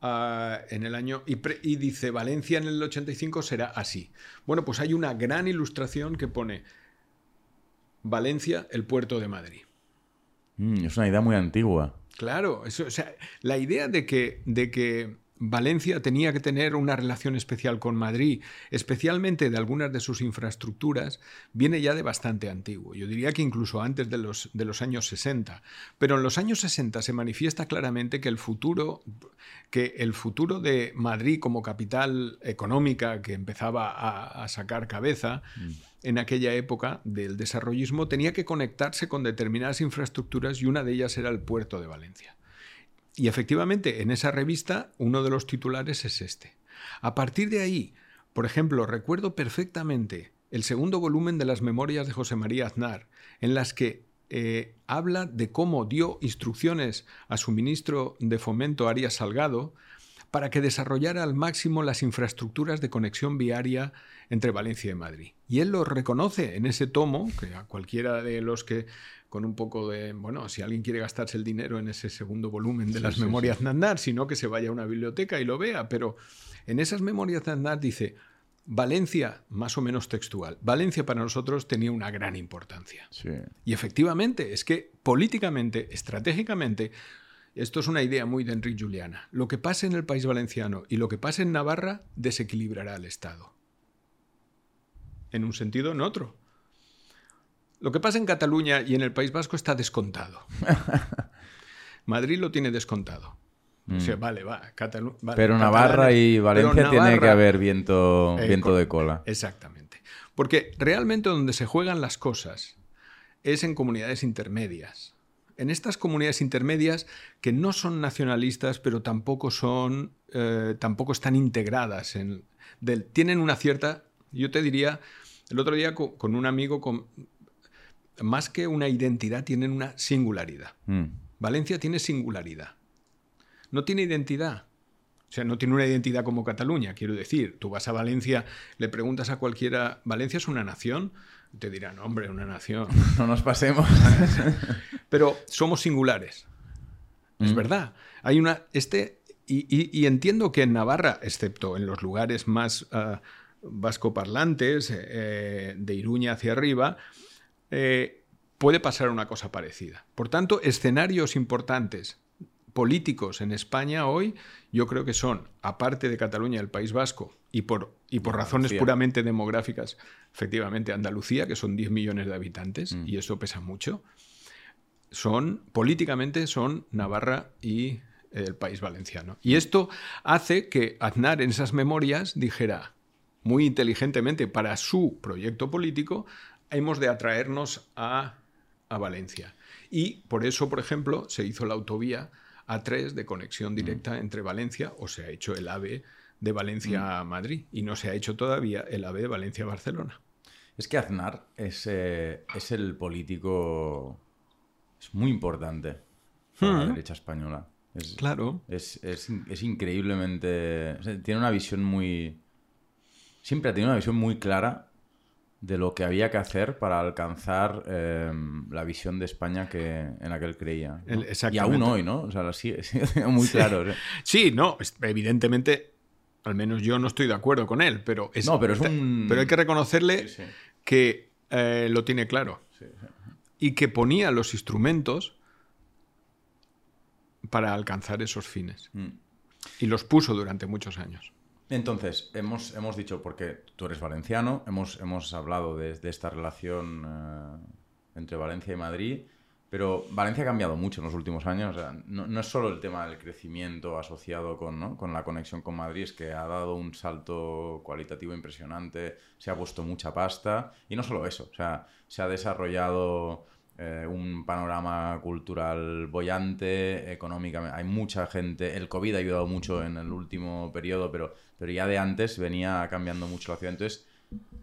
Ah, en el año y, y, dice Valencia en el 85 será así. Bueno, pues hay una gran ilustración que pone Valencia, el puerto de Madrid. es una idea muy antigua. Claro, o sea, la idea de que, de que Valencia tenía que tener una relación especial con Madrid, especialmente de algunas de sus infraestructuras, viene ya de bastante antiguo. Yo diría que incluso antes de los, de los años 60. Pero en los años 60 se manifiesta claramente que el futuro, que el futuro de Madrid como capital económica que empezaba a, sacar cabeza mm. En aquella época del desarrollismo tenía que conectarse con determinadas infraestructuras y una de ellas era el puerto de Valencia. Y efectivamente, en esa revista uno de los titulares es este. A partir de ahí, por ejemplo, recuerdo perfectamente el segundo volumen de las memorias de José María Aznar, en las que eh, habla de cómo dio instrucciones a su ministro de Fomento, Arias Salgado, para que desarrollara al máximo las infraestructuras de conexión viaria entre Valencia y Madrid. Y él lo reconoce en ese tomo, que a cualquiera de los que con un poco de, bueno, si alguien quiere gastarse el dinero en ese segundo volumen de las memorias de Andar, sino que se vaya a una biblioteca y lo vea, pero en esas memorias de Andar dice, Valencia, más o menos textual, Valencia para nosotros tenía una gran importancia. Y efectivamente, es que políticamente, estratégicamente, esto es una idea muy de Enrique Juliana, lo que pase en el país valenciano y lo que pase en Navarra desequilibrará al Estado. En un sentido, en otro. Lo que pasa en Cataluña y en el País Vasco está descontado. Madrid lo tiene descontado. O sea, mm. vale, va, Pero Navarra y Valencia tiene que haber viento, eh, viento de cola. Exactamente. Porque realmente donde se juegan las cosas es en comunidades intermedias. En estas comunidades intermedias que no son nacionalistas, pero tampoco son, eh, tampoco están integradas en, tienen una cierta, yo te diría, el otro día con, con un amigo con, más que una identidad, tienen una singularidad. Mm. Valencia tiene singularidad. No tiene identidad. O sea, no tiene una identidad como Cataluña, quiero decir. Tú vas a Valencia, le preguntas a cualquiera, ¿Valencia es una nación? Te dirán, hombre, una nación. No nos pasemos. Pero somos singulares. Es Mm. verdad. Hay una. Este. Y, y- y entiendo que en Navarra, excepto en los lugares más ah, vascoparlantes, eh, de Iruña hacia arriba, eh, puede pasar una cosa parecida. Por tanto, escenarios importantes políticos en España hoy, yo creo que son, aparte de Cataluña el País Vasco, y por, y por razones puramente demográficas, efectivamente Andalucía, que son 10 millones de habitantes, Mm. y eso pesa mucho, son, políticamente, son Navarra y el País Valenciano. Y esto hace que Aznar en esas memorias dijera, muy inteligentemente para su proyecto político, hemos de atraernos a, a Valencia. Y por eso, por ejemplo, se hizo la autovía A3 de conexión directa entre Valencia, o se ha hecho el AVE de Valencia a Madrid, y no se ha hecho todavía el AVE de Valencia a Barcelona. Es que Aznar es, eh, es el político. Es muy importante para la Hmm. derecha española. Es, Claro. es, es es increíblemente. o sea, tiene una visión muy. Siempre ha tenido una visión muy clara de lo que había que hacer para alcanzar eh, la visión de España que, en la que él creía. ¿no? Y aún hoy, ¿no? O sea, lo sigue, sigue muy claro. ¿eh? Sí, no, evidentemente, al menos yo no estoy de acuerdo con él, pero es, No, pero es un- pero hay que reconocerle Sí, sí. que eh, lo tiene claro y que ponía los instrumentos para alcanzar esos fines. Mm. Y los puso durante muchos años. Entonces, hemos, hemos dicho, porque tú eres valenciano, hemos, hemos hablado de, esta relación eh, entre Valencia y Madrid, pero Valencia ha cambiado mucho en los últimos años. no, no es solo el tema del crecimiento asociado con, ¿no? con la conexión con Madrid, es que ha dado un salto cualitativo impresionante, se ha puesto mucha pasta, y no solo eso, o sea, se ha desarrollado eh, un panorama cultural bollante, económicamente. Hay mucha gente. El COVID ha ayudado mucho en el último periodo, pero, pero ya de antes venía cambiando mucho la ciudad. Entonces,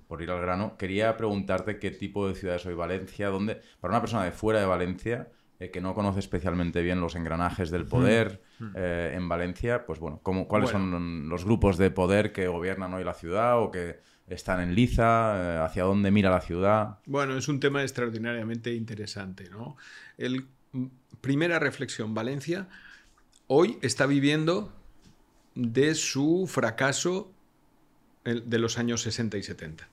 por ir al grano, quería preguntarte qué tipo de ciudad es hoy Valencia, donde, para una persona de fuera de Valencia, eh, que no conoce especialmente bien los engranajes del poder eh, en Valencia, pues bueno, ¿cómo, ¿cuáles Bueno. son los grupos de poder que gobiernan hoy la ciudad o que están en liza? eh, ¿Hacia dónde mira la ciudad? Bueno, es un tema extraordinariamente interesante. ¿no? El, mm, primera reflexión, Valencia hoy está viviendo de su fracaso de los años 60 y 70.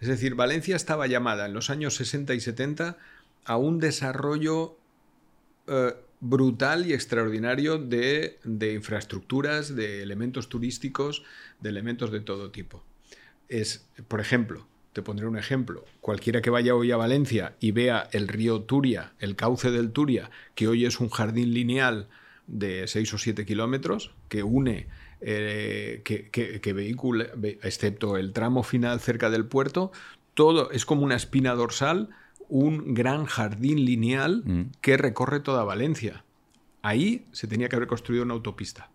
Es decir, Valencia estaba llamada en los años 60 y 70 a un desarrollo eh, brutal y extraordinario de, de infraestructuras, de elementos turísticos, de elementos de todo tipo. Es, por ejemplo, te pondré un ejemplo. Cualquiera que vaya hoy a Valencia y vea el río Turia, el cauce del Turia, que hoy es un jardín lineal de 6 o 7 kilómetros, que une, eh, que, que- que vehicula, ve- excepto el tramo final cerca del puerto, todo es como una espina dorsal, un gran jardín lineal Mm. que recorre toda Valencia. Ahí se tenía que haber construido una autopista.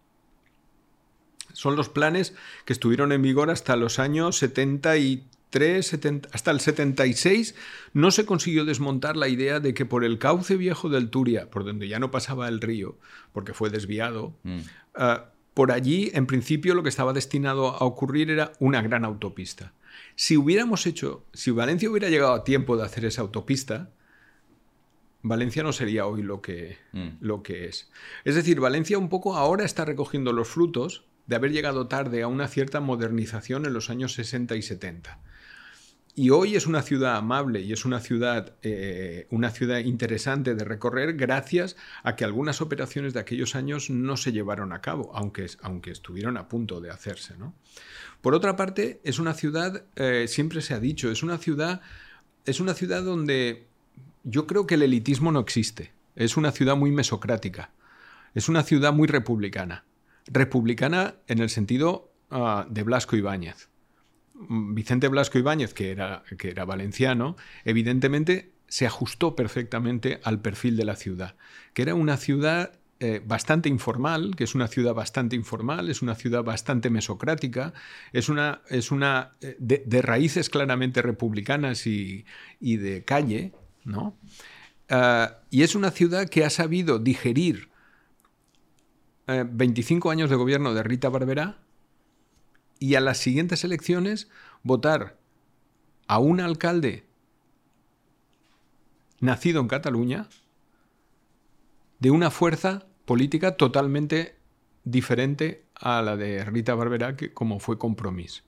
Son los planes que estuvieron en vigor hasta los años 73, 70, hasta el 76. No se consiguió desmontar la idea de que por el cauce viejo del Turia, por donde ya no pasaba el río, porque fue desviado, Mm. ah, por allí, en principio, lo que estaba destinado a ocurrir era una gran autopista. Si hubiéramos hecho, si Valencia hubiera llegado a tiempo de hacer esa autopista, Valencia no sería hoy lo que, Mm. lo que es. Es decir, Valencia un poco ahora está recogiendo los frutos de haber llegado tarde a una cierta modernización en los años 60 y 70. Y hoy es una ciudad amable y es una ciudad, eh, una ciudad interesante de recorrer gracias a que algunas operaciones de aquellos años no se llevaron a cabo, aunque, aunque estuvieron a punto de hacerse. ¿no? Por otra parte, es una ciudad, eh, siempre se ha dicho, es una ciudad, es una ciudad donde yo creo que el elitismo no existe. Es una ciudad muy mesocrática. Es una ciudad muy republicana. Republicana en el sentido ah, de Blasco Ibáñez. Vicente Blasco Ibáñez, que era, que era valenciano, evidentemente se ajustó perfectamente al perfil de la ciudad, que era una ciudad eh, bastante informal, que es una ciudad bastante informal, es una ciudad bastante mesocrática, es una, es una eh, de, de raíces claramente republicanas y, y de calle, ¿no? Ah, y es una ciudad que ha sabido digerir 25 eh, años de gobierno de Rita Barberá y a las siguientes elecciones votar a un alcalde nacido en Cataluña de una fuerza política totalmente diferente a la de Rita Barberá, que como fue Compromís.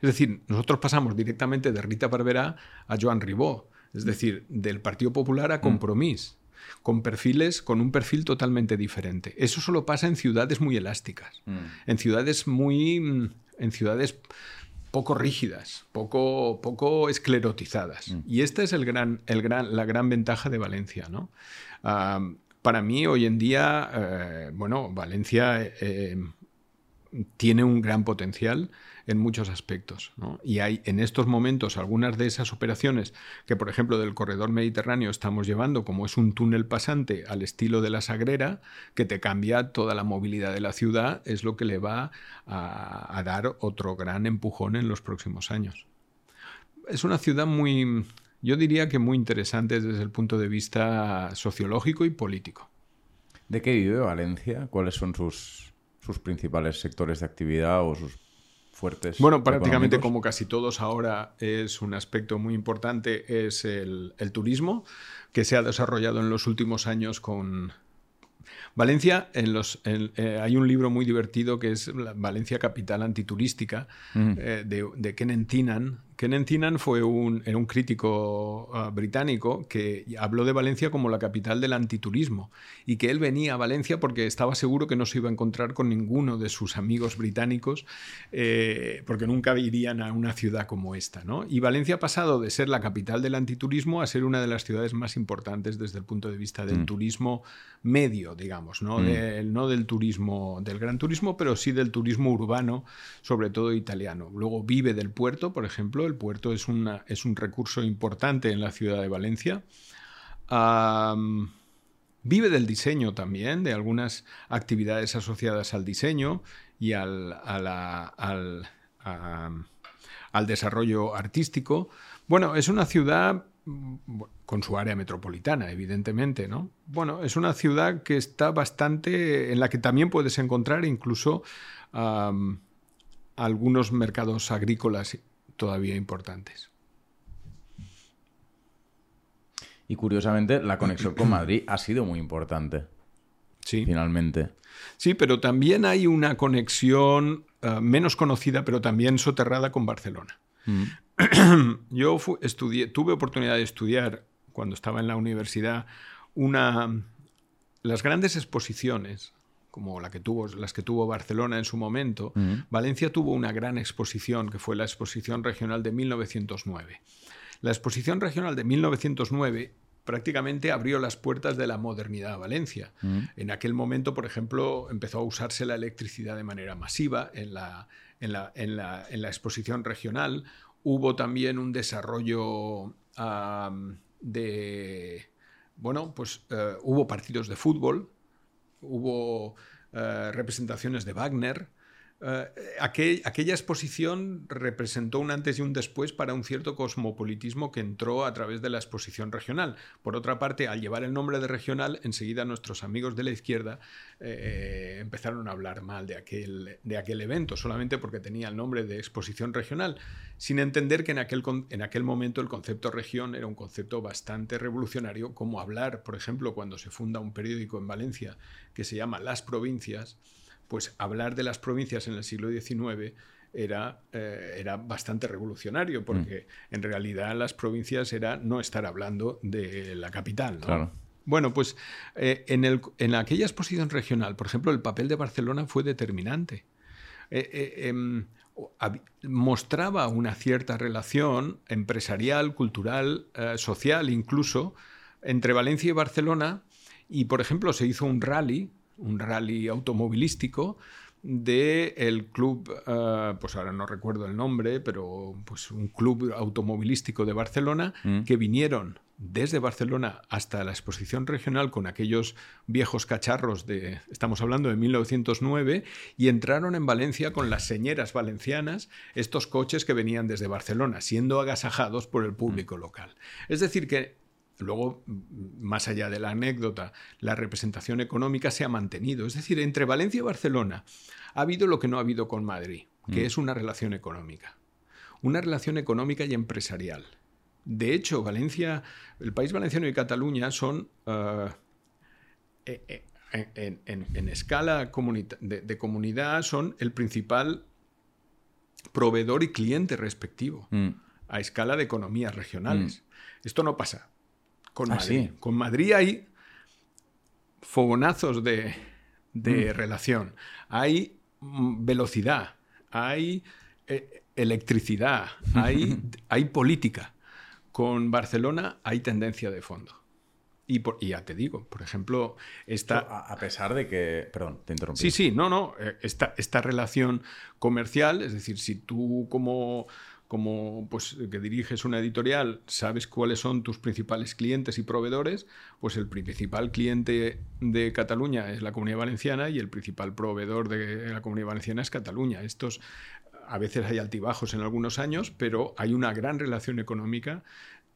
Es decir, nosotros pasamos directamente de Rita Barberá a Joan Ribó, es decir, del Partido Popular a mm. Compromís, con perfiles, con un perfil totalmente diferente. Eso solo pasa en ciudades muy elásticas, mm. en ciudades muy, en ciudades poco rígidas, poco, poco esclerotizadas. Mm. Y esta es el gran, el gran, la gran ventaja de Valencia. ¿no? para mí, hoy en día, eh, bueno, Valencia eh, tiene un gran potencial en muchos aspectos. Y hay en estos momentos algunas de esas operaciones que, por ejemplo, del corredor mediterráneo estamos llevando, como es un túnel pasante al estilo de la Sagrera, que te cambia toda la movilidad de la ciudad, es lo que le va a, dar otro gran empujón en los próximos años. Es una ciudad muy, yo diría que muy interesante desde el punto de vista sociológico y político. ¿De qué vive Valencia? ¿Cuáles son sus, sus principales sectores de actividad o sus bueno, prácticamente como casi todos ahora es un aspecto muy importante, es el, turismo, que se ha desarrollado en los últimos años con... Valencia, en los, eh, hay un libro muy divertido que es Valencia Capital Antiturística eh, de, de Tinan, Kenneth Tinan fue un, era un crítico ah, británico que habló de Valencia como la capital del antiturismo y que él venía a Valencia porque estaba seguro que no se iba a encontrar con ninguno de sus amigos británicos eh, porque nunca irían a una ciudad como esta. ¿no? Y Valencia ha pasado de ser la capital del antiturismo a ser una de las ciudades más importantes desde el punto de vista del mm. turismo medio, digamos, ¿no? Mm. no del turismo, del gran turismo, pero sí del turismo urbano, sobre todo italiano. Luego vive del puerto, por ejemplo, el puerto es, es un recurso importante en la ciudad de Valencia. vive del diseño también, de algunas actividades asociadas al diseño y al, al, al desarrollo artístico. Bueno, es una ciudad con su área metropolitana, evidentemente, ¿no? Bueno, es una ciudad que está bastante, en la que también puedes encontrar incluso algunos mercados agrícolas todavía importantes. Y curiosamente, la conexión con Madrid ha sido muy importante. Sí. Finalmente. Sí, pero también hay una conexión eh, menos conocida, pero también soterrada con Barcelona. Mm. Yo estudié, tuve oportunidad de estudiar cuando estaba en la universidad una, las grandes exposiciones como la que tuvo, las que tuvo Barcelona en su momento, Valencia tuvo una gran exposición, que fue la Exposición Regional de 1909. La Exposición Regional de 1909 prácticamente abrió las puertas de la modernidad a Valencia. En aquel momento, por ejemplo, empezó a usarse la electricidad de manera masiva en la, en la, en la, en la exposición regional. Hubo también un desarrollo de... Bueno, pues eh, hubo partidos de fútbol hubo eh, representaciones de Wagner, eh, aquella exposición representó un antes y un después para un cierto cosmopolitismo que entró a través de la exposición regional. Por otra parte, al llevar el nombre de regional, enseguida nuestros amigos de la izquierda eh, empezaron a hablar mal de aquel, de aquel evento, solamente porque tenía el nombre de exposición regional, sin entender que en aquel, en aquel momento el concepto región era un concepto bastante revolucionario, como hablar, por ejemplo, cuando se funda un periódico en Valencia que se llama Las Provincias, pues hablar de las provincias en el siglo XIX era, eh, era bastante revolucionario, porque mm. en realidad las provincias era no estar hablando de la capital. Bueno, pues eh, en, el, en, aquella exposición regional, por ejemplo, el papel de Barcelona fue determinante. Eh, em, mostraba una cierta relación empresarial, cultural, social incluso, entre Valencia y Barcelona, y por ejemplo se hizo un rally un rally automovilístico del el club, eh, pues ahora no recuerdo el nombre, pero pues un club automovilístico de Barcelona mm. que vinieron desde Barcelona hasta la exposición regional con aquellos viejos cacharros de, estamos hablando de 1909, y entraron en Valencia con las señeras valencianas, estos coches que venían desde Barcelona, siendo agasajados por el público mm. local. Es decir, que luego, más allá de la anécdota, la representación económica se ha mantenido. Es decir, entre Valencia y Barcelona ha habido lo que no ha habido con Madrid, que mm. es una relación económica. Una relación económica y empresarial. De hecho, Valencia, el país valenciano y Cataluña son, eh, eh, eh, en, escala de, comunidad, son el principal proveedor y cliente respectivo, mm. a escala de economías regionales. Mm. Esto no pasa con ah, Madrid. Con Madrid hay fogonazos de, mm. relación, hay velocidad, hay electricidad, hay, hay política con Barcelona hay tendencia de fondo. Y, ya te digo, por ejemplo, esta... A pesar de que... Perdón, te interrumpí. Sí, sí, no, no. Eh, esta, esta relación comercial, es decir, si tú como, como pues, que diriges una editorial sabes cuáles son tus principales clientes y proveedores, pues el principal cliente de Cataluña es la Comunidad Valenciana y el principal proveedor de la Comunidad Valenciana es Cataluña. Estos a veces hay altibajos en algunos años, pero hay una gran relación económica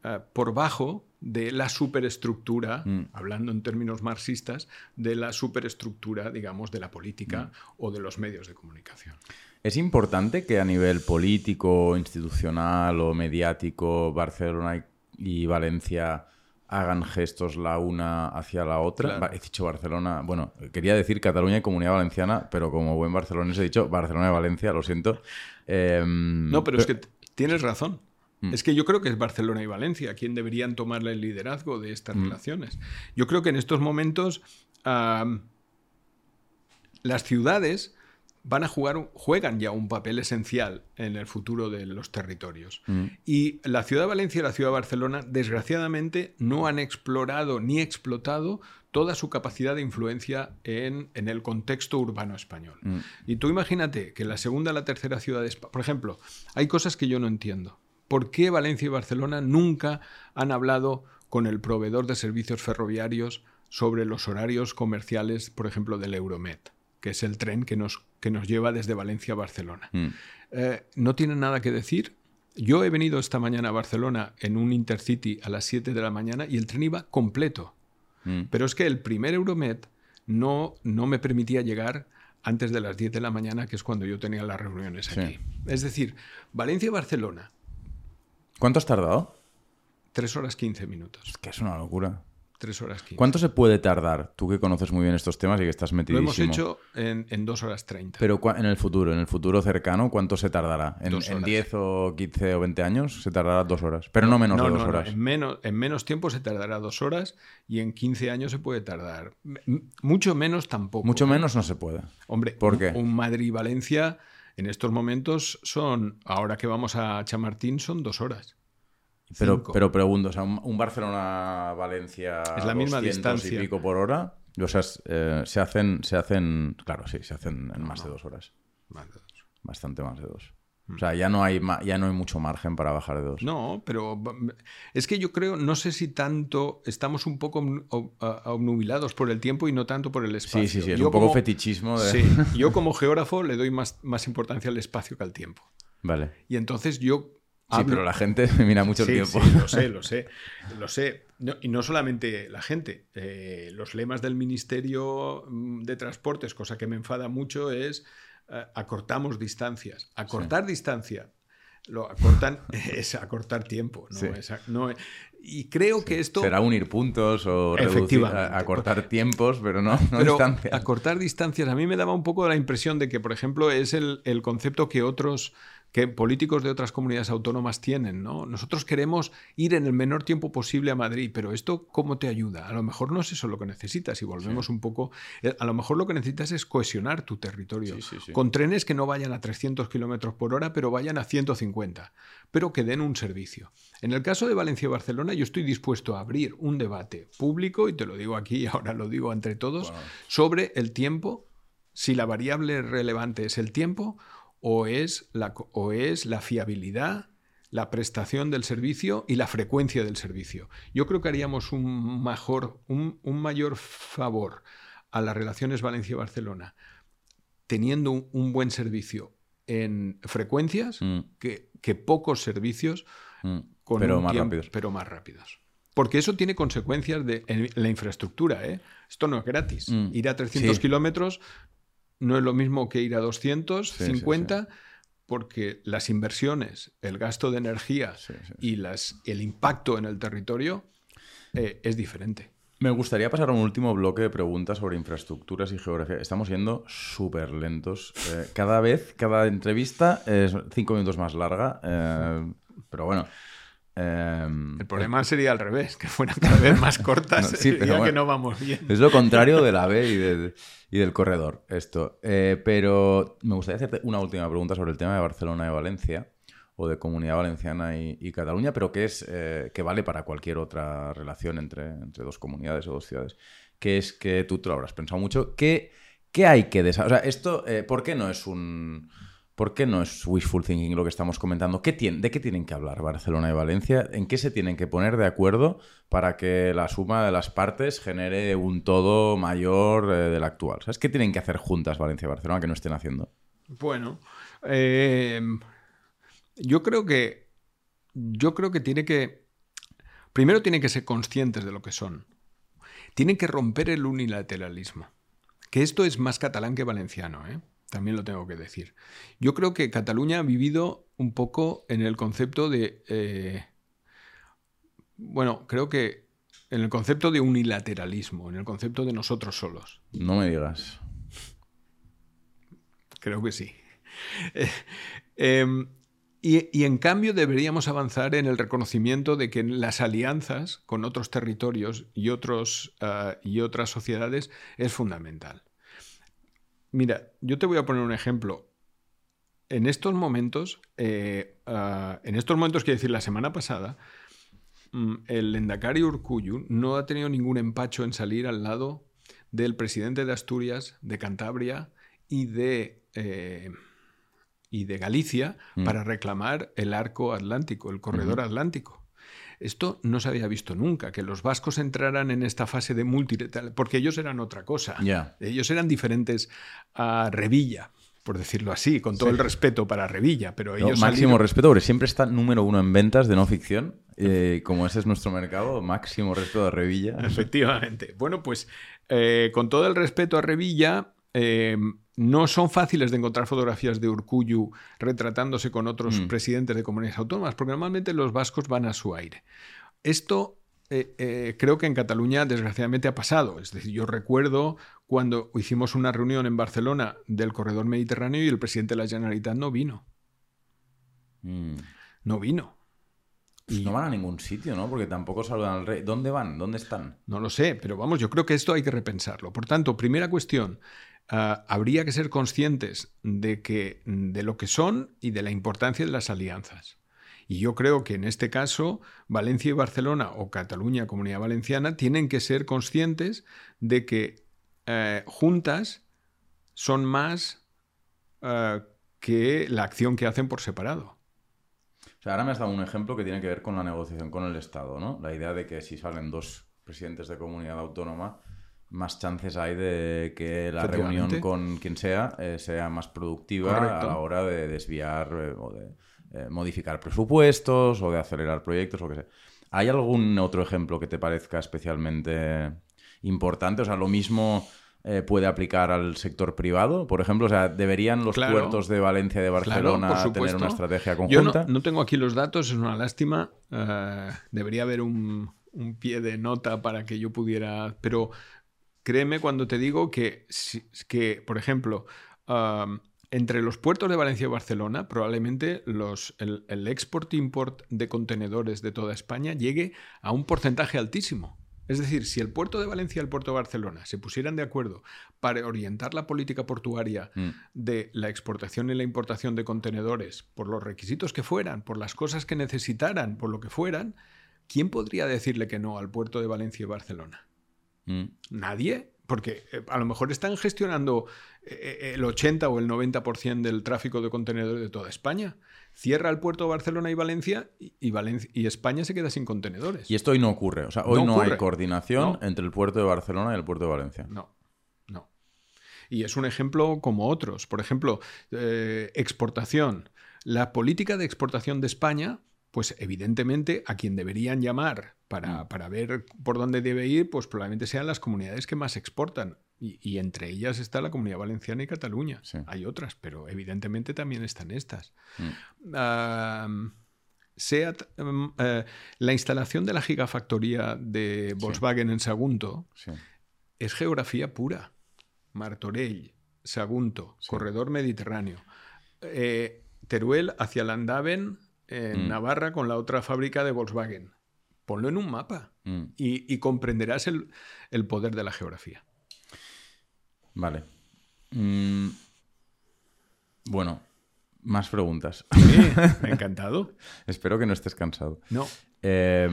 eh, por bajo de la superestructura, mm. hablando en términos marxistas, de la superestructura, digamos, de la política mm. o de los medios de comunicación. ¿Es importante que a nivel político, institucional o mediático Barcelona y Valencia hagan gestos la una hacia la otra. He dicho Barcelona, bueno, quería decir Cataluña y Comunidad Valenciana, pero como buen barcelonés he dicho Barcelona y Valencia, lo siento. Em, no, pero, es que tienes razón. Mm. Es que yo creo que es Barcelona y Valencia quien deberían tomar el liderazgo de estas mm. relaciones. Yo creo que en estos momentos las ciudades van a jugar, juegan ya un papel esencial en el futuro de los territorios. Mm. Y la ciudad de Valencia y la ciudad de Barcelona, desgraciadamente, no han explorado ni explotado toda su capacidad de influencia en, el contexto urbano español. Mm. Y tú imagínate que la segunda o la tercera ciudad de España, por ejemplo, hay cosas que yo no entiendo. ¿Por qué Valencia y Barcelona nunca han hablado con el proveedor de servicios ferroviarios sobre los horarios comerciales, por ejemplo, del Euromet? que es el tren que nos, que nos lleva desde Valencia a Barcelona. Mm. Eh, no tiene nada que decir. Yo he venido esta mañana a Barcelona en un Intercity a las 7 de la mañana y el tren iba completo. Mm. Pero es que el primer Euromet no, no me permitía llegar antes de las 10 de la mañana, que es cuando yo tenía las reuniones aquí. Es decir, Valencia-Barcelona. ¿Cuánto has tardado? 3 horas 15 minutos. Es que es una locura. Tres horas 15. ¿Cuánto se puede tardar? Tú que conoces muy bien estos temas y que estás metido. Lo hemos hecho en, en dos horas 30. Pero en el futuro, en el futuro cercano, ¿cuánto se tardará? ¿En, en 10 o 15 o 20 años se tardará dos horas? Pero no, menos de dos horas. En, menos, en menos tiempo se tardará dos horas y en 15 años se puede tardar. Mucho menos tampoco. Mucho menos no se puede. Hombre, ¿por qué? Un Madrid-Valencia en estos momentos son, ahora que vamos a Chamartín, son dos horas. Pero, pero pregunto, o sea, un, Barcelona-Valencia es la misma distancia y pico por hora, o sea, eh, se hacen, se hacen, claro, sí, se hacen en más de dos horas. Más de dos. Bastante más de dos. Mm. O sea, ya no, hay, ya no hay mucho margen para bajar de dos. No, pero es que yo creo, no sé si tanto estamos un poco obnubilados por el tiempo y no tanto por el espacio. Sí, sí, sí, es un poco fetichismo. Sí, yo como geógrafo le doy más, más importancia al espacio que al tiempo. Vale. Y entonces yo Sí, pero la gente mira mucho el tiempo. Sí, lo sé, lo sé, lo sé. y no solamente la gente. Eh, los lemas del Ministerio mm, de Transportes, cosa que me enfada mucho, es eh, acortamos distancias. Acortar distancia lo acortan es acortar tiempo. ¿no? y creo que esto... Será unir puntos o reducir, acortar tiempos, pero no, no pero distancias. Acortar distancias. A mí me daba un poco la impresión de que, por ejemplo, es el, el concepto que otros que políticos de otras comunidades autónomas tienen, ¿no? Nosotros queremos ir en el menor tiempo posible a Madrid, pero esto ¿cómo te ayuda? A lo mejor no es eso lo que necesitas y volvemos un poco, eh, a lo mejor lo que necesitas es cohesionar tu territorio con trenes que no vayan a 300 kilómetros por hora, pero vayan a 150, pero que den un servicio. En el caso de Valencia y Barcelona, yo estoy dispuesto a abrir un debate público, y te lo digo aquí y ahora lo digo entre todos, sobre el tiempo, si la variable relevante es el tiempo o es la, o es la fiabilidad, la prestación del servicio y la frecuencia del servicio. Yo creo que haríamos un, mejor, un, mayor favor a las relaciones Valencia-Barcelona teniendo un, buen servicio en frecuencias mm. que, pocos servicios mm. con pero más rápidos. Pero más rápidos. Porque eso tiene consecuencias de, en la infraestructura. ¿eh? Esto no es gratis. Mm. Ir a 300 Sí. kilómetros no es lo mismo que ir a Sí, sí, 250, porque las inversiones, el gasto de energía y las, el impacto en el territorio eh, es diferente. Me gustaría pasar a un último bloque de preguntas sobre infraestructuras y geografía. Estamos yendo súper lentos. Eh, cada vez, cada entrevista es cinco minutos más larga. eh, pero bueno. Eh, El problema sería al revés, que fueran cada vez más cortas. No, sí, pero sería que no vamos bien. Es lo contrario de la B y, y del corredor, esto. Eh, pero me gustaría hacerte una última pregunta sobre el tema de Barcelona y Valencia, o de Comunidad Valenciana y, y Cataluña, pero que, es, eh, que vale para cualquier otra relación entre, entre dos comunidades o dos ciudades. Que es que tú te lo habrás pensado mucho. ¿Qué, qué hay que desarrollar? O sea, esto, eh, ¿por qué no es un... ¿Por qué no es wishful thinking lo que estamos comentando? ¿Qué tien- ¿De qué tienen que hablar Barcelona y Valencia? ¿En qué se tienen que poner de acuerdo para que la suma de las partes genere un todo mayor eh, del actual? ¿Sabes qué tienen que hacer juntas Valencia y Barcelona que no estén haciendo? Bueno, eh, yo creo que yo creo que tiene que primero tienen que ser conscientes de lo que son. Tienen que romper el unilateralismo. Que esto es más catalán que valenciano, ¿eh? También lo tengo que decir. Yo creo que Cataluña ha vivido un poco en el concepto de. eh, bueno, creo que en el concepto de unilateralismo, en el concepto de nosotros solos. No me digas. Creo que sí. Eh, em, y, y en cambio deberíamos avanzar en el reconocimiento de que las alianzas con otros territorios y, otros, ah, y otras sociedades es fundamental. Mira, yo te voy a poner un ejemplo. En estos momentos, eh, ah, en estos momentos, quiero decir, la semana pasada, mm, el Endacari Urcuyu no ha tenido ningún empacho en salir al lado del presidente de Asturias, de Cantabria y de, eh, y de Galicia Mm. para reclamar el arco atlántico, el corredor atlántico. Esto no se había visto nunca, que los vascos entraran en esta fase de multilateral, porque ellos eran otra cosa. Ellos eran diferentes a Revilla, por decirlo así, con todo Sí. el respeto para Revilla, pero No, ellos máximo salieron- respeto, porque siempre está número uno en ventas de no ficción. eh, como ese es nuestro mercado, máximo respeto a Revilla. Efectivamente. Bueno, pues eh, con todo el respeto a Revilla, eh, no son fáciles de encontrar fotografías de Urcuyu retratándose con otros Mm. presidentes de comunidades autónomas, porque normalmente los vascos van a su aire. Esto eh, eh, creo que en Cataluña desgraciadamente ha pasado. Es decir, yo recuerdo cuando hicimos una reunión en Barcelona del corredor mediterráneo y el presidente de la Generalitat no vino. Mm. No vino. Pues Y- no van a ningún sitio, ¿no? Porque tampoco saludan al rey. ¿Dónde van? ¿Dónde están? No lo sé, pero vamos, yo creo que esto hay que repensarlo. Por tanto, primera cuestión, ah, habría que ser conscientes de, que, de lo que son y de la importancia de las alianzas. Y yo creo que en este caso, Valencia y Barcelona o Cataluña, Comunidad Valenciana, tienen que ser conscientes de que eh, juntas son más ah, que la acción que hacen por separado. O sea, ahora me has dado un ejemplo que tiene que ver con la negociación con el Estado, ¿no? La idea de que si salen dos presidentes de comunidad autónoma, más chances hay de que la reunión con quien sea eh, sea más productiva Correcto. a la hora de desviar eh, o de eh, modificar presupuestos o de acelerar proyectos o que sea. ¿Hay algún otro ejemplo que te parezca especialmente importante? O sea, lo mismo puede aplicar al sector privado, por ejemplo. O sea, ¿deberían los Claro. puertos de Valencia y de Barcelona tener una estrategia Yo conjunta? no, no tengo aquí los datos, es una lástima. debería haber un, un pie de nota para que yo pudiera. Pero créeme cuando te digo que, que por ejemplo, entre los puertos de Valencia y Barcelona, probablemente los, el, el export-import de contenedores de toda España llegue a un porcentaje altísimo. Es decir, si el puerto de Valencia y el puerto de Barcelona se pusieran de acuerdo para orientar la política portuaria Mm. de la exportación y la importación de contenedores por los requisitos que fueran, por las cosas que necesitaran, por lo que fueran, ¿quién podría decirle que no al puerto de Valencia y Barcelona? Mm. Nadie, porque eh, a lo mejor están gestionando eh, eh, el 80 o el 90% del tráfico de contenedores de toda España. Cierra el puerto de Barcelona y Valencia y, y Valencia, y España se queda sin contenedores. Y esto hoy no ocurre. O sea, hoy No no, hay coordinación No. entre el puerto de Barcelona y el puerto de Valencia. No, no. Y es un ejemplo como otros. Por ejemplo, eh, exportación. La política de exportación de España, pues evidentemente a quien deberían llamar para, Mm. para ver por dónde debe ir, pues probablemente sean las comunidades que más exportan. Y, y entre ellas está la Comunidad Valenciana y Cataluña. Sí. Hay otras, pero evidentemente también están estas. Mm. Seat, mm, eh, la instalación de la gigafactoría de Volkswagen en Sagunto Sí. es geografía pura. Martorell, Sagunto, corredor mediterráneo. Eh, Teruel hacia Landaven, en Mm. Navarra, con la otra fábrica de Volkswagen. Ponlo en un mapa Mm. y, y comprenderás el, el poder de la geografía. Vale. Mm, Bueno, más preguntas. Sí, encantado. Espero que no estés cansado. No, Eh,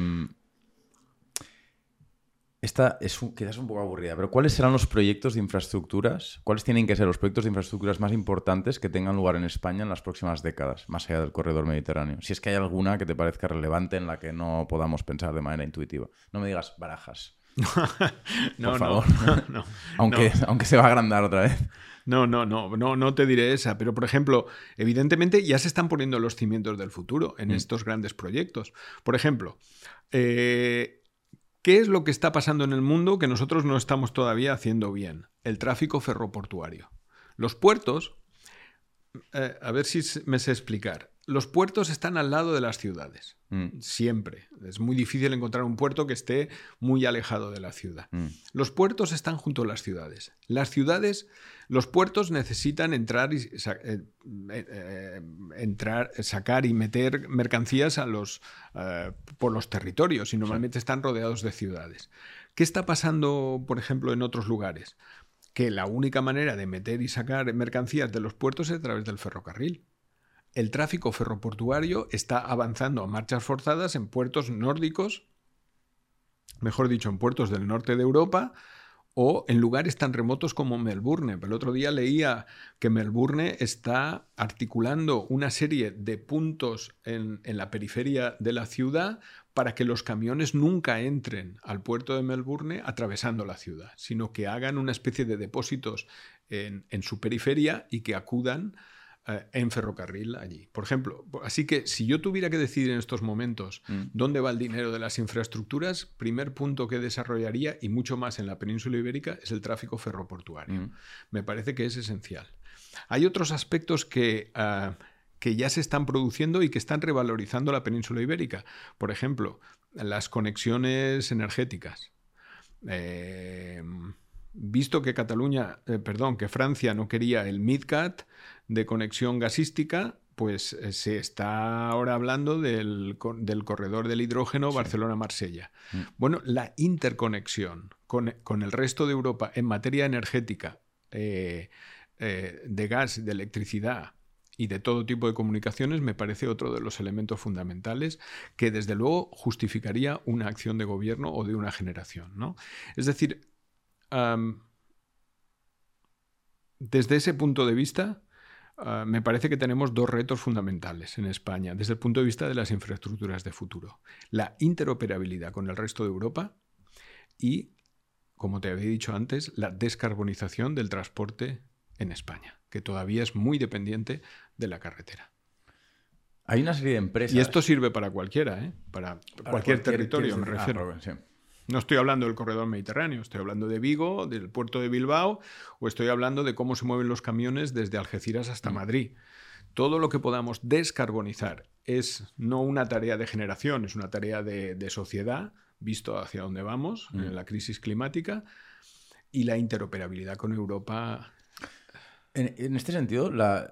esta es un- quizás un poco aburrida, pero ¿cuáles serán los proyectos de infraestructuras? ¿Cuáles tienen que ser los proyectos de infraestructuras más importantes que tengan lugar en España en las próximas décadas, más allá del corredor mediterráneo? Si es que hay alguna que te parezca relevante en la que no podamos pensar de manera intuitiva. No me digas barajas, no, Por favor. no, no. aunque, aunque se va a agrandar otra vez. No, no, no, no, no te diré esa, pero por ejemplo, evidentemente ya se están poniendo los cimientos del futuro en estos grandes proyectos. Por ejemplo, eh, ¿qué es lo que está pasando en el mundo que nosotros no estamos todavía haciendo bien? El tráfico ferroportuario. Los puertos, eh, a ver si me sé explicar. Los puertos están al lado de las ciudades, Mm, siempre. Es muy difícil encontrar un puerto que esté muy alejado de la ciudad. mm, Los puertos están junto a las ciudades. Las ciudades, los puertos necesitan entrar y sa- eh, eh, eh, entrar, sacar y meter mercancías a los, eh, por los territorios y normalmente están rodeados de ciudades. ¿Qué está pasando, por ejemplo, en otros lugares? Que la única manera de meter y sacar mercancías de los puertos es a través del ferrocarril. El tráfico ferroportuario está avanzando a marchas forzadas en puertos nórdicos mejor dicho, en puertos del norte de Europa o en lugares tan remotos como Melbourne. El otro día leía que Melbourne está articulando una serie de puntos en, la periferia de la ciudad para que los camiones nunca entren al puerto de Melbourne atravesando la ciudad, sino que hagan una especie de depósitos en su periferia y que acudan eh, en ferrocarril allí. Por ejemplo, así que si yo tuviera que decidir en estos momentos Mm. dónde va el dinero de las infraestructuras, primer punto que desarrollaría, y mucho más en la península ibérica, es el tráfico ferroportuario. mm. Me parece que es esencial. Hay otros aspectos que, ah, que ya se están produciendo y que están revalorizando la península ibérica. Por ejemplo, las conexiones energéticas. Eh, visto que Cataluña, eh, perdón, que Francia no quería el MidCat de conexión gasística, pues eh, se está ahora hablando del, del corredor del hidrógeno Barcelona-Marsella. Mm. Bueno, la interconexión con, con el resto de Europa en materia energética, eh, eh, de gas, de electricidad y de todo tipo de comunicaciones me parece otro de los elementos fundamentales que desde luego justificaría una acción de gobierno o de una generación. ¿no? Es decir, desde ese punto de vista, ah, me parece que tenemos dos retos fundamentales en España desde el punto de vista de las infraestructuras de futuro. La interoperabilidad con el resto de Europa y, como te había dicho antes, la descarbonización del transporte en España, que todavía es muy dependiente de la carretera. Hay una serie de empresas. Y esto sirve para cualquiera, ¿eh? para, para cualquier, territorio, me ah, refiero. sí. No estoy hablando del corredor mediterráneo, estoy hablando de Vigo, del puerto de Bilbao, o estoy hablando de cómo se mueven los camiones desde Algeciras hasta Madrid. Todo lo que podamos descarbonizar es no una tarea de generación, es una tarea de, de sociedad, visto hacia dónde vamos, en la crisis climática, y la interoperabilidad con Europa. En, en este sentido, la,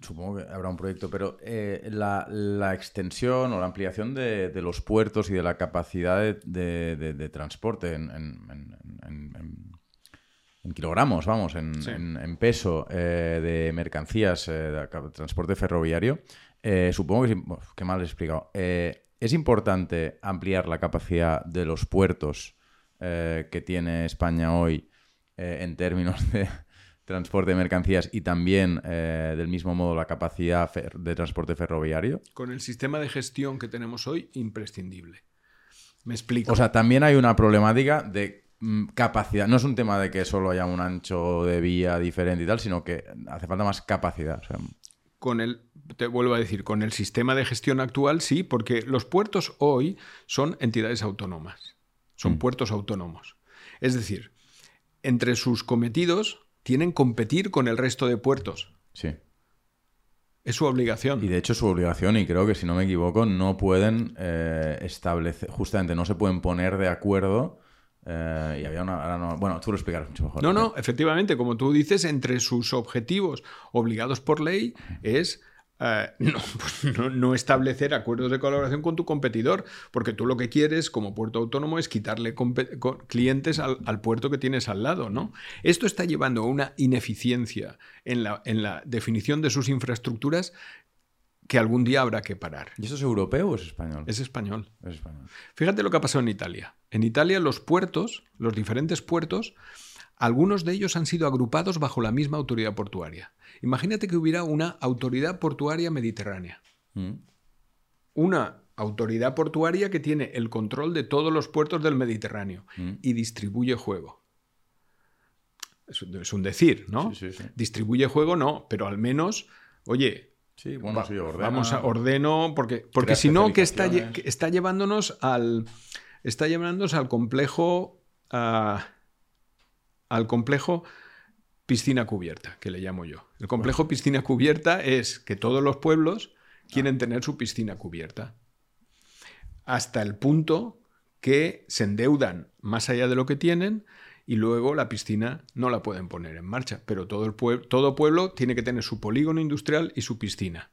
supongo que habrá un proyecto, pero eh, la, la extensión o la ampliación de, de los puertos y de la capacidad de, de- transporte en, en- en- en- en- en kilogramos, vamos, en, Sí. peso eh, de mercancías, eh, de transporte ferroviario, eh, supongo que, uf, qué mal he explicado. Eh, es importante ampliar la capacidad de los puertos que tiene España hoy eh, en términos de transporte de mercancías y también eh, del mismo modo la capacidad de transporte ferroviario. Con el sistema de gestión que tenemos hoy, imprescindible. Me explico. O sea, también hay una problemática de mm, capacidad. No es un tema de que solo haya un ancho de vía diferente y tal, sino que hace falta más capacidad. O sea, con el, te vuelvo a decir, con el sistema de gestión actual, sí, porque los puertos hoy son entidades autónomas, son Mm. puertos autónomos. Es decir, entre sus cometidos tienen competir con el resto de puertos. Sí. Es su obligación. Y de hecho su obligación, y creo que si no me equivoco, no pueden eh, establecer, justamente no se pueden poner de acuerdo. eh, y había una. ahora no- bueno, tú lo explicarás mucho mejor. No, no, efectivamente, como tú dices, entre sus objetivos obligados por ley es eh, no, pues no- no establecer acuerdos de colaboración con tu competidor, porque tú lo que quieres como puerto autónomo es quitarle clientes al, al puerto que tienes al lado, ¿no? Esto está llevando a una ineficiencia en la, en la definición de sus infraestructuras que algún día habrá que parar. ¿Y eso es europeo o es español? Es español. Es español. Fíjate lo que ha pasado en Italia. En Italia los puertos, los diferentes puertos, algunos de ellos han sido agrupados bajo la misma autoridad portuaria. Imagínate que hubiera una autoridad portuaria mediterránea. Mm. Una autoridad portuaria que tiene el control de todos los puertos del Mediterráneo Mm. y distribuye juego. Es un- decir, ¿no? Sí, sí, sí. Distribuye juego no, pero al menos, oye, Sí, bueno, Va- sí, ordena. Vamos a ordeno, porque, porque si no, que está, está llevándonos al. Está llevándonos al complejo. ah, al complejo piscina cubierta, que le llamo yo. El complejo piscina cubierta es que todos los pueblos quieren tener su piscina cubierta. Hasta el punto que se endeudan más allá de lo que tienen y luego la piscina no la pueden poner en marcha. Pero todo, el pue- todo pueblo tiene que tener su polígono industrial y su piscina.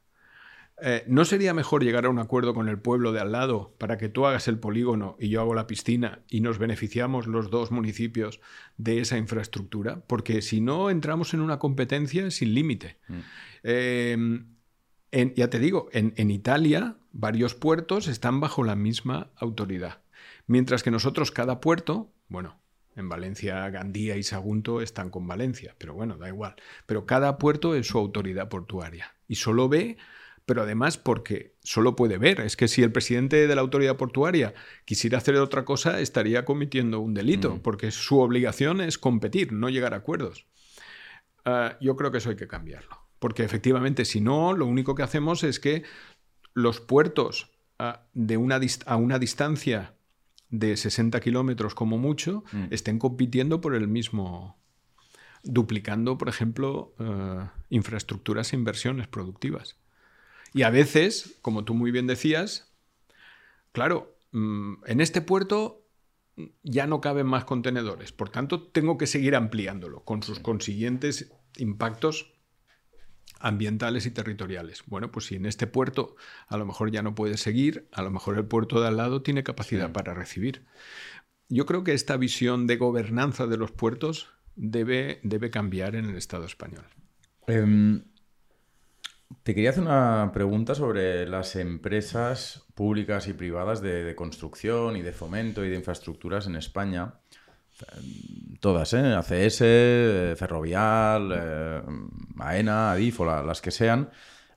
Eh, ¿No sería mejor llegar a un acuerdo con el pueblo de al lado para que tú hagas el polígono y yo hago la piscina y nos beneficiamos los dos municipios de esa infraestructura? Porque si no, entramos en una competencia sin límite. Eh, en- ya te digo, en, en Italia varios puertos están bajo la misma autoridad. Mientras que nosotros cada puerto, bueno, en Valencia, Gandía y Sagunto están con Valencia, pero bueno, da igual. Pero cada puerto es su autoridad portuaria. Y solo ve, pero además porque solo puede ver. Es que si el presidente de la autoridad portuaria quisiera hacer otra cosa, estaría cometiendo un delito, porque su obligación es competir, no llegar a acuerdos. Ah, yo creo que eso hay que cambiarlo. Porque efectivamente, si no, lo único que hacemos es que los puertos ah, de una a una distancia de 60 kilómetros como mucho Mm. estén compitiendo por el mismo, duplicando, por ejemplo, eh, infraestructuras e inversiones productivas. Y a veces, como tú muy bien decías, claro, mm, en este puerto ya no caben más contenedores, por tanto tengo que seguir ampliándolo con sus consiguientes impactos ambientales y territoriales. Bueno, pues si en este puerto a lo mejor ya no puede seguir, a lo mejor el puerto de al lado tiene capacidad Sí. para recibir. Yo creo que esta visión de gobernanza de los puertos debe, debe cambiar en el Estado español. Em, te quería hacer una pregunta sobre las empresas públicas y privadas de, de construcción y de fomento y de infraestructuras en España. Em, Todas, ¿eh? ACS, eh, Ferrovial, eh, AENA, ADIF o la- las que sean.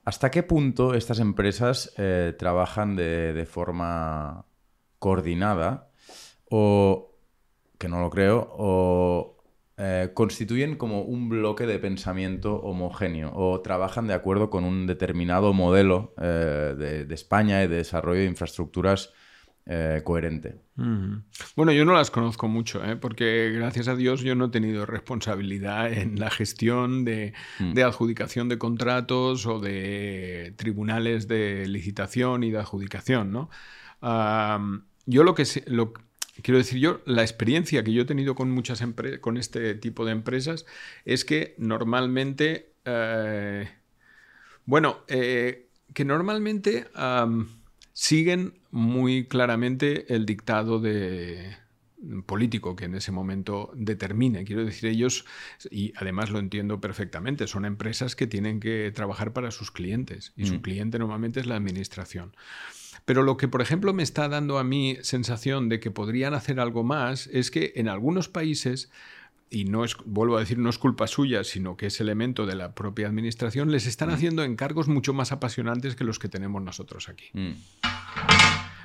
¿Hasta qué punto estas empresas eh, trabajan de, de forma coordinada o, que no lo creo, o eh, constituyen como un bloque de pensamiento homogéneo o trabajan de acuerdo con un determinado modelo eh, de, de España y de desarrollo de infraestructuras eh, coherente. Bueno, yo no las conozco mucho, ¿eh? porque gracias a Dios yo no he tenido responsabilidad en la gestión de, Mm. de adjudicación de contratos o de tribunales de licitación y de adjudicación, ¿no? Yo lo que lo, quiero decir yo, la experiencia que yo he tenido con muchas con este tipo de empresas es que normalmente, eh, bueno, eh, que normalmente siguen muy claramente el dictado de político que en ese momento determine. Quiero decir, ellos, y además lo entiendo perfectamente, son empresas que tienen que trabajar para sus clientes y su Mm. cliente normalmente es la administración. Pero lo que, por ejemplo, me está dando a mí sensación de que podrían hacer algo más es que en algunos países y no es, vuelvo a decir, no es culpa suya, sino que es elemento de la propia administración, les están haciendo encargos mucho más apasionantes que los que tenemos nosotros aquí. Mm.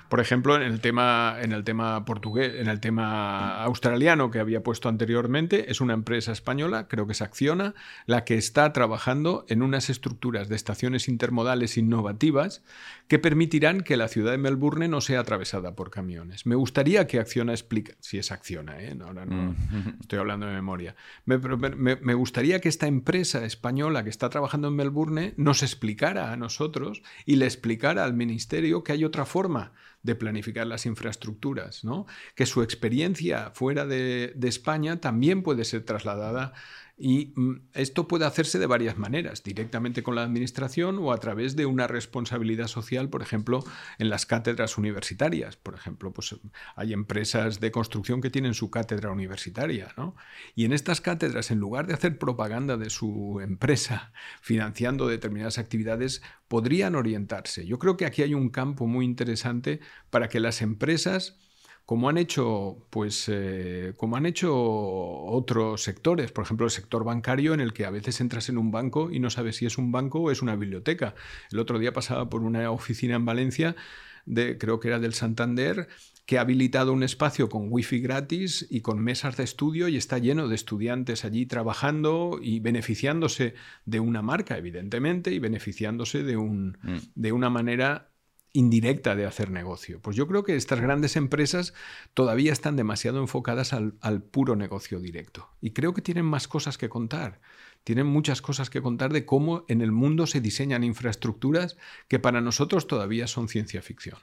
Por ejemplo, en el tema, en el tema portugués, en el tema australiano que había puesto anteriormente, es una empresa española, creo que es Acciona, la que está trabajando en unas estructuras de estaciones intermodales innovativas que permitirán que la ciudad de Melbourne no sea atravesada por camiones. Me gustaría que Acciona explique, si es Acciona, ¿eh? ahora no estoy hablando de memoria, me, me gustaría que esta empresa española que está trabajando en Melbourne nos explicara a nosotros y le explicara al ministerio que hay otra forma de planificar las infraestructuras, ¿no? que su experiencia fuera de, de España también puede ser trasladada y mm, esto puede hacerse de varias maneras, directamente con la administración o a través de una responsabilidad social, por ejemplo, en las cátedras universitarias. Por ejemplo, pues hay empresas de construcción que tienen su cátedra universitaria, ¿no? Y en estas cátedras, en lugar de hacer propaganda de su empresa financiando determinadas actividades, podrían orientarse. Yo creo que aquí hay un campo muy interesante para que las empresas como han hecho, pues, eh, como han hecho otros sectores, por ejemplo, el sector bancario, en el que a veces entras en un banco y no sabes si es un banco o es una biblioteca. El otro día pasaba por una oficina en Valencia, de, creo que era del Santander, que ha habilitado un espacio con wifi gratis y con mesas de estudio y está lleno de estudiantes allí trabajando y beneficiándose de una marca, evidentemente, y beneficiándose de, un, mm. de una manera indirecta de hacer negocio. Pues yo creo que estas grandes empresas todavía están demasiado enfocadas al, puro negocio directo. Y creo que tienen más cosas que contar. Tienen muchas cosas que contar de cómo en el mundo se diseñan infraestructuras que para nosotros todavía son ciencia ficción.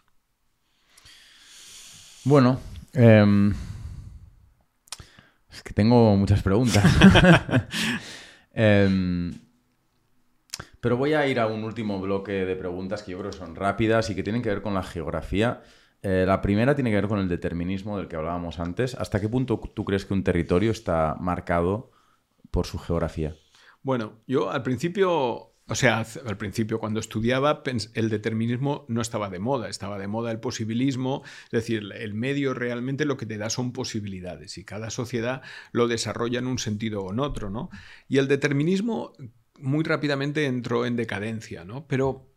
Bueno, em, es que tengo muchas preguntas. Em, pero voy a ir a un último bloque de preguntas que yo creo que son rápidas y que tienen que ver con la geografía. Eh, la primera tiene que ver con el determinismo del que hablábamos antes. ¿Hasta qué punto tú crees que un territorio está marcado por su geografía? Bueno, yo al principio, o sea, al principio cuando estudiaba, el determinismo no estaba de moda, estaba de moda el posibilismo, es decir, el medio realmente lo que te da son posibilidades y cada sociedad lo desarrolla en un sentido o en otro, ¿no? Y el determinismo muy rápidamente entró en decadencia, ¿no? Pero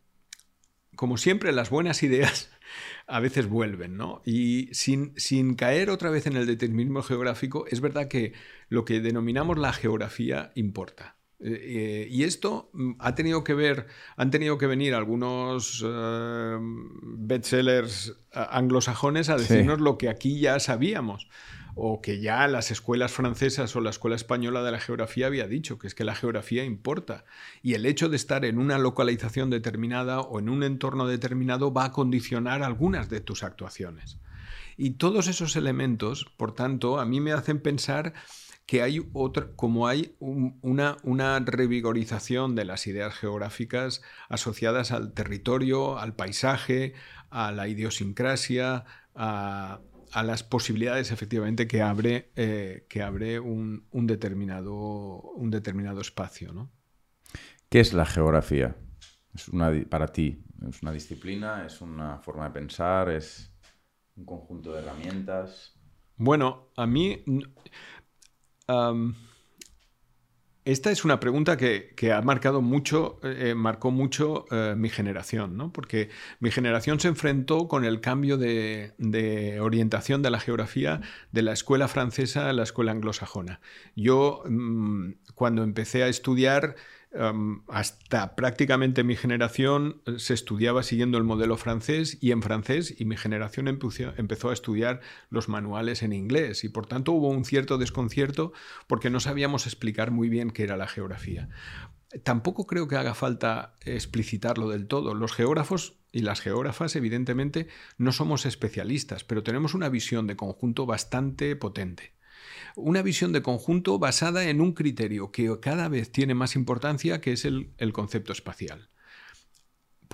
como siempre, las buenas ideas a veces vuelven, ¿no? Y sin, sin, caer otra vez en el determinismo geográfico, es verdad que lo que denominamos la geografía importa. Eh, eh, y esto mm, ha tenido que ver, han tenido que venir algunos eh, bestsellers anglosajones a decirnos lo que aquí ya sabíamos o que ya las escuelas francesas o la escuela española de la geografía había dicho, que es que la geografía importa. Y el hecho de estar en una localización determinada o en un entorno determinado va a condicionar algunas de tus actuaciones. Y todos esos elementos, por tanto, a mí me hacen pensar que hay otra, como hay una, una, revigorización de las ideas geográficas asociadas al territorio, al paisaje, a la idiosincrasia, a, a las posibilidades efectivamente que abre, eh, que abre un, determinado, un determinado espacio. ¿no? ¿Qué es la geografía? Es una, para ti, ¿es una disciplina? ¿Es una forma de pensar? ¿Es un conjunto de herramientas? Bueno, a mí... Esta es una pregunta que, ha marcado mucho, eh, marcó mucho eh, mi generación, ¿no? porque mi generación se enfrentó con el cambio de, orientación de la geografía de la escuela francesa a la escuela anglosajona. Yo, mm, cuando empecé a estudiar, hasta prácticamente mi generación eh, se estudiaba siguiendo el modelo francés y en francés y mi generación empezó, a estudiar los manuales en inglés y por tanto hubo un cierto desconcierto porque no sabíamos explicar muy bien qué era la geografía. Tampoco creo que haga falta explicitarlo del todo. Los geógrafos y las geógrafas evidentemente no somos especialistas, pero tenemos una visión de conjunto bastante potente una visión de conjunto basada en un criterio que cada vez tiene más importancia, que es el, concepto espacial.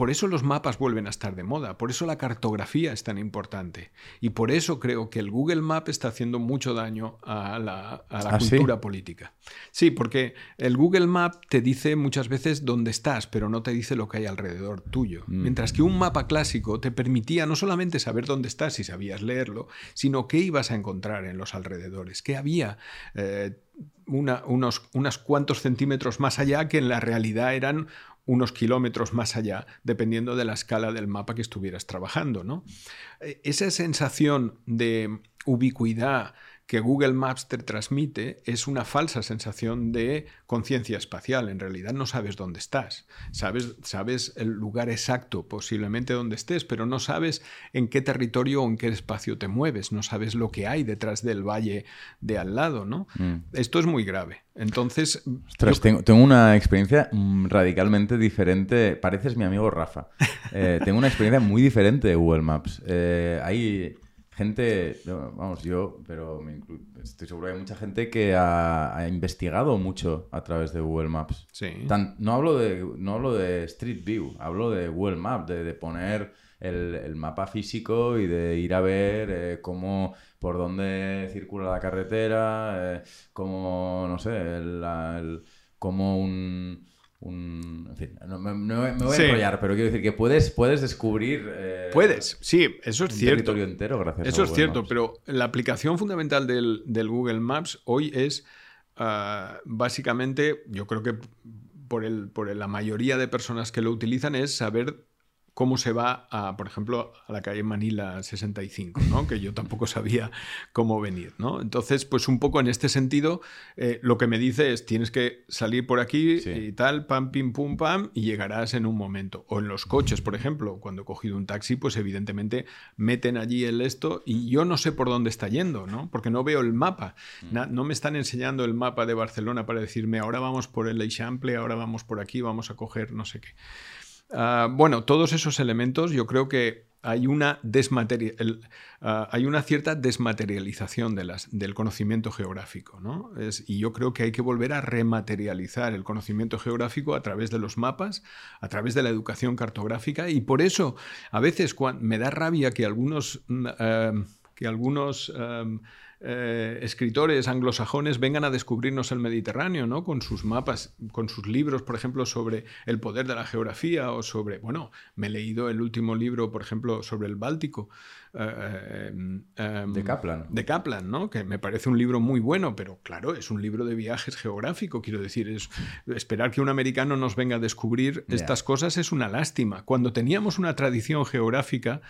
Por eso los mapas vuelven a estar de moda, por eso la cartografía es tan importante y por eso creo que el Google Map está haciendo mucho daño a la, ¿Ah, cultura política. Sí, porque el Google Map te dice muchas veces dónde estás, pero no te dice lo que hay alrededor tuyo. Mm. Mientras que un mapa clásico te permitía no solamente saber dónde estás si sabías leerlo, sino qué ibas a encontrar en los alrededores, qué había. Eh, unos, unos, cuantos centímetros más allá que en la realidad eran unos kilómetros más allá, dependiendo de la escala del mapa que estuvieras trabajando. ¿no? E, esa sensación de ubicuidad, que Google Maps te transmite es una falsa sensación de conciencia espacial. En realidad no sabes dónde estás. Sabes, sabes el lugar exacto, posiblemente donde estés, pero no sabes en qué territorio o en qué espacio te mueves. No sabes lo que hay detrás del valle de al lado, ¿no? Mm. Esto es muy grave. Entonces. tengo, una experiencia mm, radicalmente diferente. Pareces mi amigo Rafa. Eh, tengo una experiencia muy diferente de Google Maps. Eh, hay gente, vamos, yo, pero estoy seguro que hay mucha gente que ha, investigado mucho a través de Google Maps. Sí. no, hablo de, no hablo de Street View, hablo de Google Maps, de, poner el, mapa físico y de ir a ver eh, cómo, por dónde circula la carretera, eh, cómo, no sé, el, cómo un en fin, no, me, voy a enrollar, pero quiero decir que puedes, puedes descubrir. Eh, puedes, sí, eso es cierto. territorio entero gracias Eso es cierto, pero la aplicación fundamental del, Google Maps hoy es ah, básicamente, yo creo que por, el, por la mayoría de personas que lo utilizan, es saber cómo se va, a, por ejemplo, a la calle Manila 65, ¿no? que yo tampoco sabía cómo venir. ¿no? Entonces, pues un poco en este sentido, eh, lo que me dice es, tienes que salir por aquí y tal, pam, pim, pum, pam, y llegarás en un momento. O en los coches, por ejemplo, cuando he cogido un taxi, pues evidentemente meten allí el esto y yo no sé por dónde está yendo, ¿no? porque no veo el mapa. Mm. no me están enseñando el mapa de Barcelona para decirme, ahora vamos por el Eixample, ahora vamos por aquí, vamos a coger no sé qué. Ah, bueno, todos esos elementos yo creo que hay una, ah, cierta desmaterialización del conocimiento geográfico. ¿no? y yo creo que hay que volver a rematerializar el conocimiento geográfico a través de los mapas, a través de la educación cartográfica. Y por eso a veces me da rabia que algunos... Mm, ah, que algunos eh, escritores anglosajones vengan a descubrirnos el Mediterráneo, ¿no? Con sus mapas, con sus libros, por ejemplo, sobre el poder de la geografía o sobre, bueno, me he leído el último libro, por ejemplo, sobre el Báltico. Eh, em, de Kaplan. De Kaplan, ¿no? Que me parece un libro muy bueno, pero claro, es un libro de viajes geográfico, quiero decir, es esperar que un americano nos venga a descubrir estas cosas es una lástima. Cuando teníamos una tradición geográfica,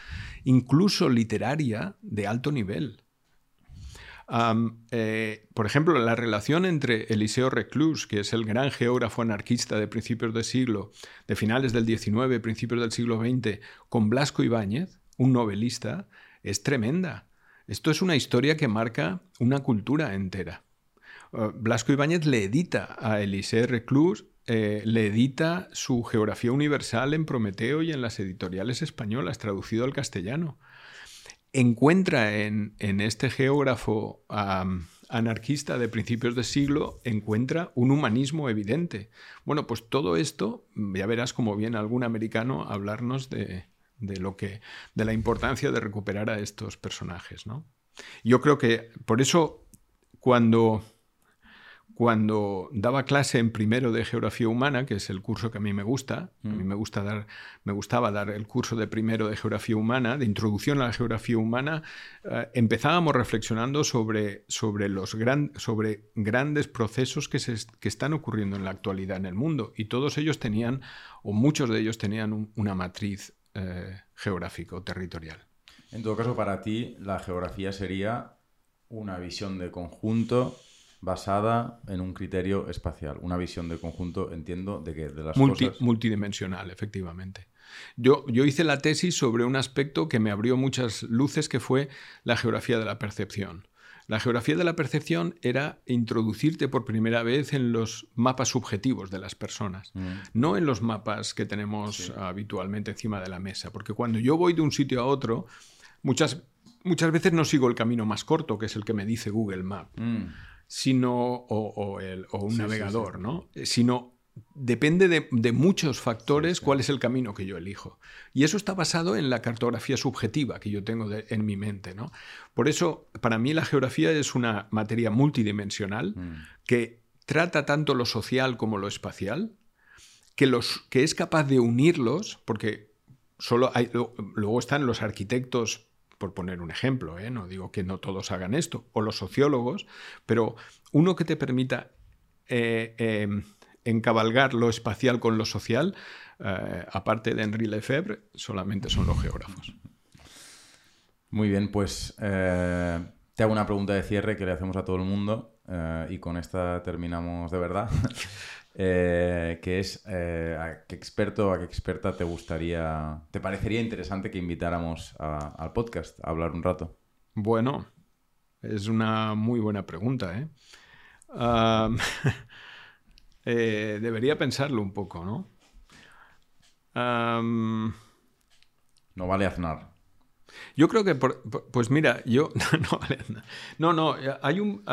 incluso literaria, de alto nivel. Eh, por ejemplo, la relación entre Eliseo Reclus, que es el gran geógrafo anarquista de principios del siglo, de finales del XIX, principios del siglo XX, con Blasco Ibáñez, un novelista, es tremenda. Esto es una historia que marca una cultura entera. Uh, Blasco Ibáñez le edita a Eliseo Reclus, eh, le edita su Geografía Universal en Prometeo y en las editoriales españolas, traducido al castellano encuentra en, este geógrafo anarquista de principios de siglo, encuentra un humanismo evidente. Bueno, pues todo esto, ya verás como viene algún americano a hablarnos de, lo que, de la importancia de recuperar a estos personajes. ¿no? Yo creo que por eso cuando cuando daba clase en primero de geografía humana, que es el curso que a mí me gusta, a mí mm. me gusta dar, me gustaba dar el curso de primero de geografía humana, de introducción a la geografía humana, eh, empezábamos reflexionando sobre, sobre los gran, sobre grandes procesos que, se, que están ocurriendo en la actualidad en el mundo y todos ellos tenían, o muchos de ellos tenían una matriz eh, geográfica o territorial. En todo caso, para ti, la geografía sería una visión de conjunto basada en un criterio espacial, una visión de conjunto, entiendo, de que de las cosas... Multidimensional, efectivamente. Yo, yo hice la tesis sobre un aspecto que me abrió muchas luces, que fue la geografía de la percepción. La geografía de la percepción era introducirte por primera vez en los mapas subjetivos de las personas, mm. no en los mapas que tenemos habitualmente encima de la mesa, porque cuando yo voy de un sitio a otro, muchas, muchas veces no sigo el camino más corto, que es el que me dice Google Maps. Mm sino, o, un navegador, ¿no? Sino depende de, muchos factores cuál es el camino que yo elijo. Y eso está basado en la cartografía subjetiva que yo tengo en mi mente. ¿no? Por eso, para mí la geografía es una materia multidimensional mm. que trata tanto lo social como lo espacial, que, los, que es capaz de unirlos, porque solo hay, luego están los arquitectos por poner un ejemplo, ¿eh? no digo que no todos hagan esto, o los sociólogos, pero uno que te permita eh, em, encabalgar lo espacial con lo social, eh, aparte de Henri Lefebvre, solamente son los geógrafos. Muy bien, pues te hago una pregunta de cierre que le hacemos a todo el mundo y con esta terminamos de verdad. que es a qué experto o a qué experta te gustaría, te parecería interesante que invitáramos al podcast a hablar un rato. Bueno, es una muy buena pregunta, ¿eh? Eh, debería pensarlo un poco, ¿no? no vale Aznar. Yo creo que, pues mira, yo no, no, hay un,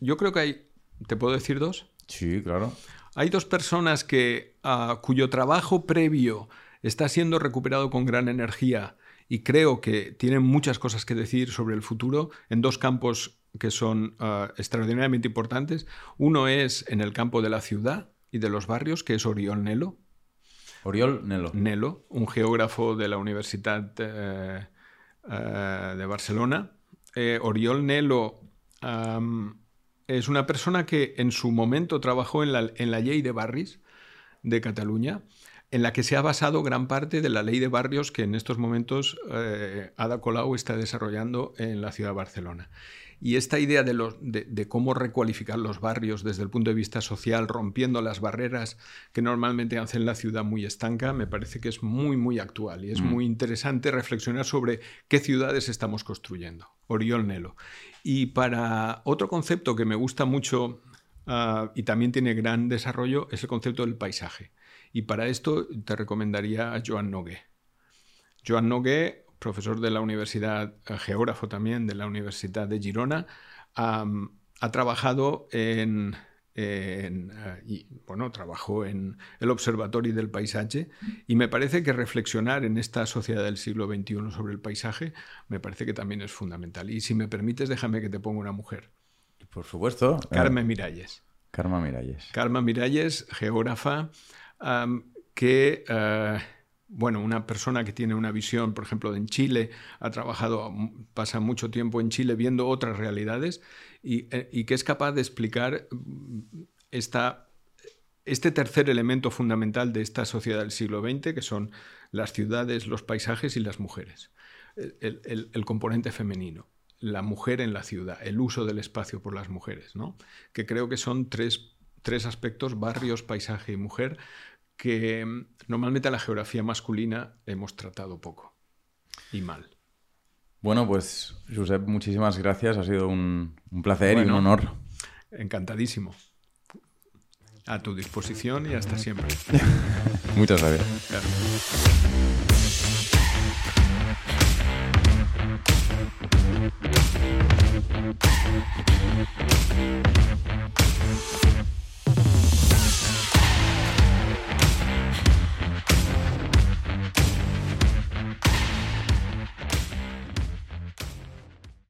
yo creo que hay, ¿te puedo decir dos? Sí, claro. Hay dos personas que ah, cuyo trabajo previo está siendo recuperado con gran energía y creo que tienen muchas cosas que decir sobre el futuro en dos campos que son ah, extraordinariamente importantes. Uno es en el campo de la ciudad y de los barrios, que es Oriol Nelo. Oriol Nelo. Nelo, un geógrafo de la Universidad eh, eh, de Barcelona. Eh, Oriol Nelo es una persona que en su momento trabajó en la, en la Llei de Barris de Cataluña en la que se ha basado gran parte de la ley de barrios que en estos momentos eh, Ada Colau está desarrollando en la ciudad de Barcelona. Y esta idea de, cómo recualificar los barrios desde el punto de vista social, rompiendo las barreras que normalmente hacen la ciudad muy estanca, me parece que es muy, muy actual y es mm. muy interesante reflexionar sobre qué ciudades estamos construyendo. Oriol Nelo. Y para otro concepto que me gusta mucho ah, y también tiene gran desarrollo es el concepto del paisaje. Y para esto te recomendaría a Joan Nogué. Joan Nogué, profesor de la Universidad, eh, geógrafo también de la Universidad de Girona, ha trabajado en, eh, y, bueno, trabajó en el Observatorio del Paisaje y me parece que reflexionar en esta sociedad del siglo XXI sobre el paisaje me parece que también es fundamental. Y si me permites, déjame que te ponga una mujer. Por supuesto. Carmen Miralles. Carmen Miralles. Carmen Miralles, geógrafa, que, eh, bueno, una persona que tiene una visión, por ejemplo, en Chile, ha trabajado, pasa mucho tiempo en Chile viendo otras realidades y, eh, que es capaz de explicar mm, esta, este tercer elemento fundamental de esta sociedad del siglo XX, que son las ciudades, los paisajes y las mujeres, el, componente femenino la mujer en la ciudad, el uso del espacio por las mujeres, ¿no? que creo que son tres tres aspectos, barrios, paisaje y mujer, que mm, normalmente la geografía masculina hemos tratado poco y mal. Bueno, pues Josep, muchísimas gracias. Ha sido un, placer y un honor. Encantadísimo. A tu disposición y hasta siempre. Muchas gracias.